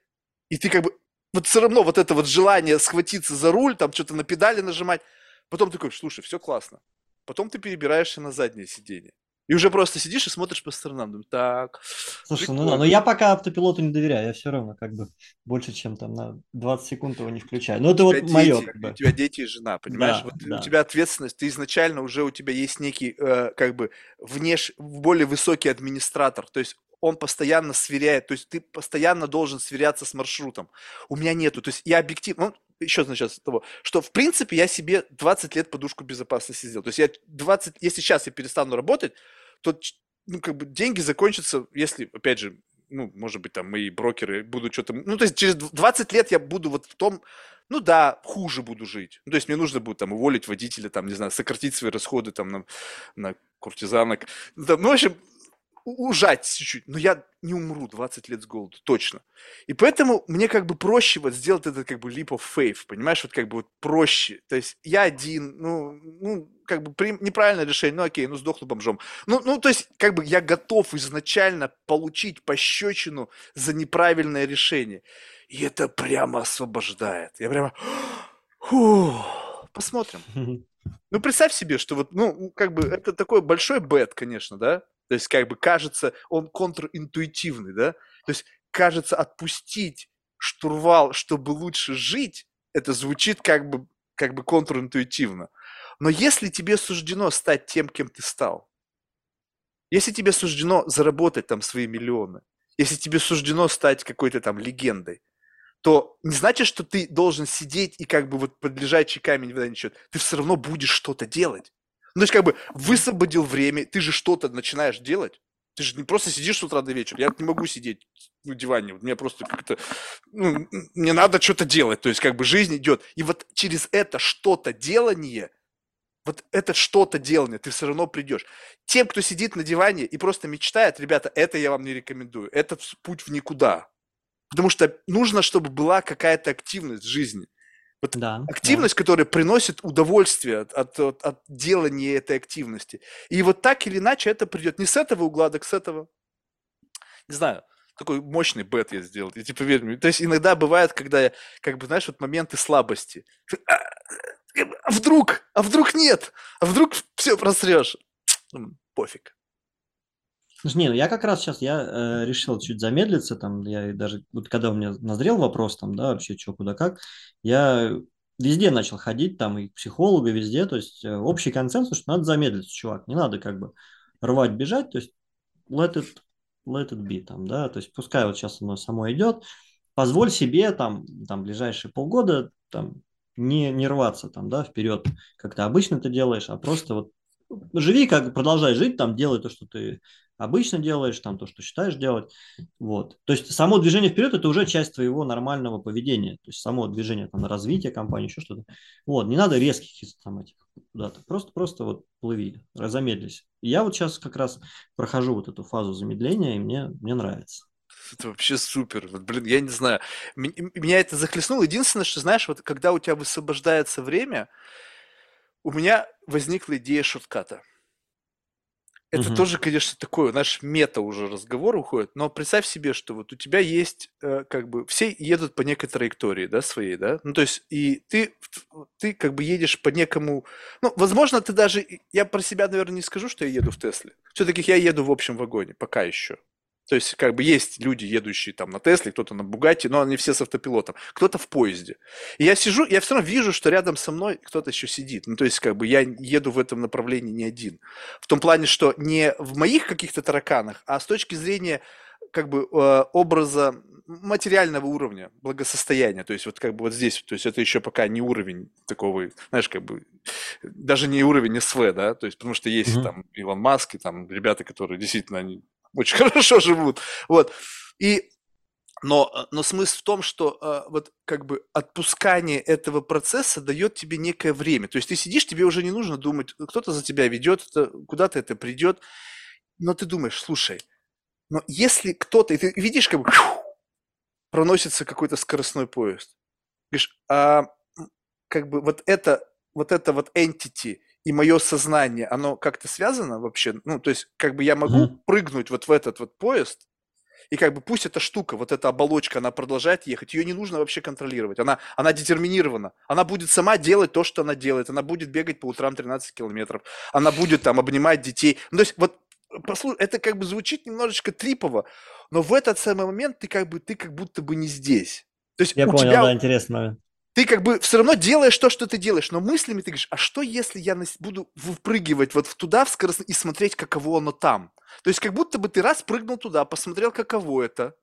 [SPEAKER 1] И ты как бы, вот все равно вот это вот желание схватиться за руль, там что-то на педали нажимать, потом такой, слушай, все классно. Потом ты перебираешься на заднее сиденье. И уже просто сидишь и смотришь по сторонам, думаешь, так,
[SPEAKER 2] Слушай, ну да, но я пока автопилоту не доверяю, я все равно как бы больше, чем там на 20 секунд его не включаю. Ну это
[SPEAKER 1] у
[SPEAKER 2] вот
[SPEAKER 1] тебя
[SPEAKER 2] мое
[SPEAKER 1] дети,
[SPEAKER 2] как
[SPEAKER 1] у
[SPEAKER 2] бы.
[SPEAKER 1] тебя дети и жена, понимаешь?
[SPEAKER 2] Да,
[SPEAKER 1] Вот у
[SPEAKER 2] да.
[SPEAKER 1] тебя ответственность, ты изначально уже у тебя есть некий, э, как бы, внеш... более высокий администратор, то есть он постоянно сверяет, то есть ты постоянно должен сверяться с маршрутом. У меня нету, то есть я объективно, ну, еще значит того, что в принципе я себе 20 лет подушку безопасности сделал. То есть я 20, если сейчас я перестану работать, то ну, как бы деньги закончатся, если, опять же, ну, может быть, там мои брокеры будут что-то... Ну, то есть через дв- 20 лет я буду вот в том, ну да, хуже буду жить. Ну, то есть мне нужно будет там уволить водителя, там, не знаю, сократить свои расходы там на, на куртизанок. Ну, ну, в общем, ужать чуть-чуть. Но я не умру 20 лет с голоду, точно. И поэтому мне как бы проще вот сделать этот как бы leap of faith, понимаешь, вот как бы вот проще. То есть я один, ну, ну как бы при- неправильное решение, ну окей, ну сдохну бомжом. Ну, ну, то есть как бы я готов изначально получить пощечину за неправильное решение. И это прямо освобождает. Я прямо... «Фу, Посмотрим. Ну, представь себе, что вот, ну, как бы это такой большой бет, конечно, да? То есть, как бы кажется, он контринтуитивный, да? То есть, кажется, отпустить штурвал, чтобы лучше жить, это звучит как бы, как бы контринтуитивно. Но если тебе суждено стать тем, кем ты стал, если тебе суждено заработать там свои миллионы, если тебе суждено стать какой-то там легендой, то не значит, что ты должен сидеть и как бы вот под лежачий камень вода не. Ты все равно будешь что-то делать. Ну, то есть как бы высвободил время, ты же что-то начинаешь делать. Ты же не просто сидишь с утра до вечера. Я не могу сидеть на диване. Вот Мне просто как-то... Ну, мне надо что-то делать. То есть как бы жизнь идет. И вот через это что-то делание, вот это что-то делание, ты все равно придешь. Тем, кто сидит на диване и просто мечтает, ребята, это я вам не рекомендую. Это путь в никуда. Потому что нужно, чтобы была какая-то активность в жизни. Вот
[SPEAKER 2] Да, да.
[SPEAKER 1] активность, которая приносит удовольствие от, от, от- от делания этой активности. И вот так или иначе это придет не с этого угла, так с этого. Не знаю, такой мощный бет я сделал. И типа, верь мне, то есть иногда бывает, когда, я, как бы, знаешь, вот моменты слабости. А вдруг? А вдруг нет? А вдруг все просрешь? Пофиг.
[SPEAKER 2] Слушай, не, ну я как раз сейчас, я э, решил чуть замедлиться, там, я даже, вот когда у меня назрел вопрос, там, да, вообще, что, куда, как, я везде начал ходить, там, и к психологу, везде, то есть э, общий консенсус, что надо замедлиться, чувак, не надо как бы рвать, бежать, то есть let it, let it be, там, да, то есть пускай вот сейчас оно само идет, позволь себе, там, там, ближайшие полгода, там, не, не рваться, там, да, вперед, как ты обычно это делаешь, а просто вот живи, как продолжай жить, там, делай то, что ты обычно делаешь, там то, что считаешь делать. Вот. То есть само движение вперед – это уже часть твоего нормального поведения. То есть само движение там, на развитие компании, еще что-то. Вот. Не надо резких там, этих куда-то. Просто, просто вот плыви, замедлись. я вот сейчас как раз прохожу вот эту фазу замедления, и мне, мне нравится.
[SPEAKER 1] Это вообще супер. Вот, блин, я не знаю. Меня это захлестнуло. Единственное, что, знаешь, вот когда у тебя высвобождается время, у меня возникла идея шортката. Это угу. тоже, конечно, такой, наш мета уже разговор уходит, но представь себе, что вот у тебя есть, э, как бы, все едут по некой траектории, да, своей, да, ну, то есть, и ты, ты как бы едешь по некому, ну, возможно, ты даже, я про себя, наверное, не скажу, что я еду в Тесле, все-таки я еду в общем вагоне, пока еще, то есть, как бы есть люди, едущие там на Тесле, кто-то на Бугатти, но они все с автопилотом, кто-то в поезде. И я сижу, я все равно вижу, что рядом со мной кто-то еще сидит. Ну, то есть, как бы я еду в этом направлении не один. В том плане, что не в моих каких-то тараканах, а с точки зрения как бы э, образа материального уровня, благосостояния. То есть вот как бы вот здесь, то есть это еще пока не уровень такого, знаешь, как бы даже не уровень СВ, да, то есть потому что есть mm-hmm. там Илон Маск и там ребята, которые действительно они очень хорошо живут. Вот. И но, но смысл в том, что э, вот как бы отпускание этого процесса дает тебе некое время. То есть ты сидишь, тебе уже не нужно думать, кто-то за тебя ведет, куда-то это придет. Но ты думаешь, слушай, но если кто-то, и ты видишь, как бы проносится какой-то скоростной поезд, говоришь, а как бы вот это, вот это вот entity, и мое сознание, оно как-то связано вообще? Ну, то есть, как бы я могу mm-hmm. прыгнуть вот в этот вот поезд, и как бы пусть эта штука, вот эта оболочка, она продолжает ехать, ее не нужно вообще контролировать, она, она детерминирована, она будет сама делать то, что она делает, она будет бегать по утрам 13 километров, она будет там обнимать детей. Ну, то есть, вот послушай, это как бы звучит немножечко трипово, но в этот самый момент ты как бы, ты как будто бы не здесь. То есть
[SPEAKER 2] Я у понял, тебя, да, интересно
[SPEAKER 1] ты как бы все равно делаешь то, что ты делаешь, но мыслями ты говоришь, а что если я буду выпрыгивать вот туда в скорость и смотреть, каково оно там? То есть как будто бы ты раз прыгнул туда, посмотрел, каково это,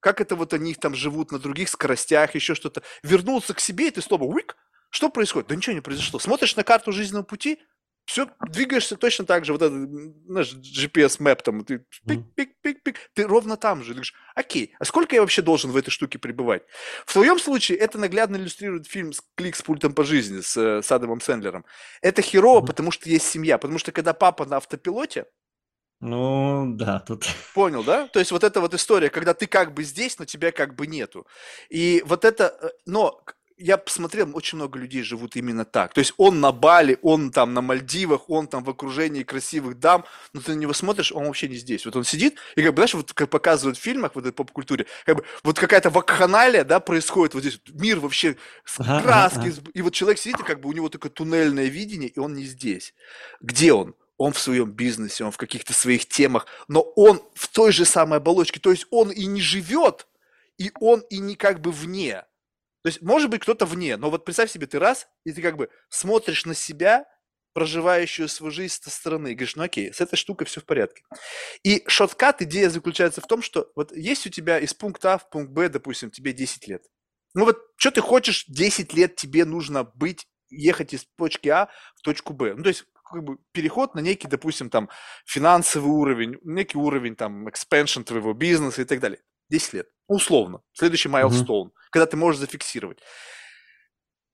[SPEAKER 1] как это вот они там живут на других скоростях, еще что-то, вернулся к себе, и ты снова, уик, что происходит? Да ничего не произошло. Смотришь на карту жизненного пути, все, двигаешься точно так же, вот этот наш GPS-мэп там, ты пик-пик-пик-пик, ты ровно там же. Ты говоришь, окей, а сколько я вообще должен в этой штуке пребывать? В твоем случае это наглядно иллюстрирует фильм «Клик с пультом по жизни» с, э, с Адамом Сэндлером. Это херово, потому что есть семья, потому что когда папа на автопилоте,
[SPEAKER 2] ну, да, тут...
[SPEAKER 1] Понял, да? То есть вот эта вот история, когда ты как бы здесь, но тебя как бы нету. И вот это... Э, но я посмотрел, очень много людей живут именно так. То есть он на Бали, он там на Мальдивах, он там в окружении красивых дам, но ты на него смотришь, он вообще не здесь. Вот он сидит, и как бы, знаешь, вот как показывают в фильмах, в этой поп-культуре, как бы вот какая-то вакханалия, да, происходит вот здесь. Мир вообще с краски. И вот человек сидит, и как бы у него такое туннельное видение, и он не здесь. Где он? он в своем бизнесе, он в каких-то своих темах, но он в той же самой оболочке. То есть он и не живет, и он и не как бы вне. То есть, может быть, кто-то вне, но вот представь себе, ты раз, и ты как бы смотришь на себя, проживающую свою жизнь со стороны, и говоришь, ну окей, с этой штукой все в порядке. И шоткат, идея заключается в том, что вот есть у тебя из пункта А в пункт Б, допустим, тебе 10 лет. Ну вот, что ты хочешь, 10 лет тебе нужно быть, ехать из точки А в точку Б. Ну то есть, как бы переход на некий, допустим, там финансовый уровень, некий уровень там expansion твоего бизнеса и так далее. 10 лет. Условно. Следующий майлстоун, mm-hmm. когда ты можешь зафиксировать.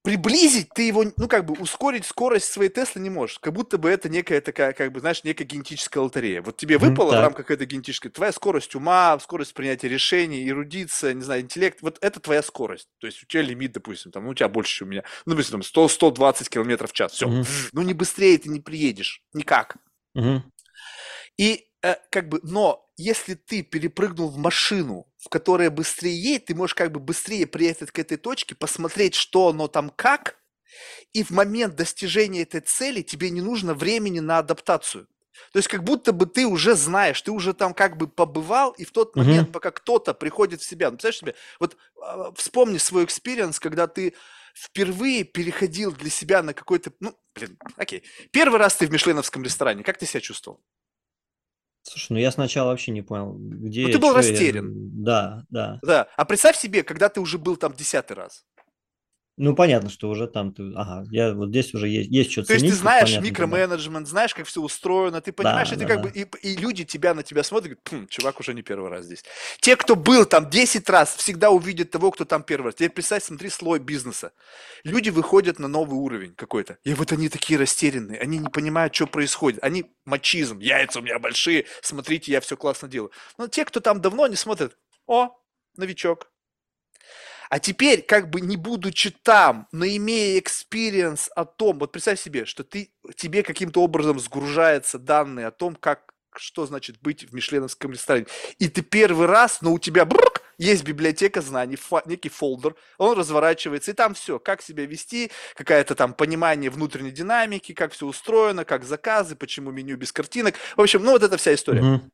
[SPEAKER 1] Приблизить ты его, ну, как бы ускорить скорость своей Теслы не можешь. Как будто бы это некая такая, как бы, знаешь, некая генетическая лотерея. Вот тебе выпало mm-hmm, в рамках этой генетической, твоя скорость ума, скорость принятия решений, эрудиция, не знаю, интеллект, вот это твоя скорость. То есть у тебя лимит, допустим, там, ну, у тебя больше, чем у меня, ну, допустим, 100-120 километров в час, все. Mm-hmm. Ну, не быстрее ты не приедешь, никак. Mm-hmm. И Э, как бы, но если ты перепрыгнул в машину, в которой быстрее едет, ты можешь как бы быстрее приехать к этой точке, посмотреть, что оно там как, и в момент достижения этой цели тебе не нужно времени на адаптацию. То есть как будто бы ты уже знаешь, ты уже там как бы побывал, и в тот момент, mm-hmm. пока кто-то приходит в себя, ну, представляешь себе, вот э, вспомни свой experience, когда ты впервые переходил для себя на какой-то, ну, блин, окей, первый раз ты в мишленовском ресторане, как ты себя чувствовал?
[SPEAKER 2] Слушай, ну я сначала вообще не понял, где
[SPEAKER 1] Ну ты был растерян.
[SPEAKER 2] Я... Да, да.
[SPEAKER 1] Да. А представь себе, когда ты уже был там десятый раз.
[SPEAKER 2] Ну, понятно, что уже там ты, ага, я вот здесь уже есть, есть что
[SPEAKER 1] То есть
[SPEAKER 2] ценить.
[SPEAKER 1] ты
[SPEAKER 2] тут
[SPEAKER 1] знаешь
[SPEAKER 2] понятно, да.
[SPEAKER 1] микроменеджмент, знаешь, как все устроено, ты понимаешь,
[SPEAKER 2] Да,
[SPEAKER 1] и ты
[SPEAKER 2] да,
[SPEAKER 1] как
[SPEAKER 2] да.
[SPEAKER 1] бы, и, и люди тебя на тебя смотрят, говорят, «Пф, чувак уже не первый раз здесь. Те, кто был там 10 раз, всегда увидят того, кто там первый раз. Теперь представь, смотри, слой бизнеса. Люди выходят на новый уровень какой-то, и вот они такие растерянные, они не понимают, что происходит. Они мачизм, яйца у меня большие, смотрите, я все классно делаю. Но те, кто там давно, они смотрят, о, новичок, а теперь, как бы не будучи там, но имея experience о том, вот представь себе, что ты, тебе каким-то образом сгружаются данные о том, как, что значит быть в Мишленовском ресторане. И ты первый раз, но у тебя брук, есть библиотека знаний, фа- некий folder, он разворачивается, и там все, как себя вести, какое-то там понимание внутренней динамики, как все устроено, как заказы, почему меню без картинок. В общем, ну вот эта вся история
[SPEAKER 2] Мгм.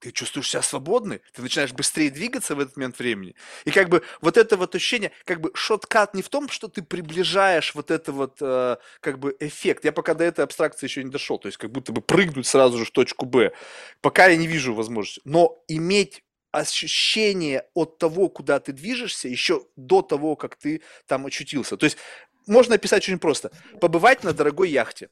[SPEAKER 1] Ты чувствуешь себя свободный, ты начинаешь быстрее двигаться в этот момент времени. И как бы вот это вот ощущение, как бы шоткат не в том, что ты приближаешь вот это вот э, как бы эффект. Я пока до этой абстракции еще не дошел, то есть как будто бы прыгнуть сразу же в точку Б. Пока я не вижу возможности. Но иметь ощущение от того, куда ты движешься, еще до того, как ты там очутился. То есть можно описать очень просто. Побывать на дорогой яхте.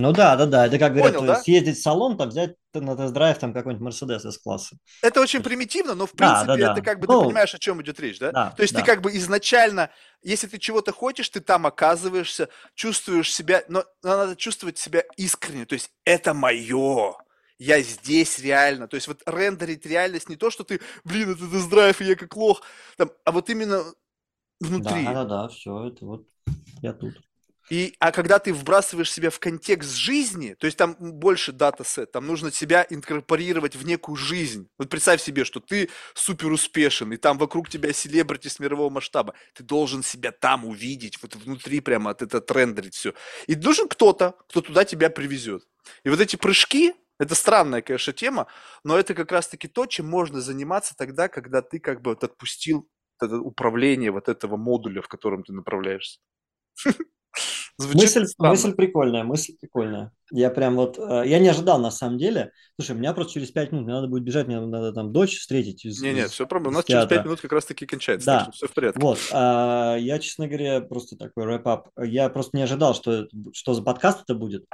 [SPEAKER 2] Ну да, да, да. Это как говорят,
[SPEAKER 1] Понял,
[SPEAKER 2] э,
[SPEAKER 1] да?
[SPEAKER 2] съездить в салон, там взять на тест-драйв там какой-нибудь Мерседес S-класса.
[SPEAKER 1] Это очень примитивно, но в
[SPEAKER 2] Да, да,
[SPEAKER 1] принципе
[SPEAKER 2] да.
[SPEAKER 1] это как бы ты
[SPEAKER 2] Ну,
[SPEAKER 1] понимаешь, о чем идет речь, да?
[SPEAKER 2] Да,
[SPEAKER 1] То есть ты
[SPEAKER 2] да.
[SPEAKER 1] как бы изначально, если ты чего-то хочешь, ты там оказываешься, чувствуешь себя, но, но надо чувствовать себя искренне. То есть это мое. Я здесь реально. То есть вот рендерить реальность не то, что ты, блин, это тест-драйв, и я как лох, там, а вот именно внутри.
[SPEAKER 2] Да, да, да, все, это вот я тут.
[SPEAKER 1] И, а когда ты вбрасываешь себя в контекст жизни, то есть там больше датасет, там нужно себя инкорпорировать в некую жизнь. Вот представь себе, что ты супер успешен, и там вокруг тебя селебрити с мирового масштаба. Ты должен себя там увидеть, вот внутри прямо от это трендерить все. И нужен кто-то, кто туда тебя привезет. И вот эти прыжки, это странная, конечно, тема, но это как раз-таки то, чем можно заниматься тогда, когда ты как бы вот отпустил это управление вот этого модуля, в котором ты направляешься. Звучит
[SPEAKER 2] Мысль,
[SPEAKER 1] странно.
[SPEAKER 2] мысль прикольная, мысль прикольная. Я прям вот, э, я не ожидал на самом деле. Слушай, у меня просто через пять минут, мне надо будет бежать, мне надо там дочь встретить из,
[SPEAKER 1] Не, нет, все проблема. У нас через 5
[SPEAKER 2] театра.
[SPEAKER 1] минут как раз таки кончается,
[SPEAKER 2] Да.
[SPEAKER 1] так что все в порядке.
[SPEAKER 2] Вот, а, я, честно говоря, просто такой рэп-ап. Я просто не ожидал, что, что за подкаст это будет.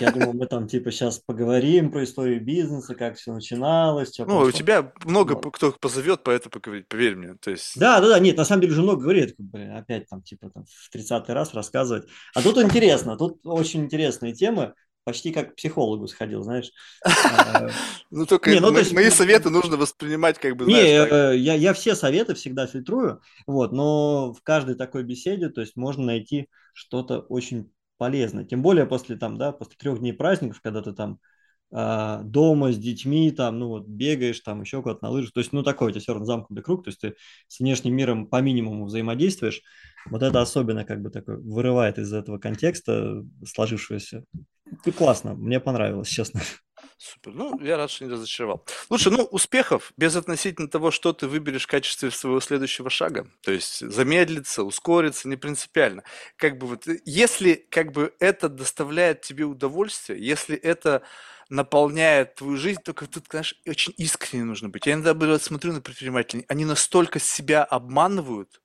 [SPEAKER 2] Я думал, мы там типа сейчас поговорим про историю бизнеса, как все начиналось, что
[SPEAKER 1] Ну, у тебя много кто позовет, поэтому поговорить, поверь мне. То есть,
[SPEAKER 2] Да, да, да, нет, на самом деле уже много говорит, блин, опять там типа там в 30 раз рассказывать. А тут интересно, тут очень интересные темы, почти как к психологу сходил, знаешь. А,
[SPEAKER 1] ну только
[SPEAKER 2] ну,
[SPEAKER 1] мои советы нужно воспринимать как бы,
[SPEAKER 2] Не, э, я, я все советы всегда фильтрую, вот, но в каждой такой беседе, то есть можно найти что-то очень полезное. Тем более после там, да, после трех дней праздников, когда ты там а, дома с детьми, там, ну вот, бегаешь, там, еще куда-то на лыжах, то есть, ну, такой у тебя все равно замкнутый круг, то есть ты с внешним миром по минимуму взаимодействуешь, вот это особенно как бы такой вырывает из этого контекста сложившегося. Ну, классно, мне понравилось, честно.
[SPEAKER 1] Супер. Ну, я рад, что не разочаровал. Лучше, ну, успехов без относительно того, что ты выберешь в качестве своего следующего шага. То есть замедлиться, ускориться, не принципиально. Как бы вот, если как бы это доставляет тебе удовольствие, если это наполняет твою жизнь, только тут, конечно, очень искренне нужно быть. Я иногда бывает, смотрю на предпринимателей, они настолько себя обманывают,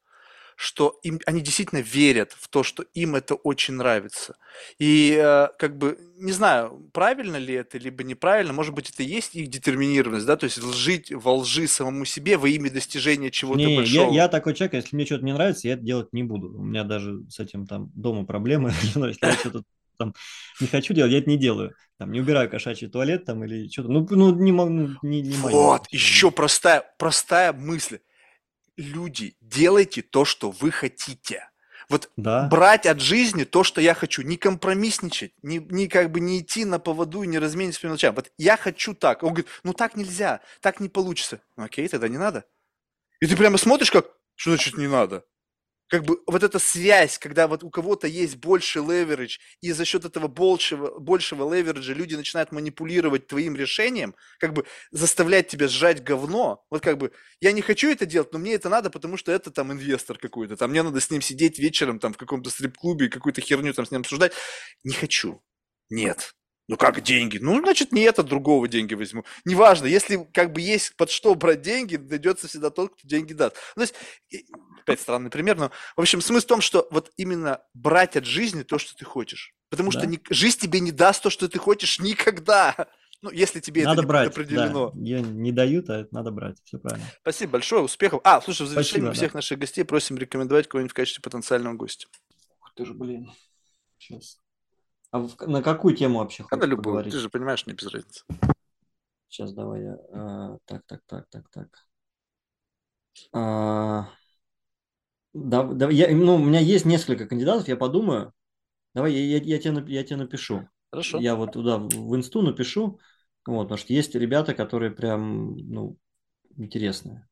[SPEAKER 1] что им, они действительно верят в то, что им это очень нравится. И э, как бы, не знаю, правильно ли это, либо неправильно, может быть, это и есть их детерминированность, да, то есть лжить во лжи самому себе во имя достижения чего-то
[SPEAKER 2] Не, я,
[SPEAKER 1] большого.
[SPEAKER 2] я такой человек, если мне что-то не нравится, я это делать не буду. У меня даже с этим там дома проблемы. Если я что-то там не хочу делать, я это не делаю. Там не убираю кошачий туалет там или что-то. Ну, ну не могу, ну, не, не моё.
[SPEAKER 1] Вот, еще простая, простая мысль. Люди, делайте то, что вы хотите. Вот
[SPEAKER 2] Да.
[SPEAKER 1] брать от жизни то, что я хочу, не компромиссничать, не, не как бы не идти на поводу и не разменить по мелочам. Вот я хочу так. Он говорит, ну так нельзя, так не получится. Ну окей, тогда не надо. И ты прямо смотришь, как, что значит не надо? Как бы вот эта связь, когда вот у кого-то есть больше леверидж, и за счет этого большего, большего левериджа люди начинают манипулировать твоим решением, как бы заставлять тебя сжать говно. Вот как бы я не хочу это делать, но мне это надо, потому что это там инвестор какой-то, там мне надо с ним сидеть вечером там в каком-то стрип-клубе и какую-то херню там с ним обсуждать. Не хочу. Нет. Ну как деньги? Ну, значит, не это, другого деньги возьму. Неважно, если как бы есть под что брать деньги, найдется всегда тот, кто деньги даст. Ну, то есть, опять странный пример, но, в общем, смысл в том, что вот именно брать от жизни то, что ты хочешь. Потому да. что не, жизнь тебе не даст то, что ты хочешь никогда. Ну, если тебе
[SPEAKER 2] надо
[SPEAKER 1] это
[SPEAKER 2] брать,
[SPEAKER 1] определено.
[SPEAKER 2] Да. Ее не дают, а это надо брать. Все правильно.
[SPEAKER 1] Спасибо большое, успехов. А, слушай, в завершении Спасибо, всех да. наших гостей просим рекомендовать кого-нибудь в качестве потенциального гостя.
[SPEAKER 2] Ух ты ж, блин. Сейчас. А на какую тему вообще
[SPEAKER 1] хочешь на любую, поговорить? ты же понимаешь, мне без разницы.
[SPEAKER 2] Сейчас давай я... А, так, так, так, так, так. А, да, да, я, ну, у меня есть несколько кандидатов, я подумаю. Давай, я, я, я, тебе, я тебе напишу.
[SPEAKER 1] Хорошо.
[SPEAKER 2] Я вот туда в инсту напишу. Вот, потому что есть ребята, которые прям, ну, интересные.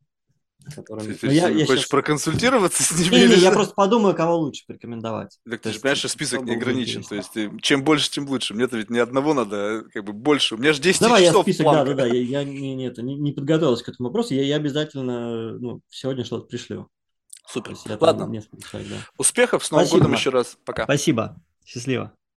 [SPEAKER 1] Которыми... Ты, ты я, я хочешь сейчас... проконсультироваться с ними?
[SPEAKER 2] Не, не, я просто подумаю, кого лучше порекомендовать.
[SPEAKER 1] Так ты же понимаешь, что список не ограничен. То есть ты, чем больше, тем лучше. Мне-то ведь ни одного надо, а как бы больше. У меня же 10
[SPEAKER 2] Давай
[SPEAKER 1] часов
[SPEAKER 2] я список, да, да, да. Я, я не, не, это, не, не подготовился к этому вопросу. Я, я обязательно ну, сегодня что-то пришлю.
[SPEAKER 1] Супер. Ладно. Человек, да. Успехов, с Новым Спасибо. годом еще раз. Пока.
[SPEAKER 2] Спасибо. Счастливо.